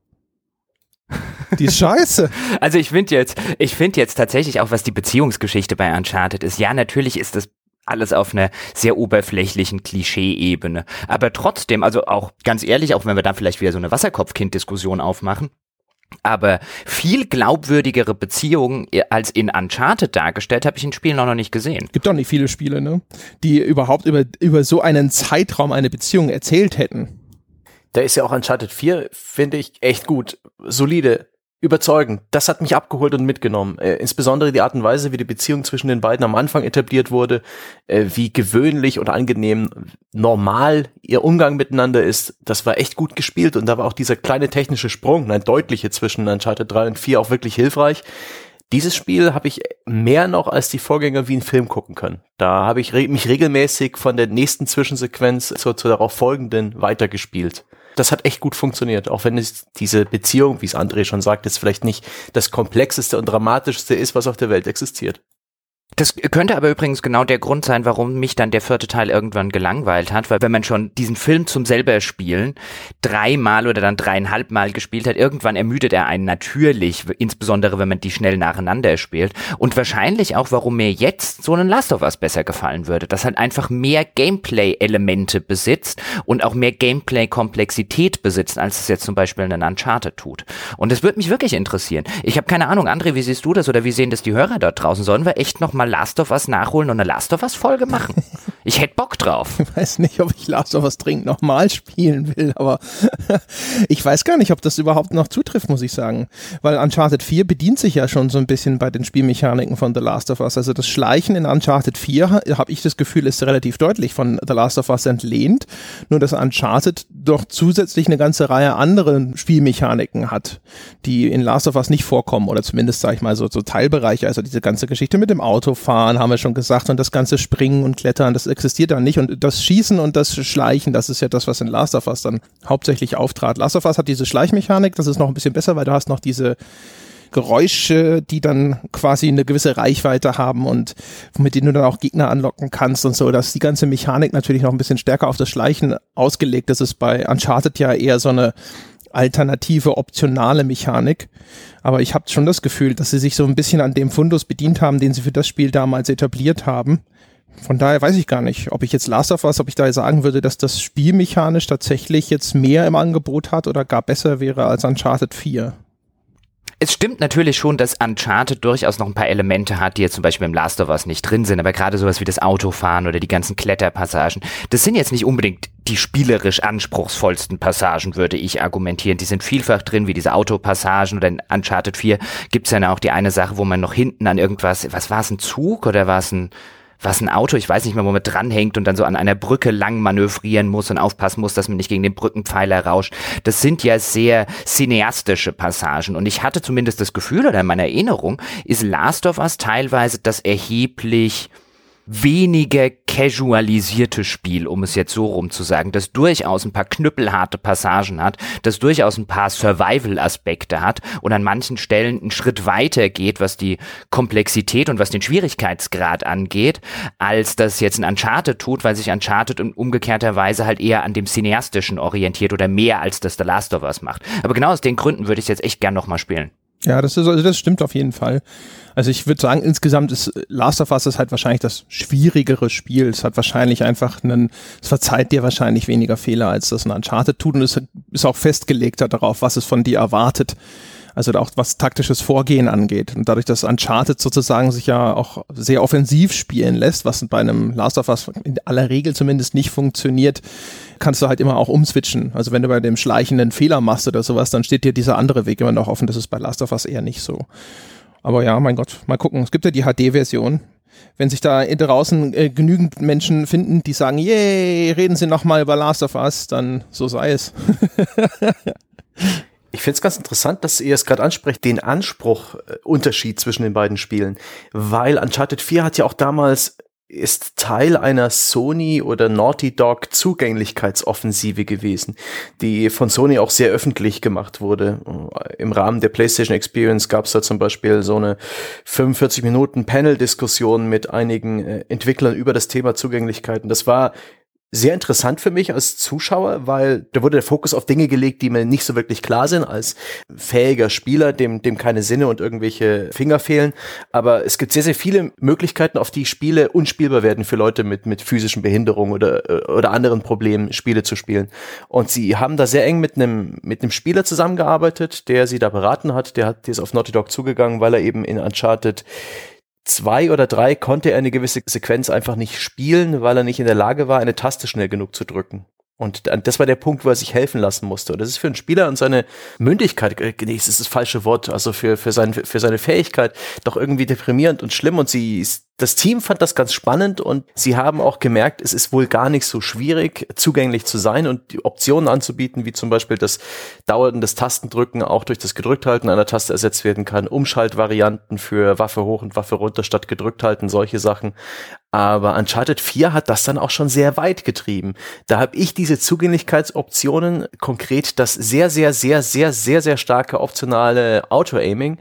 Die ist scheiße. Also ich finde jetzt, ich finde jetzt tatsächlich auch, was die Beziehungsgeschichte bei Uncharted ist. Ja, natürlich ist das alles auf einer sehr oberflächlichen Klischee-Ebene. Aber trotzdem, also auch ganz ehrlich, auch wenn wir da vielleicht wieder so eine Wasserkopfkind-Diskussion aufmachen, aber viel glaubwürdigere Beziehungen als in Uncharted dargestellt habe ich in Spielen auch noch nicht gesehen. Gibt auch nicht viele Spiele, ne? Die überhaupt über, über so einen Zeitraum eine Beziehung erzählt hätten. Da ist ja auch Uncharted 4, finde ich, echt gut. Solide, überzeugend. Das hat mich abgeholt und mitgenommen. Äh, insbesondere die Art und Weise, wie die Beziehung zwischen den beiden am Anfang etabliert wurde, äh, wie gewöhnlich und angenehm normal ihr Umgang miteinander ist. Das war echt gut gespielt und da war auch dieser kleine technische Sprung, ein deutliche zwischen Uncharted 3 und 4 auch wirklich hilfreich. Dieses Spiel habe ich mehr noch als die Vorgänger wie einen Film gucken können. Da habe ich re mich regelmäßig von der nächsten Zwischensequenz zur, zur darauf folgenden weitergespielt das hat echt gut funktioniert, auch wenn es diese Beziehung, wie es André schon sagt, jetzt vielleicht nicht das komplexeste und dramatischste ist, was auf der Welt existiert. Das könnte aber übrigens genau der Grund sein, warum mich dann der vierte Teil irgendwann gelangweilt hat, weil wenn man schon diesen Film zum selber spielen dreimal oder dann dreieinhalb Mal gespielt hat, irgendwann ermüdet er einen natürlich, insbesondere wenn man die schnell nacheinander spielt. Und wahrscheinlich auch, warum mir jetzt so ein Last of Us besser gefallen würde, das halt einfach mehr Gameplay-Elemente besitzt und auch mehr Gameplay-Komplexität besitzt, als es jetzt zum Beispiel in Uncharted tut. Und das würde mich wirklich interessieren. Ich habe keine Ahnung, André, wie siehst du das oder wie sehen das die Hörer dort draußen? Sollen wir echt noch mal Last of Us nachholen und eine Last of Us Folge machen. Ich hätte Bock drauf. Ich weiß nicht, ob ich Last of Us dringend nochmal spielen will, aber ich weiß gar nicht, ob das überhaupt noch zutrifft, muss ich sagen. Weil Uncharted 4 bedient sich ja schon so ein bisschen bei den Spielmechaniken von The Last of Us. Also das Schleichen in Uncharted 4, habe ich das Gefühl, ist relativ deutlich von The Last of Us entlehnt. Nur dass Uncharted doch zusätzlich eine ganze Reihe anderen Spielmechaniken hat, die in Last of Us nicht vorkommen oder zumindest, sag ich mal, so, so Teilbereiche. Also diese ganze Geschichte mit dem Auto fahren, haben wir schon gesagt, und das ganze Springen und Klettern, das existiert da nicht. Und das Schießen und das Schleichen, das ist ja das, was in Last of Us dann hauptsächlich auftrat. Last of Us hat diese Schleichmechanik, das ist noch ein bisschen besser, weil du hast noch diese Geräusche, die dann quasi eine gewisse Reichweite haben und mit denen du dann auch Gegner anlocken kannst und so, dass die ganze Mechanik natürlich noch ein bisschen stärker auf das Schleichen ausgelegt. Das ist bei Uncharted ja eher so eine alternative, optionale Mechanik. Aber ich habe schon das Gefühl, dass sie sich so ein bisschen an dem Fundus bedient haben, den sie für das Spiel damals etabliert haben. Von daher weiß ich gar nicht, ob ich jetzt Last of Us, ob ich da sagen würde, dass das Spiel mechanisch tatsächlich jetzt mehr im Angebot hat oder gar besser wäre als Uncharted 4. Es stimmt natürlich schon, dass Uncharted durchaus noch ein paar Elemente hat, die jetzt zum Beispiel im Last of Us nicht drin sind, aber gerade sowas wie das Autofahren oder die ganzen Kletterpassagen, das sind jetzt nicht unbedingt die spielerisch anspruchsvollsten Passagen, würde ich argumentieren. Die sind vielfach drin, wie diese Autopassagen oder in Uncharted 4 gibt es ja auch die eine Sache, wo man noch hinten an irgendwas, was war es, ein Zug oder war es ein was ein Auto, ich weiß nicht mehr, wo man dranhängt und dann so an einer Brücke lang manövrieren muss und aufpassen muss, dass man nicht gegen den Brückenpfeiler rauscht. Das sind ja sehr cineastische Passagen und ich hatte zumindest das Gefühl oder in meiner Erinnerung ist Last of Us teilweise das erheblich weniger casualisierte Spiel, um es jetzt so rum zu sagen, das durchaus ein paar knüppelharte Passagen hat, das durchaus ein paar Survival-Aspekte hat und an manchen Stellen einen Schritt weiter geht, was die Komplexität und was den Schwierigkeitsgrad angeht, als das jetzt ein Uncharted tut, weil sich Uncharted in umgekehrter Weise halt eher an dem Cineastischen orientiert oder mehr als das The Last of Us macht. Aber genau aus den Gründen würde ich es jetzt echt gern nochmal spielen. Ja, das ist, also das stimmt auf jeden Fall. Also ich würde sagen, insgesamt ist Last of Us ist halt wahrscheinlich das schwierigere Spiel. Es hat wahrscheinlich einfach einen, es verzeiht dir wahrscheinlich weniger Fehler, als das ein Uncharted tut und es ist auch festgelegter darauf, was es von dir erwartet. Also auch was taktisches Vorgehen angeht. Und dadurch, dass Uncharted sozusagen sich ja auch sehr offensiv spielen lässt, was bei einem Last of Us in aller Regel zumindest nicht funktioniert, kannst du halt immer auch umswitchen. Also wenn du bei dem schleichenden Fehler machst oder sowas, dann steht dir dieser andere Weg immer noch offen. Das ist bei Last of Us eher nicht so. Aber ja, mein Gott, mal gucken. Es gibt ja die HD-Version. Wenn sich da draußen äh, genügend Menschen finden, die sagen, yay, reden Sie nochmal über Last of Us, dann so sei es. Ich finde es ganz interessant, dass ihr es gerade ansprecht, den Anspruchunterschied zwischen den beiden Spielen. Weil Uncharted 4 hat ja auch damals ist Teil einer Sony oder Naughty Dog Zugänglichkeitsoffensive gewesen, die von Sony auch sehr öffentlich gemacht wurde. Im Rahmen der PlayStation Experience gab es da zum Beispiel so eine 45 Minuten Panel-Diskussion mit einigen äh, Entwicklern über das Thema Zugänglichkeiten. Das war sehr interessant für mich als Zuschauer, weil da wurde der Fokus auf Dinge gelegt, die mir nicht so wirklich klar sind als fähiger Spieler, dem, dem keine Sinne und irgendwelche Finger fehlen. Aber es gibt sehr, sehr viele Möglichkeiten, auf die Spiele unspielbar werden für Leute mit, mit physischen Behinderungen oder, oder anderen Problemen, Spiele zu spielen. Und sie haben da sehr eng mit einem, mit einem Spieler zusammengearbeitet, der sie da beraten hat. Der hat, der ist auf Naughty Dog zugegangen, weil er eben in Uncharted zwei oder drei konnte er eine gewisse Sequenz einfach nicht spielen, weil er nicht in der Lage war, eine Taste schnell genug zu drücken. Und das war der Punkt, wo er sich helfen lassen musste. Und das ist für einen Spieler und seine Mündigkeit, äh, nee, das ist das falsche Wort, also für, für, sein, für seine Fähigkeit doch irgendwie deprimierend und schlimm. Und sie, das Team fand das ganz spannend und sie haben auch gemerkt, es ist wohl gar nicht so schwierig, zugänglich zu sein und die Optionen anzubieten, wie zum Beispiel das Dauern des Tastendrücken auch durch das Gedrückthalten einer Taste ersetzt werden kann, Umschaltvarianten für Waffe hoch und Waffe runter statt gedrückt halten, solche Sachen. Aber Uncharted 4 hat das dann auch schon sehr weit getrieben. Da habe ich diese Zugänglichkeitsoptionen, konkret das sehr, sehr, sehr, sehr, sehr, sehr starke optionale Auto-Aiming,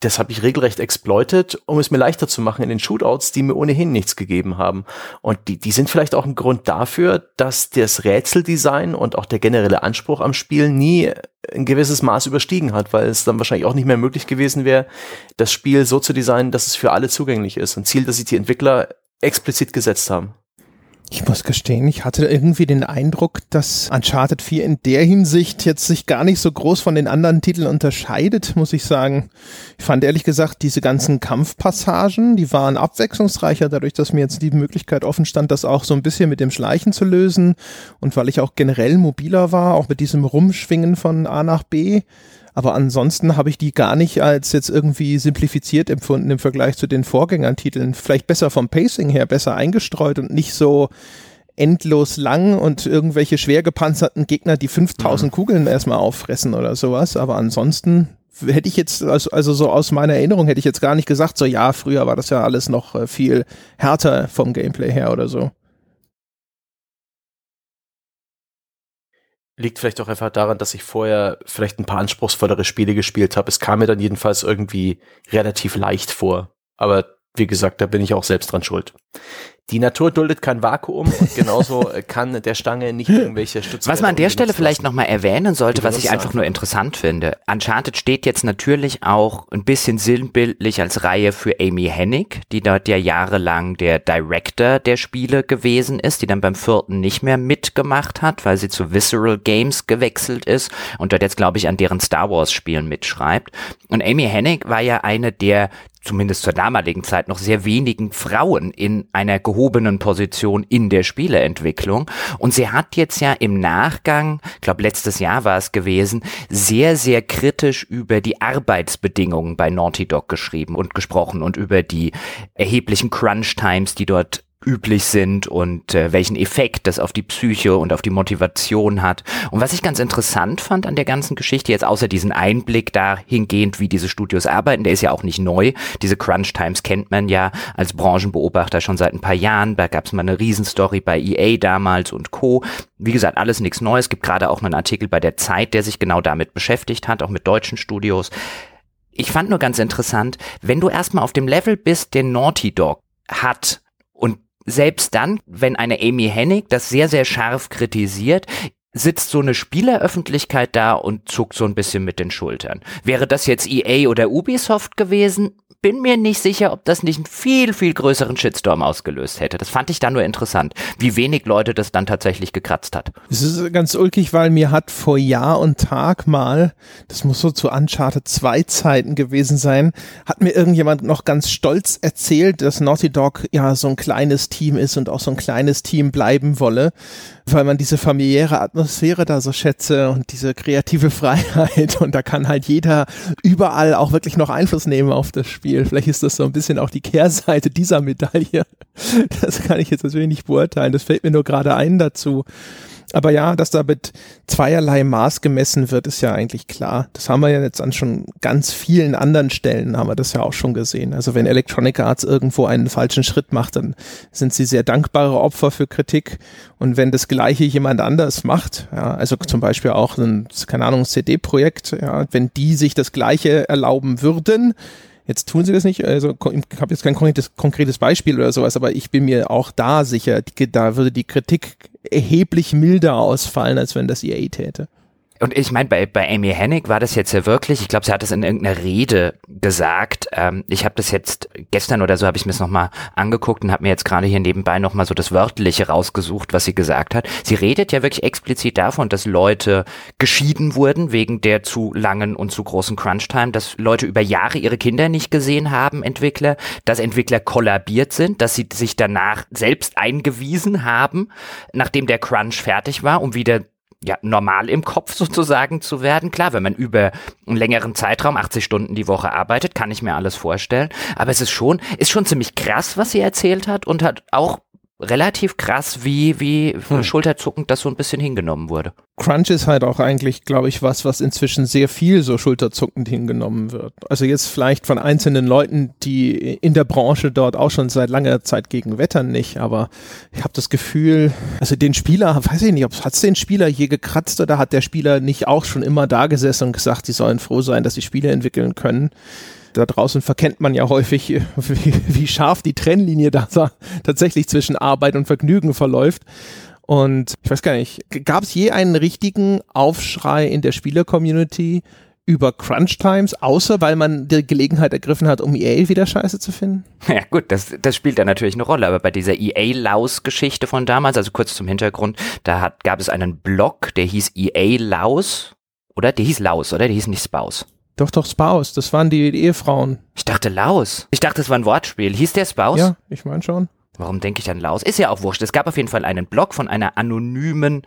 das habe ich regelrecht exploitet, um es mir leichter zu machen in den Shootouts, die mir ohnehin nichts gegeben haben. Und die, die sind vielleicht auch ein Grund dafür, dass das Rätseldesign und auch der generelle Anspruch am Spiel nie ein gewisses Maß überstiegen hat, weil es dann wahrscheinlich auch nicht mehr möglich gewesen wäre, das Spiel so zu designen, dass es für alle zugänglich ist. Ein Ziel, das sich die Entwickler explizit gesetzt haben. Ich muss gestehen, ich hatte irgendwie den Eindruck, dass Uncharted 4 in der Hinsicht jetzt sich gar nicht so groß von den anderen Titeln unterscheidet, muss ich sagen. Ich fand ehrlich gesagt diese ganzen Kampfpassagen, die waren abwechslungsreicher, dadurch, dass mir jetzt die Möglichkeit offen stand, das auch so ein bisschen mit dem Schleichen zu lösen und weil ich auch generell mobiler war, auch mit diesem Rumschwingen von A nach B aber ansonsten habe ich die gar nicht als jetzt irgendwie simplifiziert empfunden im Vergleich zu den Vorgängertiteln. Vielleicht besser vom Pacing her, besser eingestreut und nicht so endlos lang und irgendwelche schwer gepanzerten Gegner, die 5000 mhm. Kugeln erstmal auffressen oder sowas. Aber ansonsten hätte ich jetzt, also, also so aus meiner Erinnerung hätte ich jetzt gar nicht gesagt, so ja, früher war das ja alles noch äh, viel härter vom Gameplay her oder so. Liegt vielleicht auch einfach daran, dass ich vorher vielleicht ein paar anspruchsvollere Spiele gespielt habe. Es kam mir dann jedenfalls irgendwie relativ leicht vor. Aber wie gesagt, da bin ich auch selbst dran schuld. Die Natur duldet kein Vakuum und genauso kann der Stange nicht irgendwelche Stütze. Was man an der Stelle vielleicht nochmal erwähnen sollte, was ich einfach nur interessant finde. Uncharted steht jetzt natürlich auch ein bisschen sinnbildlich als Reihe für Amy Hennig, die dort ja jahrelang der Director der Spiele gewesen ist, die dann beim vierten nicht mehr mitgemacht hat, weil sie zu Visceral Games gewechselt ist und dort jetzt, glaube ich, an deren Star Wars Spielen mitschreibt. Und Amy Hennig war ja eine der zumindest zur damaligen Zeit noch sehr wenigen Frauen in einer gehobenen Position in der Spieleentwicklung. Und sie hat jetzt ja im Nachgang, ich glaube letztes Jahr war es gewesen, sehr, sehr kritisch über die Arbeitsbedingungen bei Naughty Dog geschrieben und gesprochen und über die erheblichen Crunch Times, die dort üblich sind und äh, welchen Effekt das auf die Psyche und auf die Motivation hat. Und was ich ganz interessant fand an der ganzen Geschichte, jetzt außer diesen Einblick dahingehend, wie diese Studios arbeiten, der ist ja auch nicht neu. Diese Crunch Times kennt man ja als Branchenbeobachter schon seit ein paar Jahren. Da gab es mal eine Riesenstory bei EA damals und Co. Wie gesagt, alles nichts Neues. Es gibt gerade auch einen Artikel bei der Zeit, der sich genau damit beschäftigt hat, auch mit deutschen Studios. Ich fand nur ganz interessant, wenn du erstmal auf dem Level bist, der Naughty Dog hat und selbst dann, wenn eine Amy Hennig das sehr, sehr scharf kritisiert, sitzt so eine Spieleröffentlichkeit da und zuckt so ein bisschen mit den Schultern. Wäre das jetzt EA oder Ubisoft gewesen? Bin mir nicht sicher, ob das nicht einen viel, viel größeren Shitstorm ausgelöst hätte. Das fand ich da nur interessant, wie wenig Leute das dann tatsächlich gekratzt hat. Es ist ganz ulkig, weil mir hat vor Jahr und Tag mal, das muss so zu Uncharted 2 Zeiten gewesen sein, hat mir irgendjemand noch ganz stolz erzählt, dass Naughty Dog ja so ein kleines Team ist und auch so ein kleines Team bleiben wolle. Weil man diese familiäre Atmosphäre da so schätze und diese kreative Freiheit und da kann halt jeder überall auch wirklich noch Einfluss nehmen auf das Spiel. Vielleicht ist das so ein bisschen auch die Kehrseite dieser Medaille. Das kann ich jetzt natürlich nicht beurteilen. Das fällt mir nur gerade ein dazu. Aber ja, dass da mit zweierlei Maß gemessen wird, ist ja eigentlich klar. Das haben wir ja jetzt an schon ganz vielen anderen Stellen, haben wir das ja auch schon gesehen. Also wenn Electronic Arts irgendwo einen falschen Schritt macht, dann sind sie sehr dankbare Opfer für Kritik. Und wenn das Gleiche jemand anders macht, ja, also zum Beispiel auch ein, keine Ahnung, CD-Projekt, ja, wenn die sich das Gleiche erlauben würden, Jetzt tun sie das nicht, also ich habe jetzt kein konkretes, konkretes Beispiel oder sowas, aber ich bin mir auch da sicher, da würde die Kritik erheblich milder ausfallen, als wenn das EA täte. Und ich meine, bei, bei Amy Hennig war das jetzt ja wirklich, ich glaube, sie hat es in irgendeiner Rede gesagt. Ähm, ich habe das jetzt gestern oder so habe ich mir es nochmal angeguckt und habe mir jetzt gerade hier nebenbei nochmal so das Wörtliche rausgesucht, was sie gesagt hat. Sie redet ja wirklich explizit davon, dass Leute geschieden wurden wegen der zu langen und zu großen Crunch-Time, dass Leute über Jahre ihre Kinder nicht gesehen haben, Entwickler, dass Entwickler kollabiert sind, dass sie sich danach selbst eingewiesen haben, nachdem der Crunch fertig war, um wieder ja, normal im Kopf sozusagen zu werden. Klar, wenn man über einen längeren Zeitraum, 80 Stunden die Woche arbeitet, kann ich mir alles vorstellen. Aber es ist schon, ist schon ziemlich krass, was sie erzählt hat und hat auch relativ krass, wie, wie hm. schulterzuckend das so ein bisschen hingenommen wurde. Crunch ist halt auch eigentlich, glaube ich, was, was inzwischen sehr viel so schulterzuckend hingenommen wird. Also jetzt vielleicht von einzelnen Leuten, die in der Branche dort auch schon seit langer Zeit gegen wettern nicht, aber ich habe das Gefühl, also den Spieler, weiß ich nicht, ob es den Spieler je gekratzt oder hat der Spieler nicht auch schon immer da gesessen und gesagt, sie sollen froh sein, dass sie Spiele entwickeln können da draußen verkennt man ja häufig, wie, wie scharf die Trennlinie da tatsächlich zwischen Arbeit und Vergnügen verläuft. Und ich weiß gar nicht, gab es je einen richtigen Aufschrei in der Spieler-Community über Crunch Times, außer weil man die Gelegenheit ergriffen hat, um EA wieder scheiße zu finden? Ja gut, das, das spielt da natürlich eine Rolle, aber bei dieser EA-Laus-Geschichte von damals, also kurz zum Hintergrund, da hat, gab es einen Blog, der hieß EA Laus, oder? Der hieß Laus, oder? Der hieß nicht Spouse. Doch, doch, Spouse. Das waren die Ehefrauen. Ich dachte Laus. Ich dachte, es war ein Wortspiel. Hieß der Spouse? Ja, ich meine schon. Warum denke ich an Laus? Ist ja auch wurscht. Es gab auf jeden Fall einen Blog von einer anonymen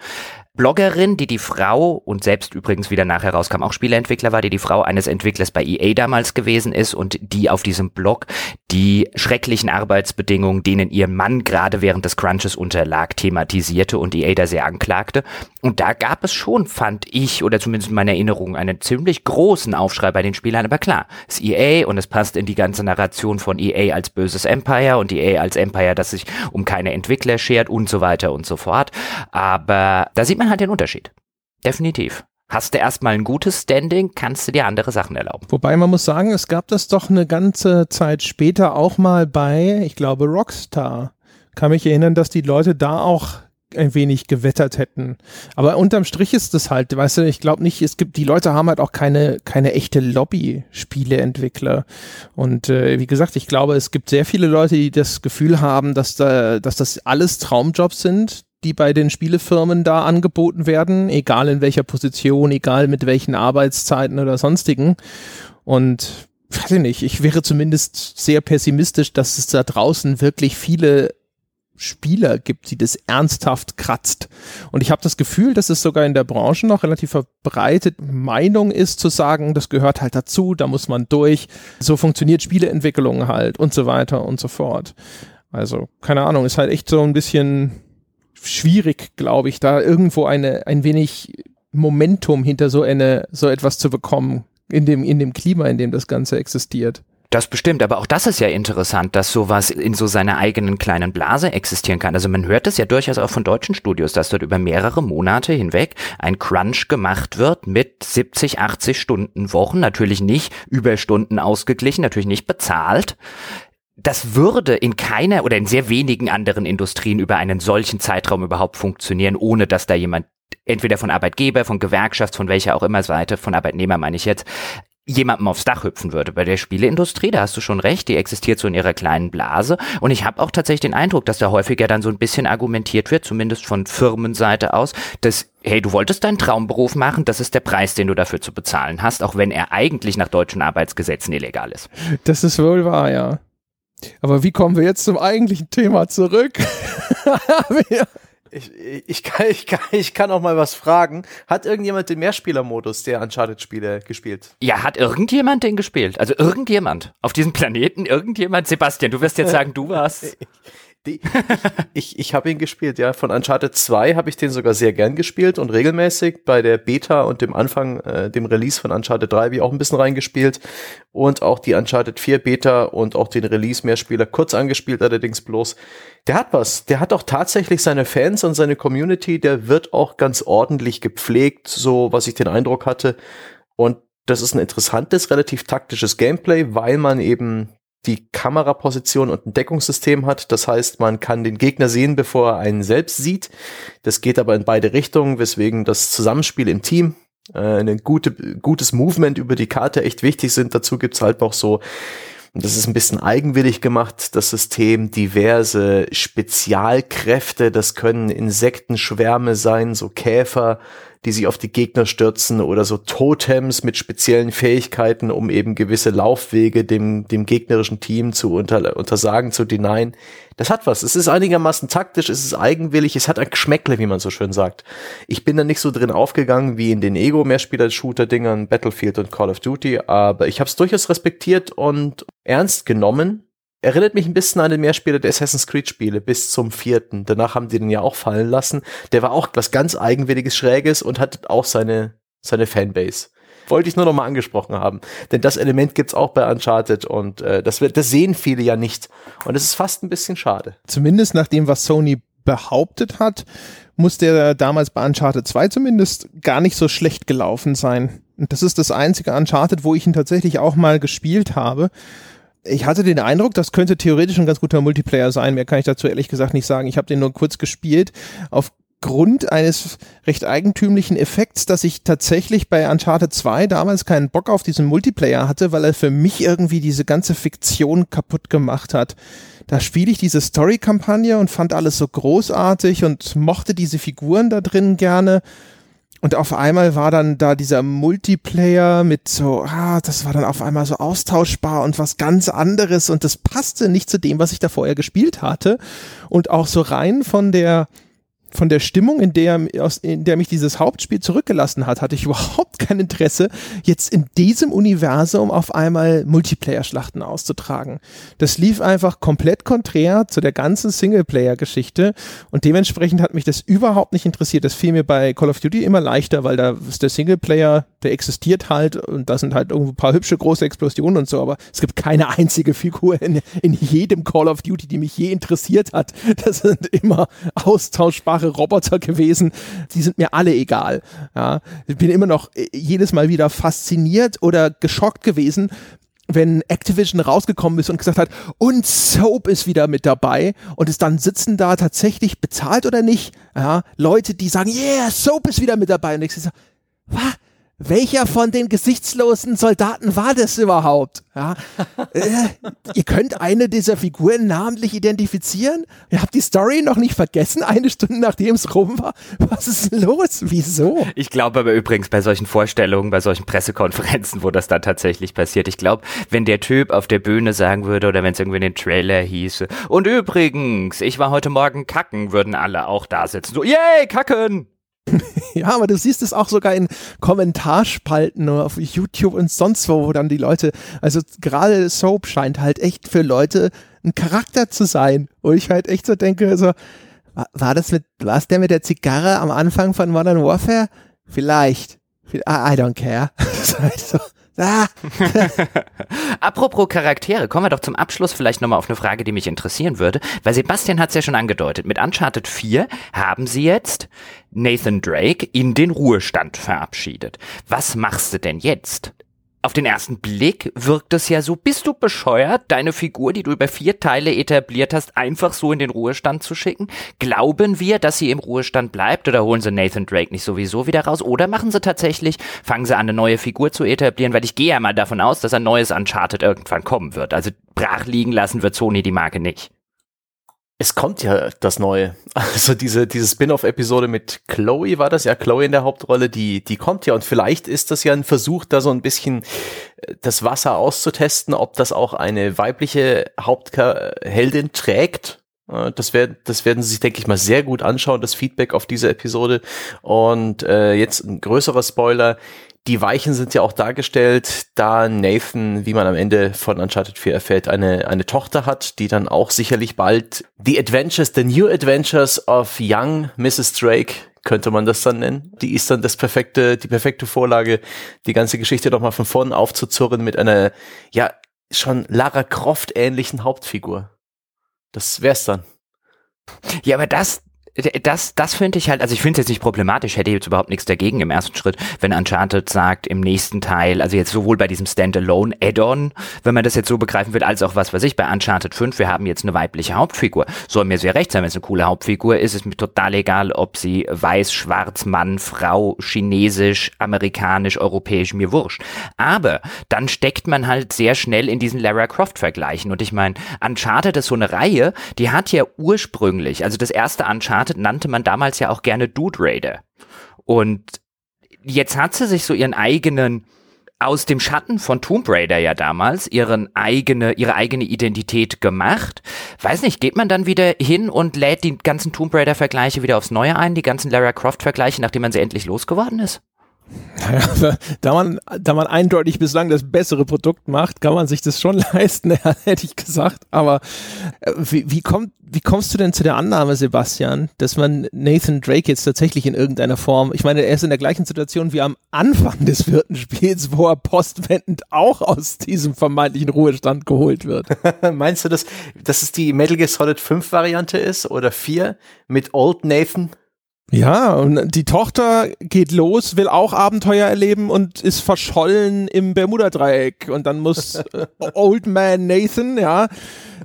Bloggerin, die die Frau und selbst übrigens wieder nachher rauskam, auch Spieleentwickler war, die die Frau eines Entwicklers bei EA damals gewesen ist und die auf diesem Blog die schrecklichen Arbeitsbedingungen, denen ihr Mann gerade während des Crunches unterlag, thematisierte und EA da sehr anklagte. Und da gab es schon, fand ich, oder zumindest in meiner Erinnerung, einen ziemlich großen Aufschrei bei den Spielern. Aber klar, es ist EA und es passt in die ganze Narration von EA als böses Empire und EA als Empire, das sich um keine Entwickler schert und so weiter und so fort. Aber da sieht man man halt den Unterschied. Definitiv. Hast du erstmal ein gutes Standing, kannst du dir andere Sachen erlauben. Wobei man muss sagen, es gab das doch eine ganze Zeit später auch mal bei, ich glaube, Rockstar. Kann mich erinnern, dass die Leute da auch ein wenig gewettert hätten. Aber unterm Strich ist das halt, weißt du, ich glaube nicht, es gibt, die Leute haben halt auch keine, keine echte Lobby-Spieleentwickler. Und äh, wie gesagt, ich glaube, es gibt sehr viele Leute, die das Gefühl haben, dass da, dass das alles Traumjobs sind, die bei den Spielefirmen da angeboten werden, egal in welcher Position, egal mit welchen Arbeitszeiten oder sonstigen. Und weiß ich nicht, ich wäre zumindest sehr pessimistisch, dass es da draußen wirklich viele Spieler gibt, die das ernsthaft kratzt. Und ich habe das Gefühl, dass es sogar in der Branche noch relativ verbreitet Meinung ist, zu sagen, das gehört halt dazu, da muss man durch, so funktioniert Spieleentwicklung halt und so weiter und so fort. Also, keine Ahnung, ist halt echt so ein bisschen schwierig, glaube ich, da irgendwo eine, ein wenig Momentum hinter so eine, so etwas zu bekommen, in dem, in dem Klima, in dem das Ganze existiert. Das bestimmt, aber auch das ist ja interessant, dass sowas in so seiner eigenen kleinen Blase existieren kann. Also man hört das ja durchaus auch von deutschen Studios, dass dort über mehrere Monate hinweg ein Crunch gemacht wird mit 70, 80 Stunden Wochen, natürlich nicht Überstunden ausgeglichen, natürlich nicht bezahlt das würde in keiner oder in sehr wenigen anderen Industrien über einen solchen Zeitraum überhaupt funktionieren, ohne dass da jemand entweder von Arbeitgeber, von Gewerkschaft, von welcher auch immer Seite, von Arbeitnehmer meine ich jetzt, jemandem aufs Dach hüpfen würde. Bei der Spieleindustrie, da hast du schon recht, die existiert so in ihrer kleinen Blase. Und ich habe auch tatsächlich den Eindruck, dass da häufiger dann so ein bisschen argumentiert wird, zumindest von Firmenseite aus, dass, hey, du wolltest deinen Traumberuf machen, das ist der Preis, den du dafür zu bezahlen hast, auch wenn er eigentlich nach deutschen Arbeitsgesetzen illegal ist. Das ist wohl wahr, ja. Aber wie kommen wir jetzt zum eigentlichen Thema zurück? Ich, ich, kann, ich, kann, ich kann auch mal was fragen. Hat irgendjemand den Mehrspielermodus der Uncharted-Spiele gespielt? Ja, hat irgendjemand den gespielt? Also irgendjemand auf diesem Planeten, irgendjemand? Sebastian, du wirst jetzt sagen, du warst. Die, ich ich habe ihn gespielt, ja. Von Uncharted 2 habe ich den sogar sehr gern gespielt und regelmäßig. Bei der Beta und dem Anfang, äh, dem Release von Uncharted 3 habe ich auch ein bisschen reingespielt. Und auch die Uncharted 4 Beta und auch den Release Mehrspieler kurz angespielt, allerdings bloß. Der hat was. Der hat auch tatsächlich seine Fans und seine Community. Der wird auch ganz ordentlich gepflegt, so was ich den Eindruck hatte. Und das ist ein interessantes, relativ taktisches Gameplay, weil man eben die Kameraposition und ein Deckungssystem hat. Das heißt, man kann den Gegner sehen, bevor er einen selbst sieht. Das geht aber in beide Richtungen, weswegen das Zusammenspiel im Team äh, ein gute, gutes Movement über die Karte echt wichtig sind. Dazu gibt's halt auch so das ist ein bisschen eigenwillig gemacht, das System, diverse Spezialkräfte, das können Insektenschwärme sein, so Käfer, die sich auf die Gegner stürzen oder so Totems mit speziellen Fähigkeiten, um eben gewisse Laufwege dem, dem gegnerischen Team zu unter, untersagen, zu denyen. Das hat was. Es ist einigermaßen taktisch, es ist eigenwillig, es hat ein Geschmäckle, wie man so schön sagt. Ich bin da nicht so drin aufgegangen wie in den Ego-Mehrspieler-Shooter-Dingern, Battlefield und Call of Duty, aber ich habe es durchaus respektiert und ernst genommen Erinnert mich ein bisschen an den Mehrspieler der Assassin's Creed Spiele bis zum vierten. Danach haben die den ja auch fallen lassen. Der war auch was ganz eigenwilliges, schräges und hat auch seine, seine Fanbase. Wollte ich nur noch mal angesprochen haben. Denn das Element gibt's auch bei Uncharted und äh, das, wird, das sehen viele ja nicht. Und es ist fast ein bisschen schade. Zumindest nach dem, was Sony behauptet hat, muss der damals bei Uncharted 2 zumindest gar nicht so schlecht gelaufen sein. Und das ist das einzige Uncharted, wo ich ihn tatsächlich auch mal gespielt habe ich hatte den Eindruck, das könnte theoretisch ein ganz guter Multiplayer sein. Mehr kann ich dazu ehrlich gesagt nicht sagen. Ich habe den nur kurz gespielt. Aufgrund eines recht eigentümlichen Effekts, dass ich tatsächlich bei Uncharted 2 damals keinen Bock auf diesen Multiplayer hatte, weil er für mich irgendwie diese ganze Fiktion kaputt gemacht hat. Da spiele ich diese Story-Kampagne und fand alles so großartig und mochte diese Figuren da drin gerne und auf einmal war dann da dieser Multiplayer mit so, ah, das war dann auf einmal so austauschbar und was ganz anderes und das passte nicht zu dem, was ich da vorher gespielt hatte. Und auch so rein von der, von der Stimmung, in der, aus, in der mich dieses Hauptspiel zurückgelassen hat, hatte ich überhaupt kein Interesse, jetzt in diesem Universum auf einmal Multiplayer-Schlachten auszutragen. Das lief einfach komplett konträr zu der ganzen Singleplayer-Geschichte und dementsprechend hat mich das überhaupt nicht interessiert. Das fiel mir bei Call of Duty immer leichter, weil da ist der Singleplayer, der existiert halt und da sind halt irgendwo ein paar hübsche große Explosionen und so, aber es gibt keine einzige Figur in, in jedem Call of Duty, die mich je interessiert hat. Das sind immer austauschbare einfache Roboter gewesen. Die sind mir alle egal. Ja, ich bin immer noch äh, jedes Mal wieder fasziniert oder geschockt gewesen, wenn Activision rausgekommen ist und gesagt hat, und Soap ist wieder mit dabei und es dann sitzen da tatsächlich bezahlt oder nicht, ja, Leute, die sagen, yeah, Soap ist wieder mit dabei und ich so, was? Welcher von den gesichtslosen Soldaten war das überhaupt? Ja, äh, ihr könnt eine dieser Figuren namentlich identifizieren? Ihr habt die Story noch nicht vergessen, eine Stunde nachdem es rum war. Was ist los? Wieso? Ich glaube aber übrigens bei solchen Vorstellungen, bei solchen Pressekonferenzen, wo das dann tatsächlich passiert, ich glaube, wenn der Typ auf der Bühne sagen würde oder wenn es irgendwie in den Trailer hieße, und übrigens, ich war heute Morgen kacken, würden alle auch da sitzen. So, yay, kacken! ja, aber du siehst es auch sogar in Kommentarspalten auf YouTube und sonst wo, wo dann die Leute, also gerade Soap scheint halt echt für Leute ein Charakter zu sein. Und ich halt echt so denke, so, war das mit, war es der mit der Zigarre am Anfang von Modern Warfare? Vielleicht. I, I don't care. Ah. Apropos Charaktere, kommen wir doch zum Abschluss vielleicht nochmal auf eine Frage, die mich interessieren würde, weil Sebastian hat es ja schon angedeutet. Mit Uncharted 4 haben sie jetzt Nathan Drake in den Ruhestand verabschiedet. Was machst du denn jetzt? Auf den ersten Blick wirkt es ja so, bist du bescheuert, deine Figur, die du über vier Teile etabliert hast, einfach so in den Ruhestand zu schicken? Glauben wir, dass sie im Ruhestand bleibt oder holen sie Nathan Drake nicht sowieso wieder raus? Oder machen sie tatsächlich, fangen sie an, eine neue Figur zu etablieren? Weil ich gehe ja mal davon aus, dass ein neues Uncharted irgendwann kommen wird. Also brach liegen lassen wird Sony die Marke nicht. Es kommt ja das Neue. Also diese, diese Spin-off-Episode mit Chloe war das ja, Chloe in der Hauptrolle, die, die kommt ja und vielleicht ist das ja ein Versuch, da so ein bisschen äh, das Wasser auszutesten, ob das auch eine weibliche Hauptheldin trägt Äh, das werden, das werden Sie sich, denke ich mal, sehr gut anschauen, das Feedback auf diese Episode. Und äh, jetzt ein größerer Spoiler. Die Weichen sind ja auch dargestellt, da Nathan, wie man am Ende von Uncharted 4 erfährt, eine, eine Tochter hat, die dann auch sicherlich bald The Adventures, The New Adventures of Young Mrs. Drake könnte man das dann nennen. Die ist dann das perfekte, die perfekte Vorlage, die ganze Geschichte doch mal von vorn aufzuzurren mit einer, ja, schon Lara Croft ähnlichen Hauptfigur. Das wär's dann. Ja, aber das, das, das finde ich halt, also ich finde es jetzt nicht problematisch, hätte jetzt überhaupt nichts dagegen im ersten Schritt, wenn Uncharted sagt, im nächsten Teil, also jetzt sowohl bei diesem Standalone Add-on, wenn man das jetzt so begreifen will, als auch was weiß ich, bei Uncharted 5, wir haben jetzt eine weibliche Hauptfigur. Soll mir sehr recht sein, wenn es eine coole Hauptfigur ist, ist mir total egal, ob sie weiß, schwarz, Mann, Frau, chinesisch, amerikanisch, europäisch, mir wurscht. Aber dann steckt man halt sehr schnell in diesen Lara Croft Vergleichen und ich meine, Uncharted ist so eine Reihe, die hat ja ursprünglich, also das erste Uncharted Uncharted nannte man damals ja auch gerne Dude Raider. Und jetzt hat sie sich so ihren eigenen aus dem Schatten von Tomb Raider ja damals ihren eigene, ihre eigene Identität gemacht. Weiß nicht, geht man dann wieder hin und lädt die ganzen Tomb Raider Vergleiche wieder aufs Neue ein, die ganzen Lara Croft Vergleiche, nachdem man sie endlich losgeworden ist? Naja, da man, da man eindeutig bislang das bessere Produkt macht, kann man sich das schon leisten, hätte ich gesagt. Aber äh, wie, wie, kommt, wie kommst du denn zu der Annahme, Sebastian, dass man Nathan Drake jetzt tatsächlich in irgendeiner Form, ich meine, er ist in der gleichen Situation wie am Anfang des vierten Spiels, wo er postwendend auch aus diesem vermeintlichen Ruhestand geholt wird. Meinst du, dass, dass es die Metal Gear Solid 5 Variante ist oder 4 mit Old Nathan? Ja, und die Tochter geht los, will auch Abenteuer erleben und ist verschollen im Bermuda-Dreieck. Und dann muss äh, Old Man Nathan, ja,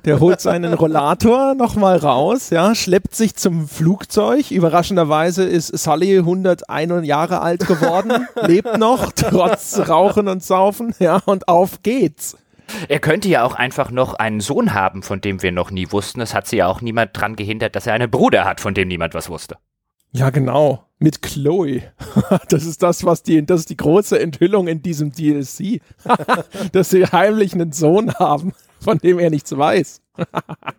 der holt seinen Rollator nochmal raus, ja, schleppt sich zum Flugzeug. Überraschenderweise ist Sully 101 Jahre alt geworden, lebt noch, trotz Rauchen und Saufen, ja, und auf geht's. Er könnte ja auch einfach noch einen Sohn haben, von dem wir noch nie wussten. Es hat sie ja auch niemand dran gehindert, dass er einen Bruder hat, von dem niemand was wusste. Ja, genau. Mit Chloe. das ist das, was die, das ist die große Enthüllung in diesem DLC. dass sie heimlich einen Sohn haben, von dem er nichts weiß.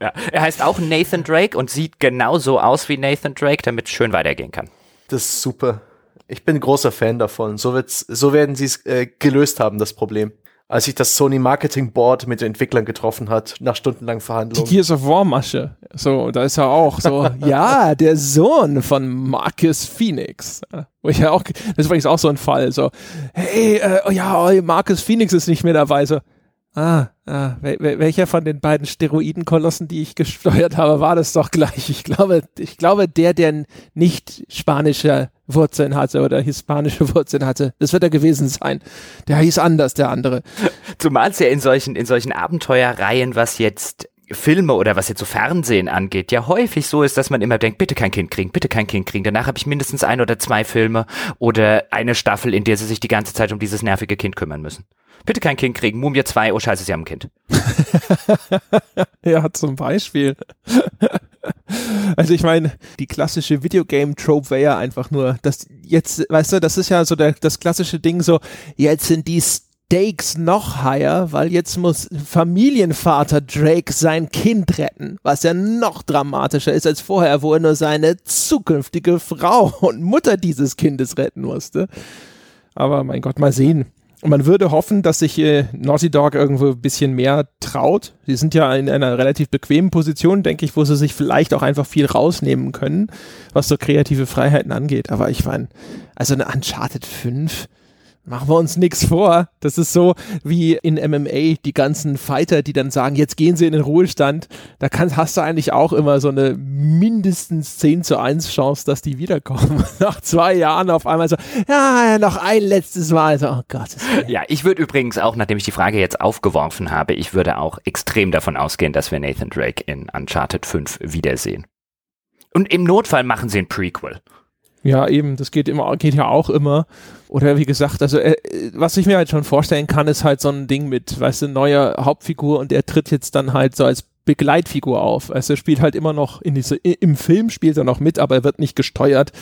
ja, er heißt auch Nathan Drake und sieht genauso aus wie Nathan Drake, damit es schön weitergehen kann. Das ist super. Ich bin großer Fan davon. So, wird's, so werden sie es äh, gelöst haben, das Problem als sich das Sony Marketing Board mit den Entwicklern getroffen hat, nach stundenlangen Verhandlungen. Die Gears of War Masche. So, da ist ja auch so, ja, der Sohn von Marcus Phoenix. Wo ich ja auch, das ist übrigens auch so ein Fall, so, hey, äh, oh ja, oh, Marcus Phoenix ist nicht mehr dabei, so, Ah, ah welcher von den beiden Steroidenkolossen, die ich gesteuert habe, war das doch gleich? Ich glaube, ich glaube, der, der nicht spanische Wurzeln hatte oder hispanische Wurzeln hatte, das wird er gewesen sein. Der hieß anders, der andere. Zumal es ja in solchen, in solchen Abenteuerreihen, was jetzt Filme oder was jetzt so Fernsehen angeht, ja häufig so ist, dass man immer denkt, bitte kein Kind kriegen, bitte kein Kind kriegen. Danach habe ich mindestens ein oder zwei Filme oder eine Staffel, in der sie sich die ganze Zeit um dieses nervige Kind kümmern müssen. Bitte kein Kind kriegen. Mumie 2, oh scheiße, sie haben ein Kind. ja, zum Beispiel. Also ich meine, die klassische Videogame-Trope wäre ja einfach nur, dass jetzt, weißt du, das ist ja so der, das klassische Ding so, jetzt sind die Stakes noch higher, weil jetzt muss Familienvater Drake sein Kind retten, was ja noch dramatischer ist als vorher, wo er nur seine zukünftige Frau und Mutter dieses Kindes retten musste. Aber mein Gott, mal sehen. Und man würde hoffen, dass sich äh, Naughty Dog irgendwo ein bisschen mehr traut. Sie sind ja in einer relativ bequemen Position, denke ich, wo sie sich vielleicht auch einfach viel rausnehmen können, was so kreative Freiheiten angeht. Aber ich meine, also eine Uncharted 5, Machen wir uns nichts vor. Das ist so wie in MMA, die ganzen Fighter, die dann sagen, jetzt gehen sie in den Ruhestand. Da kannst, hast du eigentlich auch immer so eine mindestens 10 zu 1 Chance, dass die wiederkommen. Nach zwei Jahren auf einmal so, ja, noch ein letztes Mal. So, oh Gott. Ja, ich würde übrigens auch, nachdem ich die Frage jetzt aufgeworfen habe, ich würde auch extrem davon ausgehen, dass wir Nathan Drake in Uncharted 5 wiedersehen. Und im Notfall machen sie ein Prequel. Ja, eben, das geht immer, geht ja auch immer. Oder wie gesagt, also äh, was ich mir halt schon vorstellen kann, ist halt so ein Ding mit, weißt du, neuer Hauptfigur und er tritt jetzt dann halt so als Begleitfigur auf. Also er spielt halt immer noch in diese, im Film spielt er noch mit, aber er wird nicht gesteuert.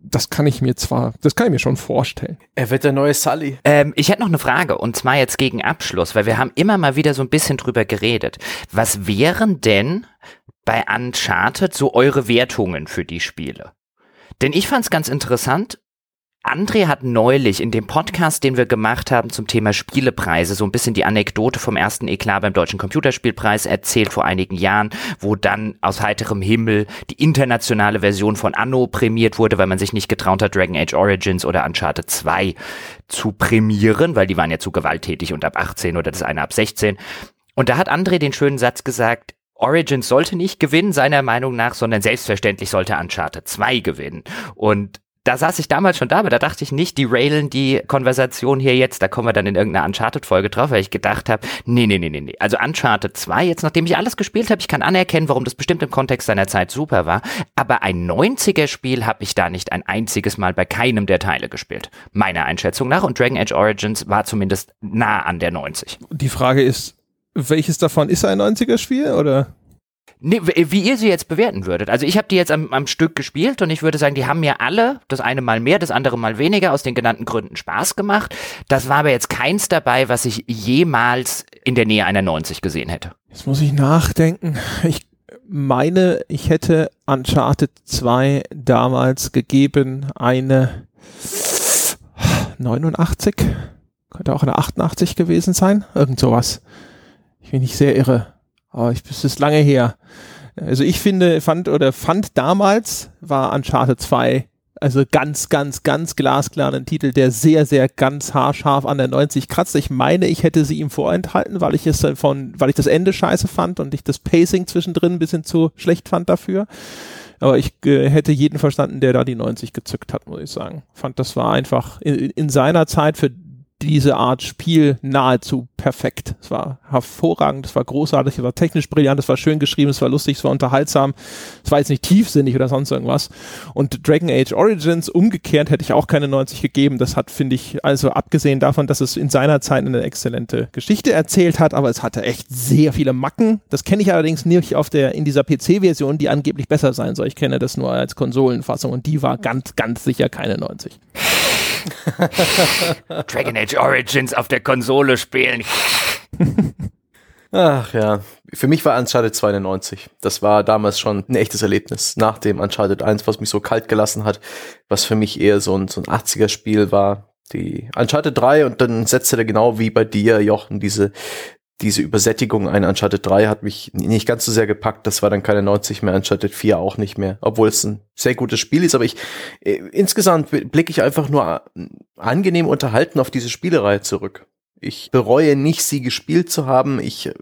Das kann ich mir zwar, das kann ich mir schon vorstellen. Er wird der neue Sully. Ähm, ich hätte noch eine Frage und zwar jetzt gegen Abschluss, weil wir haben immer mal wieder so ein bisschen drüber geredet. Was wären denn bei Uncharted so eure Wertungen für die Spiele. Denn ich fand es ganz interessant, André hat neulich in dem Podcast, den wir gemacht haben zum Thema Spielepreise, so ein bisschen die Anekdote vom ersten Eklat beim Deutschen Computerspielpreis erzählt vor einigen Jahren, wo dann aus heiterem Himmel die internationale Version von Anno prämiert wurde, weil man sich nicht getraut hat, Dragon Age Origins oder Uncharted 2 zu prämieren, weil die waren ja zu gewalttätig und ab 18 oder das eine ab 16. Und da hat André den schönen Satz gesagt, Origins sollte nicht gewinnen, seiner Meinung nach, sondern selbstverständlich sollte Uncharted 2 gewinnen. Und da saß ich damals schon da, aber da dachte ich nicht, die railen die Konversation hier jetzt, da kommen wir dann in irgendeiner Uncharted-Folge drauf, weil ich gedacht habe, nee, nee, nee, nee, nee. Also Uncharted 2, jetzt nachdem ich alles gespielt habe, ich kann anerkennen, warum das bestimmt im Kontext seiner Zeit super war, aber ein 90er-Spiel habe ich da nicht ein einziges Mal bei keinem der Teile gespielt. Meiner Einschätzung nach. Und Dragon Age Origins war zumindest nah an der 90. Die Frage ist, welches davon ist ein 90er-Spiel, oder? Nee, wie ihr sie jetzt bewerten würdet. Also ich habe die jetzt am, am Stück gespielt und ich würde sagen, die haben mir alle, das eine mal mehr, das andere mal weniger, aus den genannten Gründen Spaß gemacht. Das war aber jetzt keins dabei, was ich jemals in der Nähe einer 90 gesehen hätte. Jetzt muss ich nachdenken. Ich meine, ich hätte Uncharted 2 damals gegeben eine 89. Könnte auch eine 88 gewesen sein. Irgend sowas. Ich bin nicht sehr irre. Aber ich, es ist lange her. Also ich finde, fand oder fand damals war Uncharted 2 also ganz, ganz, ganz glasklar ein Titel, der sehr, sehr ganz haarscharf an der 90 kratzt. Ich meine, ich hätte sie ihm vorenthalten, weil ich es von, weil ich das Ende scheiße fand und ich das Pacing zwischendrin ein bisschen zu schlecht fand dafür. Aber ich äh, hätte jeden verstanden, der da die 90 gezückt hat, muss ich sagen. Fand, das war einfach in, in seiner Zeit für diese Art Spiel nahezu perfekt. Es war hervorragend, es war großartig, es war technisch brillant, es war schön geschrieben, es war lustig, es war unterhaltsam. Es war jetzt nicht tiefsinnig oder sonst irgendwas. Und Dragon Age Origins, umgekehrt, hätte ich auch keine 90 gegeben. Das hat, finde ich, also abgesehen davon, dass es in seiner Zeit eine exzellente Geschichte erzählt hat, aber es hatte echt sehr viele Macken. Das kenne ich allerdings nicht auf der, in dieser PC-Version, die angeblich besser sein soll. Ich kenne das nur als Konsolenfassung und die war ganz, ganz sicher keine 90. Dragon Age Origins auf der Konsole spielen. Ach ja, für mich war Uncharted 92. Das war damals schon ein echtes Erlebnis. Nach dem Uncharted 1, was mich so kalt gelassen hat, was für mich eher so ein, so ein 80er-Spiel war. Die Uncharted 3 und dann setzte der genau wie bei dir, Jochen, diese diese Übersättigung ein Uncharted 3 hat mich nicht ganz so sehr gepackt. Das war dann keine 90 mehr, Uncharted 4 auch nicht mehr. Obwohl es ein sehr gutes Spiel ist. Aber ich, äh, insgesamt blicke ich einfach nur angenehm unterhalten auf diese Spielereihe zurück. Ich bereue nicht, sie gespielt zu haben. Ich äh,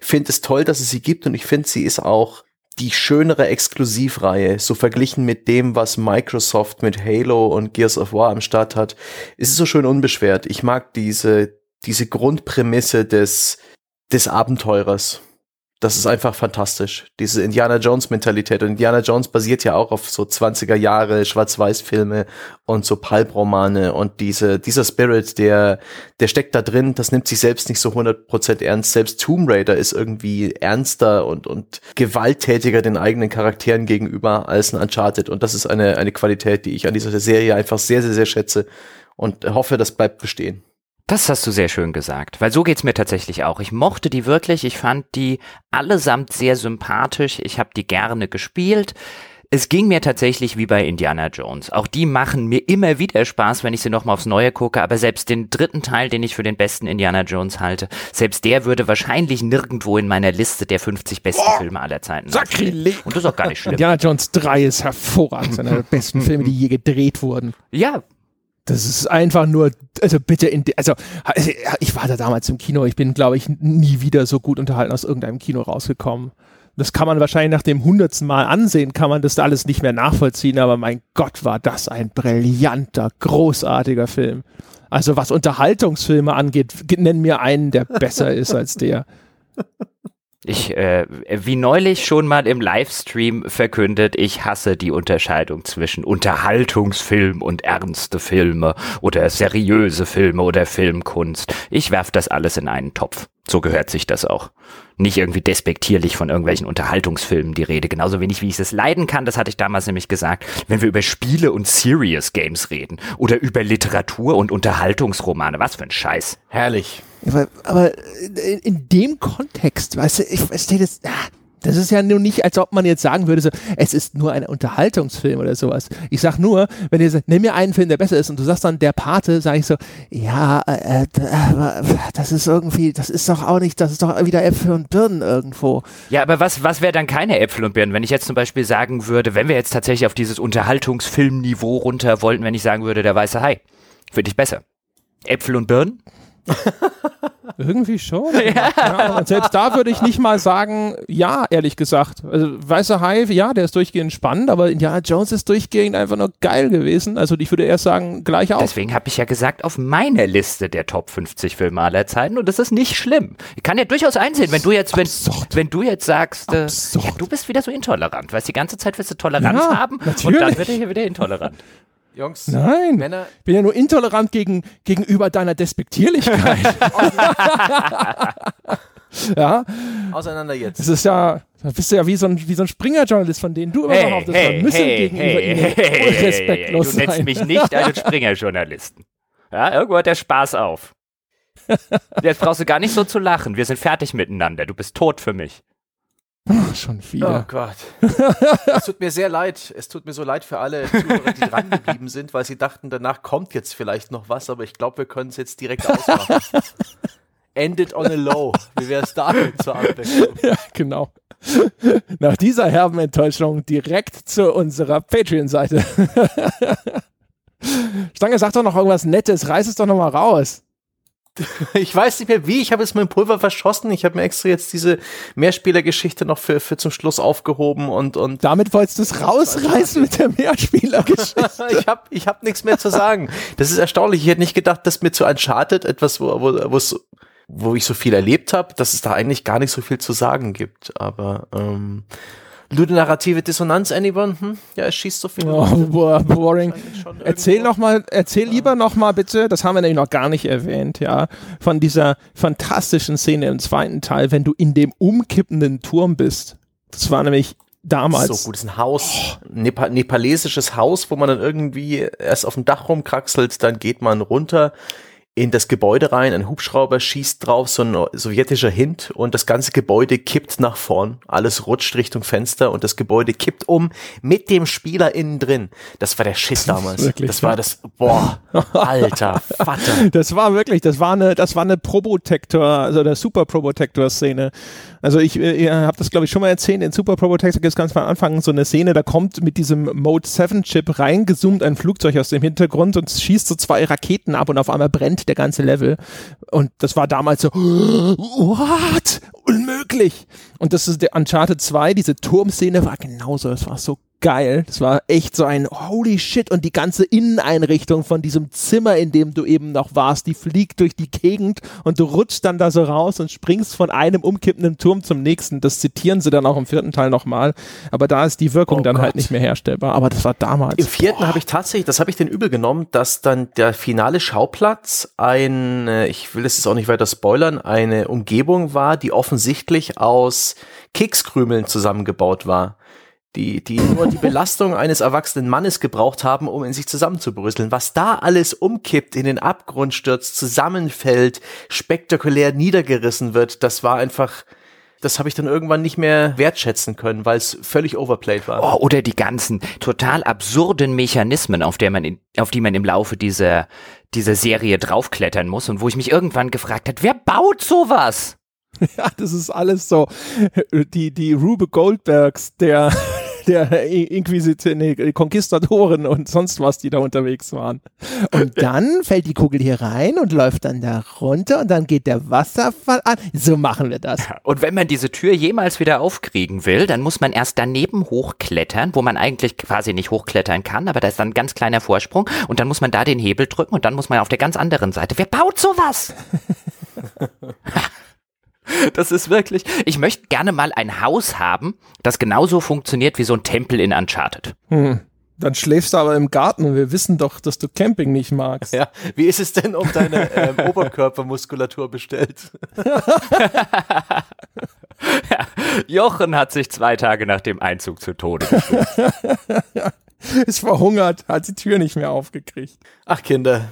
finde es toll, dass es sie gibt und ich finde, sie ist auch die schönere Exklusivreihe, so verglichen mit dem, was Microsoft mit Halo und Gears of War am Start hat, ist es so schön unbeschwert. Ich mag diese, diese Grundprämisse des, des Abenteurers. Das ist einfach fantastisch. Diese Indiana Jones Mentalität. Und Indiana Jones basiert ja auch auf so 20er Jahre Schwarz-Weiß-Filme und so Pulp-Romane und diese, dieser Spirit, der, der steckt da drin. Das nimmt sich selbst nicht so 100% ernst. Selbst Tomb Raider ist irgendwie ernster und, und gewalttätiger den eigenen Charakteren gegenüber als ein Uncharted. Und das ist eine, eine Qualität, die ich an dieser Serie einfach sehr, sehr, sehr schätze und hoffe, das bleibt bestehen. Das hast du sehr schön gesagt, weil so geht's mir tatsächlich auch. Ich mochte die wirklich, ich fand die allesamt sehr sympathisch, ich habe die gerne gespielt. Es ging mir tatsächlich wie bei Indiana Jones. Auch die machen mir immer wieder Spaß, wenn ich sie nochmal aufs Neue gucke, aber selbst den dritten Teil, den ich für den besten Indiana Jones halte, selbst der würde wahrscheinlich nirgendwo in meiner Liste der 50 besten oh, Filme aller Zeiten Sakrileg. Und das ist auch gar nicht schlimm. Indiana Jones 3 ist hervorragend, einer der besten Filme, die je gedreht wurden. Ja, das ist einfach nur, also bitte, in, also ich war da damals im Kino, ich bin, glaube ich, nie wieder so gut unterhalten aus irgendeinem Kino rausgekommen. Das kann man wahrscheinlich nach dem hundertsten Mal ansehen, kann man das alles nicht mehr nachvollziehen, aber mein Gott, war das ein brillanter, großartiger Film. Also was Unterhaltungsfilme angeht, nenn mir einen, der besser ist als der. Ich, äh, wie neulich schon mal im Livestream verkündet, ich hasse die Unterscheidung zwischen Unterhaltungsfilm und ernste Filme oder seriöse Filme oder Filmkunst. Ich werf das alles in einen Topf. So gehört sich das auch. Nicht irgendwie despektierlich von irgendwelchen Unterhaltungsfilmen die Rede. Genauso wenig wie ich es leiden kann, das hatte ich damals nämlich gesagt, wenn wir über Spiele und Serious Games reden. Oder über Literatur und Unterhaltungsromane. Was für ein Scheiß. Herrlich. Aber, in, dem Kontext, weißt du, ich verstehe das, ah, Das ist ja nur nicht, als ob man jetzt sagen würde, so, es ist nur ein Unterhaltungsfilm oder sowas. Ich sag nur, wenn ihr sagt, nimm mir einen Film, der besser ist und du sagst dann der Pate, sage ich so, ja, äh, äh, das ist irgendwie, das ist doch auch nicht, das ist doch wieder Äpfel und Birnen irgendwo. Ja, aber was, was wäre dann keine Äpfel und Birnen, wenn ich jetzt zum Beispiel sagen würde, wenn wir jetzt tatsächlich auf dieses Unterhaltungsfilmniveau runter wollten, wenn ich sagen würde, der weiße Hai, finde ich besser. Äpfel und Birnen? Irgendwie schon. Ja. ja. und selbst da würde ich nicht mal sagen, ja, ehrlich gesagt. Also Weißer Hai, ja, der ist durchgehend spannend, aber Indiana Jones ist durchgehend einfach nur geil gewesen. Also ich würde erst sagen, gleich auf. Deswegen habe ich ja gesagt, auf meiner Liste der Top 50 Filme aller Zeiten und das ist nicht schlimm. Ich kann ja durchaus einsehen, wenn du jetzt, wenn, wenn du jetzt sagst, äh, ja, du bist wieder so intolerant, weißt die ganze Zeit willst du Toleranz haben natürlich. und dann wird er hier wieder intolerant. Jungs, Nein, Männer. Ich bin ja nur intolerant gegen, gegenüber deiner Despektierlichkeit. ja. Auseinander jetzt. Das ist ja, da bist du ja wie so ein, wie so ein Springer-Journalist, von denen du immer hey, behauptest, hey, man müsse hey, gegenüber hey, ihnen hey, respektlos hey, Du nennst mich nicht einen Springer-Journalisten. Ja, irgendwo hört der Spaß auf. Jetzt brauchst du gar nicht so zu lachen. Wir sind fertig miteinander. Du bist tot für mich. Oh, schon wieder. Oh Gott. es tut mir sehr leid. Es tut mir so leid für alle Zuhörer, die dran geblieben sind, weil sie dachten, danach kommt jetzt vielleicht noch was, aber ich glaube, wir können es jetzt direkt ausmachen. Ended on a low. Wie wäre es damit zur Abwechslung? Ja, genau. Nach dieser herben Enttäuschung direkt zu unserer Patreon-Seite. Stange, sag doch noch irgendwas Nettes. Reiß es doch noch mal raus. Ich weiß nicht mehr wie, ich habe jetzt mein Pulver verschossen. Ich habe mir extra jetzt diese Mehrspielergeschichte noch für, für zum Schluss aufgehoben und, und damit wolltest du es rausreißen mit der Mehrspielergeschichte. ich habe ich hab nichts mehr zu sagen. Das ist erstaunlich. Ich hätte nicht gedacht, dass mir zu Uncharted etwas, wo, wo, wo ich so viel erlebt habe, dass es da eigentlich gar nicht so viel zu sagen gibt. Aber ähm, Ludonarrative Dissonanz, anyone? Hm? Ja, es schießt so viel. Oh, boah, boring. Erzähl noch mal, erzähl ja. lieber noch mal bitte, das haben wir nämlich noch gar nicht erwähnt, ja, von dieser fantastischen Szene im zweiten Teil, wenn du in dem umkippenden Turm bist. Das war nämlich damals. So gut, das ist ein Haus, oh. Nepal nepalesisches Haus, wo man dann irgendwie erst auf dem Dach rumkraxelt, dann geht man runter in das Gebäude rein, ein Hubschrauber schießt drauf, so ein sowjetischer Hint und das ganze Gebäude kippt nach vorn, alles rutscht Richtung Fenster und das Gebäude kippt um mit dem Spieler innen drin. Das war der Schiss damals. Wirklich, das war das, boah, alter Vater. Das war wirklich, das war eine, das war eine Probotector, also der Super Probotector Szene. Also ich, äh, ihr habt das glaube ich schon mal erzählt, in Super Probotector gibt es ganz am Anfang so eine Szene, da kommt mit diesem Mode 7 Chip reingezoomt ein Flugzeug aus dem Hintergrund und schießt so zwei Raketen ab und auf einmal brennt der ganze Level. Und das war damals so, what? Unmöglich. Und das ist der Uncharted 2, diese Turmszene war genauso, das war so geil. Das war echt so ein holy shit und die ganze Inneneinrichtung von diesem Zimmer, in dem du eben noch warst, die fliegt durch die Gegend und du rutschst dann da so raus und springst von einem umkippenden Turm zum nächsten. Das zitieren sie dann auch im vierten Teil nochmal. Aber da ist die Wirkung oh dann halt Gott. halt nicht mehr herstellbar. Aber das war damals. Im vierten habe ich tatsächlich, das habe ich den übel genommen, dass dann der finale Schauplatz ein, äh, ich will es jetzt auch nicht weiter spoilern, eine Umgebung war, die offensichtlich aus Kekskrümeln zusammengebaut war die, die nur die Belastung eines erwachsenen Mannes gebraucht haben, um in sich zusammenzubrüsseln. Was da alles umkippt, in den Abgrund stürzt, zusammenfällt, spektakulär niedergerissen wird, das war einfach, das habe ich dann irgendwann nicht mehr wertschätzen können, weil es völlig overplayed war. Oh, oder die ganzen total absurden Mechanismen, auf, der man in, auf die man im Laufe dieser, dieser Serie draufklettern muss und wo ich mich irgendwann gefragt hat, wer baut sowas? Ja, das ist alles so. Die, die Rube Goldbergs der, der Inquisition, nee, Konquistadoren und sonst was, die da unterwegs waren. Und dann fällt die Kugel hier rein und läuft dann da runter und dann geht der Wasserfall an. So machen wir das. Und wenn man diese Tür jemals wieder aufkriegen will, dann muss man erst daneben hochklettern, wo man eigentlich quasi nicht hochklettern kann, aber da ist dann ein ganz kleiner Vorsprung und dann muss man da den Hebel drücken und dann muss man auf der ganz anderen Seite. Wer baut sowas? Das ist wirklich. Ich möchte gerne mal ein Haus haben, das genauso funktioniert wie so ein Tempel in Uncharted. Hm. Dann schläfst du aber im Garten und wir wissen doch, dass du Camping nicht magst. Ja, wie ist es denn um deine ähm, Oberkörpermuskulatur bestellt? ja, Jochen hat sich zwei Tage nach dem Einzug zu Tode gestürzt. ist verhungert, hat die Tür nicht mehr aufgekriegt. Ach Kinder.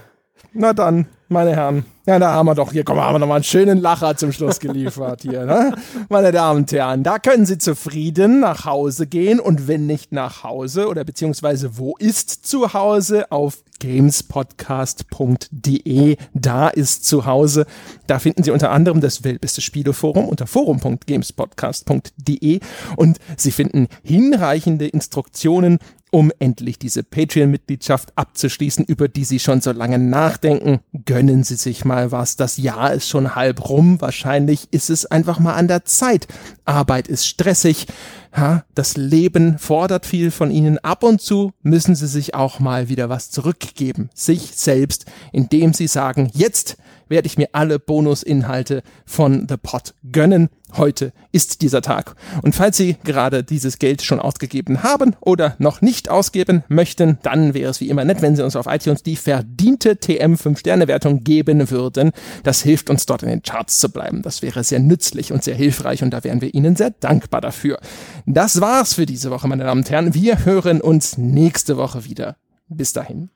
Na dann, meine Herren. Ja, da haben wir doch, hier, komm, haben wir noch mal einen schönen Lacher zum Schluss geliefert hier, ne? Meine Damen und Herren, da können Sie zufrieden nach Hause gehen und wenn nicht nach Hause oder beziehungsweise wo ist zu Hause auf gamespodcast.de. Da ist zu Hause. Da finden Sie unter anderem das weltbeste Spieleforum unter forum.gamespodcast.de und Sie finden hinreichende Instruktionen um endlich diese Patreon-Mitgliedschaft abzuschließen, über die Sie schon so lange nachdenken. Gönnen Sie sich mal was. Das Jahr ist schon halb rum. Wahrscheinlich ist es einfach mal an der Zeit. Arbeit ist stressig. Ja, das Leben fordert viel von Ihnen. Ab und zu müssen Sie sich auch mal wieder was zurückgeben. Sich selbst, indem Sie sagen, jetzt werde ich mir alle Bonusinhalte von The Pot gönnen. Heute ist dieser Tag. Und falls Sie gerade dieses Geld schon ausgegeben haben oder noch nicht ausgeben möchten, dann wäre es wie immer nett, wenn Sie uns auf iTunes die verdiente TM 5-Sterne-Wertung geben würden. Das hilft uns dort in den Charts zu bleiben. Das wäre sehr nützlich und sehr hilfreich und da wären wir Ihnen sehr dankbar dafür. Das war's für diese Woche, meine Damen und Herren. Wir hören uns nächste Woche wieder. Bis dahin.